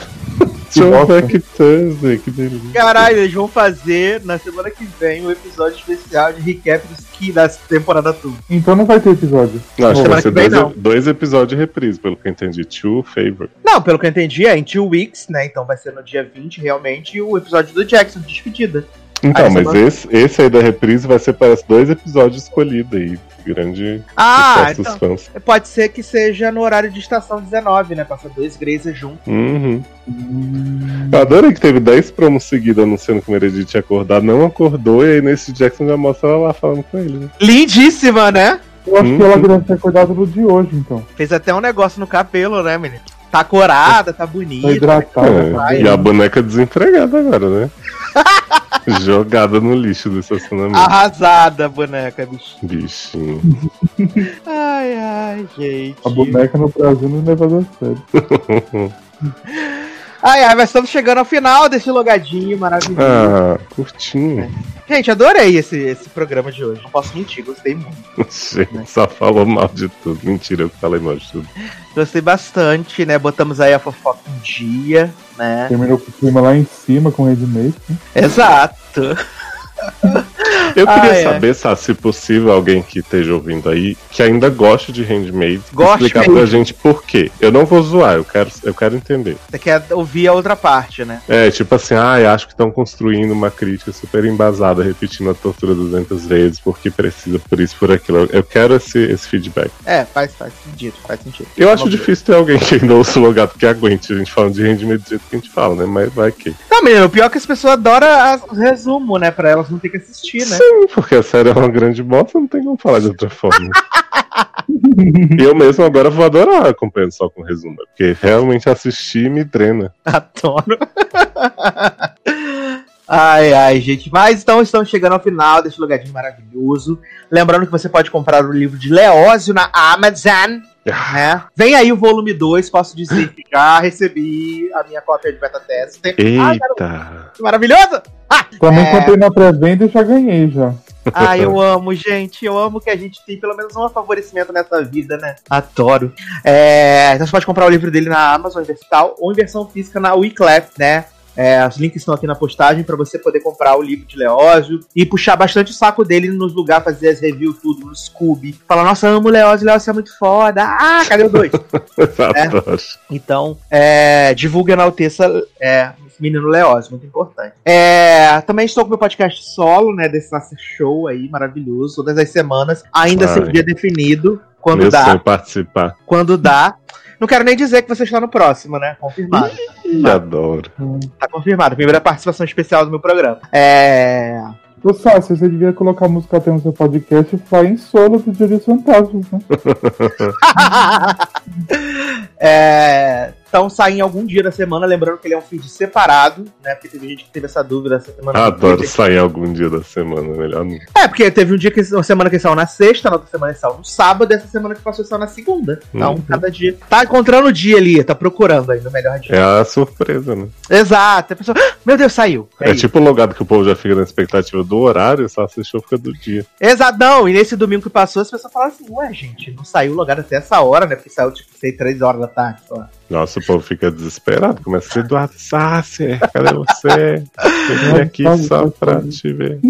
Throwback Thursday, que delícia. Caralho, eles vão fazer na semana que vem um episódio especial de recap dos que da temporada toda. Então não vai ter episódio. Não, acho que vai ser que vem, dois, não. dois episódios de reprise, pelo que eu entendi. Two favorite. Não, pelo que eu entendi, é em two weeks, né? Então vai ser no dia 20, realmente, o episódio do Jackson, de despedida. Então, mas semana- esse, esse aí da reprise vai ser, parece, dois episódios escolhidos aí. Grande Ah, sucesso dos então. fãs. Pode ser que seja no horário de estação 19, né? Passa dois Grazer juntos. Uhum. Eu adorei que teve 10 promos seguidos anunciando que o Meredith tinha acordado, não acordou, e aí nesse Jackson já mostra ela lá falando com ele, né? Lindíssima, né? Eu acho Hum. que ela deve ter acordado no de hoje, então. Fez até um negócio no cabelo, né, menino? Tá corada, tá Tá bonita. hidratada. É, tá e a boneca desempregada agora, né? Jogada no lixo do estacionamento. Arrasada, a boneca, bicho. Bichinho. [LAUGHS] Ai, ai, gente. A boneca no Brasil não leva a sério. [LAUGHS] Ai, ai, mas estamos chegando ao final desse logadinho maravilhoso. Ah, curtinho. Gente, adorei esse, esse programa de hoje. Não posso mentir, gostei muito. Gente, só falou mal de tudo. Mentira, eu falei mal de tudo. Gostei bastante, né? Botamos aí a fofoca um dia, né? Terminou com o clima lá em cima com o Redmate. Né? Exato. [LAUGHS] Eu queria Ah, é. saber, Sá, se possível, alguém que esteja ouvindo aí, que ainda gosta de Handmade, Goste explicar mesmo. pra gente por quê. Eu não vou zoar, eu quero, eu quero entender. Você quer ouvir a outra parte, né? É, tipo assim, ah, acho que estão construindo uma crítica super embasada, repetindo a tortura 200 vezes, porque precisa por isso, por aquilo. Eu quero esse, esse feedback. É, faz, faz sentido, faz sentido. Eu acho Vamos ver. difícil ter alguém que ainda ouça o logado que aguente a gente falando de Handmade do jeito que a gente fala, né? Mas vai que. Não, menino, o pior é que as pessoas adoram o resumo, né? Pra elas não ter que assistir, né? Sim, porque a série é uma grande bosta, não tem como falar de outra forma. [LAUGHS] Eu mesmo agora vou adorar acompanhando só com resumo, porque realmente assistir me drena. Adoro. [LAUGHS] Ai, ai, gente. Mas então estamos chegando ao final desse lugarzinho maravilhoso. Lembrando que você pode comprar o livro de Leózio na Amazon. Né? Vem aí o volume 2, posso dizer que já recebi a minha cópia de beta tester. Ah, Eita! que maravilhoso! Também É. comprei na pré-venda e já ganhei já. ah, [LAUGHS] eu amo, gente. Eu amo que a gente tem pelo menos um favorecimento nessa vida, né? Adoro. É, então você pode comprar o livro dele na Amazon digital ou em versão física na Wyclef, né? É, os links estão aqui na postagem para você poder comprar o livro de Leózio e puxar bastante o saco dele nos lugares, fazer as reviews, tudo, no Scooby. Falar, nossa, amo o Leózio, o Leózio é muito foda. Ah, cadê o dois? [LAUGHS] Adoro. Então, é, divulgue e enalteça é, menino Leózio, muito importante. É, também estou com meu podcast solo, né, desse Show aí, maravilhoso, todas as semanas, ainda sem Ai. dia definido, quando Meu dá, sonho é participar. quando dá. Não quero nem dizer que você está no próximo, né, confirmado. Ih, adoro. Tá confirmado, primeira participação especial do meu programa. É... Ô, Sácio, você devia colocar música até no seu podcast e falar em solo do Dia dos Fantasmas, né? [LAUGHS] é, Então sai em algum dia da semana, lembrando que ele é um feed separado, né? Porque teve gente que teve essa dúvida essa semana. Adoro sair algum dia da semana, melhor não. É, porque teve um dia que uma semana que saiu na sexta, na outra semana ele saiu no sábado, e essa semana que passou saiu na segunda. Então, Uhum. cada dia. Tá encontrando o dia ali, tá procurando ainda o melhor dia. É a surpresa, né? Exato. A pessoa, "Ah, meu Deus, saiu. É, isso. tipo o logado que o povo já fica na expectativa do horário, só assistiu fica do dia. Exato, não. E nesse domingo que passou, as pessoas falaram assim, ué, gente, não saiu logado até essa hora, né? Porque saiu, tipo, sei, três horas da tarde, sei lá. Nossa, o povo fica desesperado. Começa a ser Eduardo Sasser, cadê você? Eu vim aqui só pra te ver.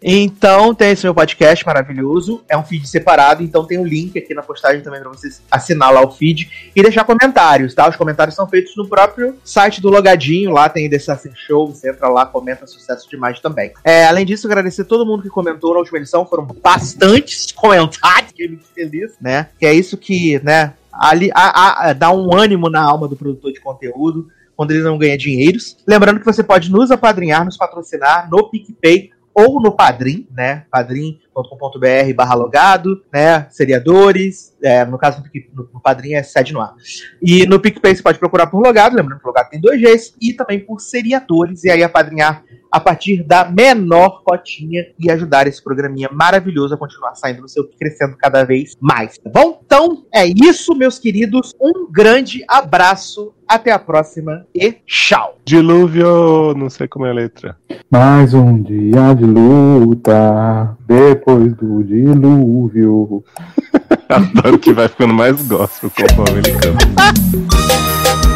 Então tem esse meu podcast maravilhoso. É um feed separado, então tem um link aqui na postagem também pra vocês assinar lá o feed e deixar comentários, tá? Os comentários são feitos no próprio site do Logadinho. Lá tem The Sasser Show. Você entra lá, comenta sucesso demais também. É, além disso, agradecer todo mundo que comentou na última edição. Foram bastantes comentários, fiquei muito feliz, né? Que é isso que, né? Ali, a, a- dá um ânimo na alma do produtor de conteúdo quando ele não ganha dinheiros. Lembrando que você pode nos apadrinhar, nos patrocinar no PicPay ou no Padrim, né? padrim.com.br barra logado, né? Seriadores, é, no caso no, no Padrim é sede no ar. E no PicPay você pode procurar por logado, lembrando que o logado tem dois Gs, e também por seriadores, e aí apadrinhar a partir da menor cotinha e ajudar esse programinha maravilhoso a continuar saindo no seu crescendo cada vez mais, tá bom? Então é isso, meus queridos. Um grande abraço, até a próxima e tchau. Dilúvio, não sei como é a letra. Mais um dia de luta, depois do dilúvio. [LAUGHS] Adoro que vai ficando mais gospel conforme ele canta.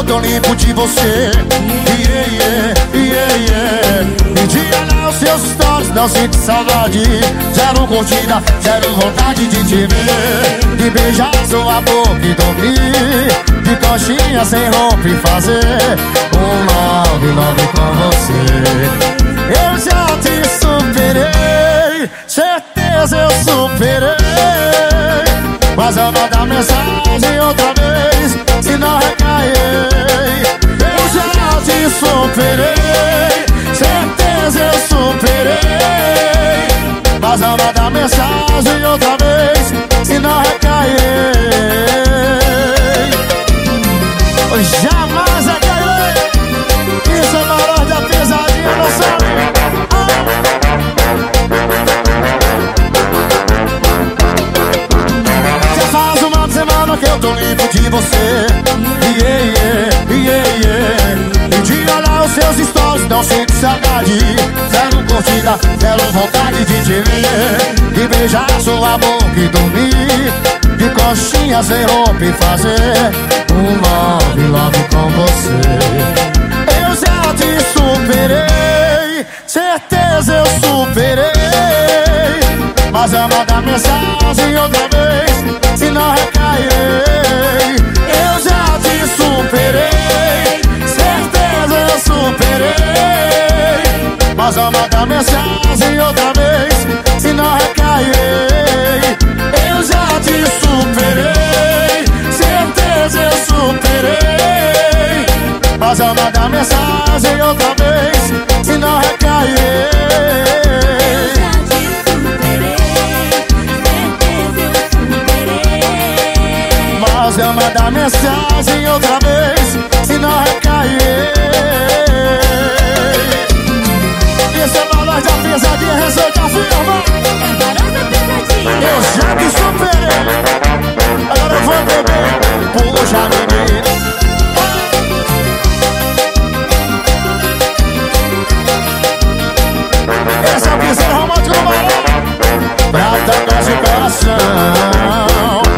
Eu tô limpo de você. Yeah, yeah, yeah, yeah. Me diga os seus stories, não sinto saudade. Zero curtida, zero vontade de te ver. De beijar sua boca e dormir. De coxinha sem roupa e fazer um love, love com você. Eu já te superei, certeza eu superei. Mas eu vou dar mensagem outra vez Se não recair. Eu já te superei Certeza eu superei. Mas eu vou dar mensagem outra vez Se não recair. Jamais recairei. Isso é maior da pesadinha não sabe que eu tô limpo de você. Yeah, yeah, yeah E de olhar os seus stories não sinto saudade. Zero curtida, zero vontade de te ver. De beijar sua boca e dormir. De coxinha sem roupa e fazer Um love, love com você. Eu já te superei Certeza eu superei mas eu mandar mensagem outra vez Se não recairei. Eu já te superei Certeza eu superei. Mas eu mandar mensagem outra vez Se não recairei. Eu já te superei Certeza eu superei. Mas eu mandar mensagem outra vez Se não recairei já manda mensagem outra vez Se não recair. Isso é balada pesadinha, receita firma É balada pesadinha Eu já me superei. Agora eu vou beber. Puxa menina Essa é a romântica do balão Pra tocar e coração.